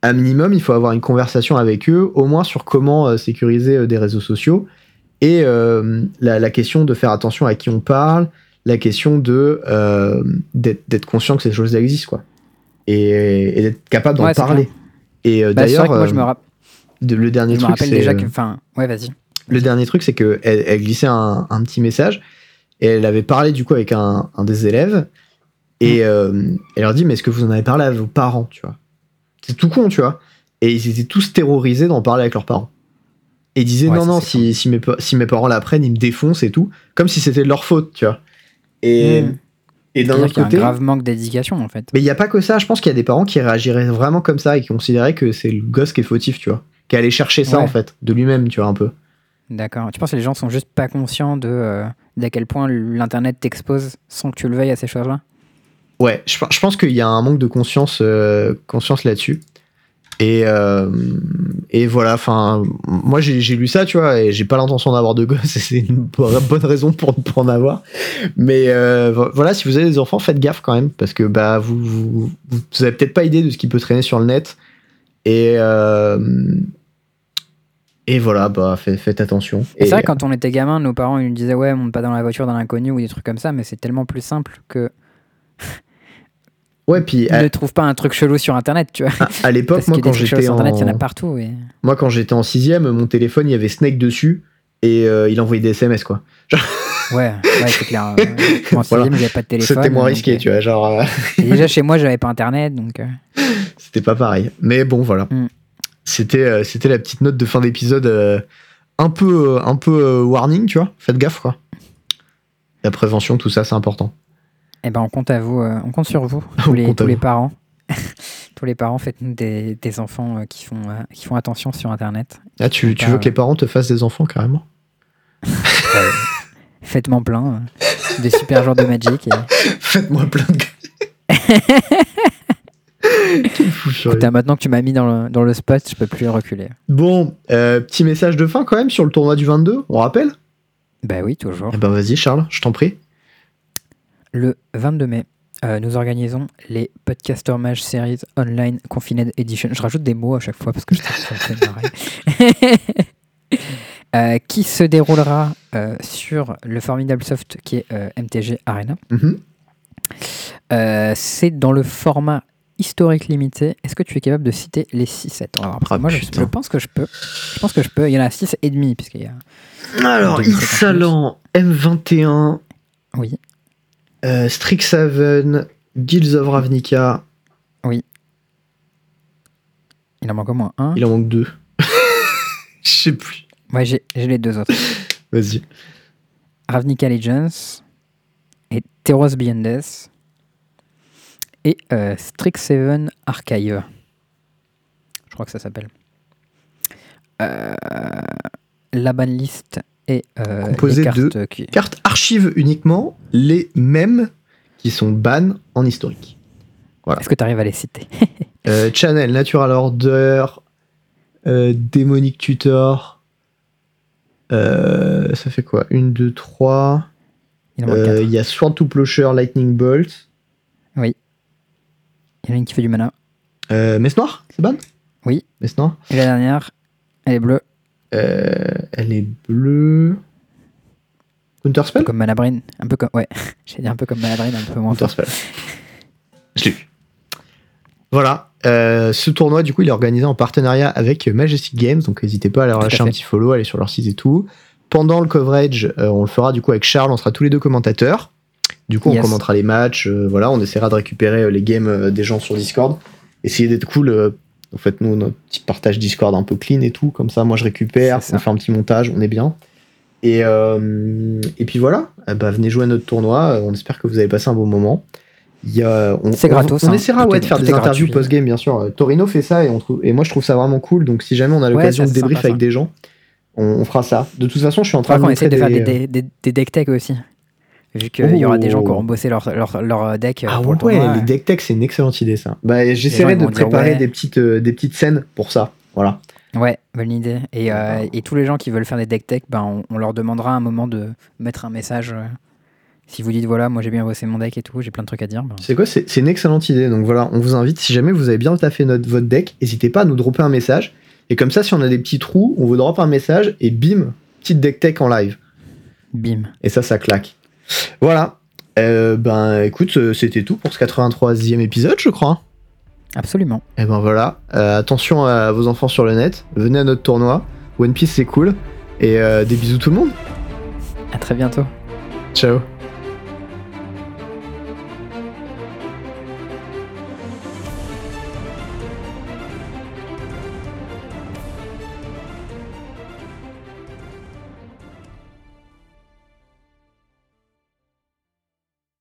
à minimum, il faut avoir une conversation avec eux, au moins sur comment sécuriser des réseaux sociaux, et euh, la, la question de faire attention à qui on parle, la question de euh, d'être conscient que ces choses existent, quoi. Et, et d'être capable d'en Ouais, parler. Et euh, Bah, d'ailleurs, que moi, je me, rapp- de- le dernier je me truc, rappelle déjà que. Enfin, ouais, vas-y. le dernier truc, c'est qu'elle elle glissait un, un petit message et elle avait parlé du coup avec un, un des élèves et Mm. euh, elle leur dit mais est-ce que vous en avez parlé à vos parents, tu vois? C'est tout con, tu vois? Et ils étaient tous terrorisés d'en parler avec leurs parents. Et Ouais, non non si, si, mes, pa- si mes parents l'apprennent ils me défoncent et tout comme si c'était de leur faute, tu vois. Et, Mm. et d'un autre qu'il y a côté, un grave manque d'éducation, en fait. mais il n'y a pas que ça. Je pense qu'il y a des parents qui réagiraient vraiment comme ça et qui considéraient que c'est le gosse qui est fautif, tu vois. Qui allait chercher ça Ouais. en fait de lui-même, tu vois un peu. D'accord. Tu penses que les gens sont juste pas conscients de euh, d'à quel point l'internet t'expose sans que tu le veuilles à ces choses-là? Ouais, je, je pense qu'il y a un manque de conscience, euh, conscience là-dessus. Et, euh, et voilà, enfin, moi j'ai lu ça, tu vois, et j'ai pas l'intention d'avoir de gosse, et c'est une bo- bonne raison pour, pour en avoir. Mais euh, vo- voilà, si vous avez des enfants, faites gaffe quand même, parce que bah, vous, vous, vous avez peut-être pas idée de ce qui peut traîner sur le net. Et, euh, et voilà, bah, fait- faites attention. C'est vrai, quand on était gamin, nos parents ils nous disaient Ouais, monte pas dans la voiture d'un inconnu ou des trucs comme ça, mais c'est tellement plus simple que. Ouais, puis à, ne trouvent pas un truc chelou sur internet, tu vois. à- à l'époque, moi quand j'étais en... internet, il y en a partout. Et... Moi, quand j'étais en sixième, mon téléphone, il y avait Snake dessus et euh, il envoyait des SMS, quoi. Ouais, ouais c'est clair. euh, moi, en Voilà. sixième, j'avais pas de téléphone. C'était moins risqué, euh, tu vois, genre, euh, et déjà, chez moi, j'avais pas internet, donc. c'était pas pareil. Mais bon, voilà. Mm. C'était, c'était la petite note de fin d'épisode un peu, un peu warning, tu vois. Faites gaffe, quoi. La prévention, tout ça, c'est important. Eh ben, on compte à vous, euh, on compte sur vous, tous les, tous parents. tous les parents, faites-nous des, des enfants euh, qui, font, euh, qui font attention sur internet. Ah, tu, tu veux que les parents te fassent des enfants, carrément? Faites-moi plein. euh, des super joueurs de Magic. Et... Faites-moi plein de. Putain, maintenant que tu m'as mis dans le, dans le spot, je peux plus reculer. Bon, petit message de fin quand même sur le tournoi du 22, on rappelle? Bah oui, toujours. Eh ben vas-y Charles, je t'en prie. Le 22 mai, euh, nous organisons les Podcaster Mage Series Online Confined Edition. Je rajoute des mots à chaque fois parce que je marrer. Euh, qui se déroulera euh, sur le formidable soft qui est euh, MTG Arena. Mhm. C'est dans le format historique limité. Est-ce que tu es capable de citer les 6 sets Alors, après, Ah, Moi, je, pense que je peux. Je pense que je peux. Il y en a 6 et demi puisqu'il y a. Alors, Demi-sept en plus. Ixalan, M21, Oui. Euh, Strixhaven, Guilds of Ravnica, Il en manque au moins un. il en manque deux. Je sais plus. Ouais, j'ai les deux autres. Vas-y. Ravnica Legends et Teros Beyond Death et euh, Strixhaven Archive. Je crois que ça s'appelle. Euh, la banlist et euh, Composé cartes de qui- Cartes archives uniquement les mêmes qui sont ban en historique. Est-ce que tu arrives à les citer Euh, Channel, Natural Order, euh, Demonic Tutor. euh, ça fait quoi? Une, deux, trois. Il en y a Sword to Plowshare, Lightning Bolt. Il y en a une qui fait du mana. Euh, Noire, c'est ban? Oui. Messe Noire. Et la dernière, elle est bleue, elle est bleue. Counterspell un peu comme Malabrine. Un peu comme. Ouais, j'ai dit un peu comme Malabrine, un peu moins. Counterspell. Je l'ai. Voilà. Euh, ce tournoi, du coup, il est organisé en partenariat avec Majestic Games. Donc, n'hésitez pas à leur lâcher un petit follow, aller sur leur site et tout. Pendant le coverage, euh, on le fera du coup avec Charles. On sera tous les deux commentateurs. Du coup, on commentera les matchs. euh, voilà, on essaiera de récupérer euh, les games euh, des gens sur Discord. Essayer d'être cool. Euh, en fait, nous, notre petit partage Discord un peu clean et tout. Comme ça, moi, je récupère. On fait un petit montage. On est bien. Et, euh, et puis voilà, ben, venez jouer à notre tournoi. On espère que vous avez passé un bon moment. On, C'est on- gratos, On, hein. essaiera ouais, de faire des interviews post-game, bien sûr. Euh, Torino fait ça et, on trouve, et moi je trouve ça vraiment cool. Donc si jamais on a l'occasion de débrief avec ça. des gens, on, on fera ça. De toute façon, je suis en train de essaie faire des... des, des, des- des deck tech aussi. Vu qu'il y aura des gens qui Oh. auront bossé leur, leur, leur deck. euh, Ah pour le ouais, tournoi. les deck tech, c'est une excellente idée ça. Bah, J'essaierai de préparer ouais. des, petites, euh, des petites scènes pour ça. Voilà. Ouais, bonne idée. Et, euh, et tous les gens qui veulent faire des deck tech, ben, on, on leur demandera un moment de mettre un message. euh, si vous dites, voilà, moi j'ai bien bossé mon deck et tout, j'ai plein de trucs à dire. ben, C'est quoi C'est c'est une excellente idée. Donc voilà, on vous invite. Si jamais vous avez bien taffé notre, votre deck, n'hésitez pas à nous dropper un message. Et comme ça, si on a des petits trous, on vous drop un message et bim, petite deck tech en live. bim. Et ça, ça claque. Voilà. Euh, ben écoute, euh, c'était tout pour ce 83e épisode, je crois. Absolument. Et ben voilà. Euh, attention à vos enfants sur le net. Venez à notre tournoi. One Piece, c'est cool. Et euh, des bisous tout le monde. À très bientôt. Ciao.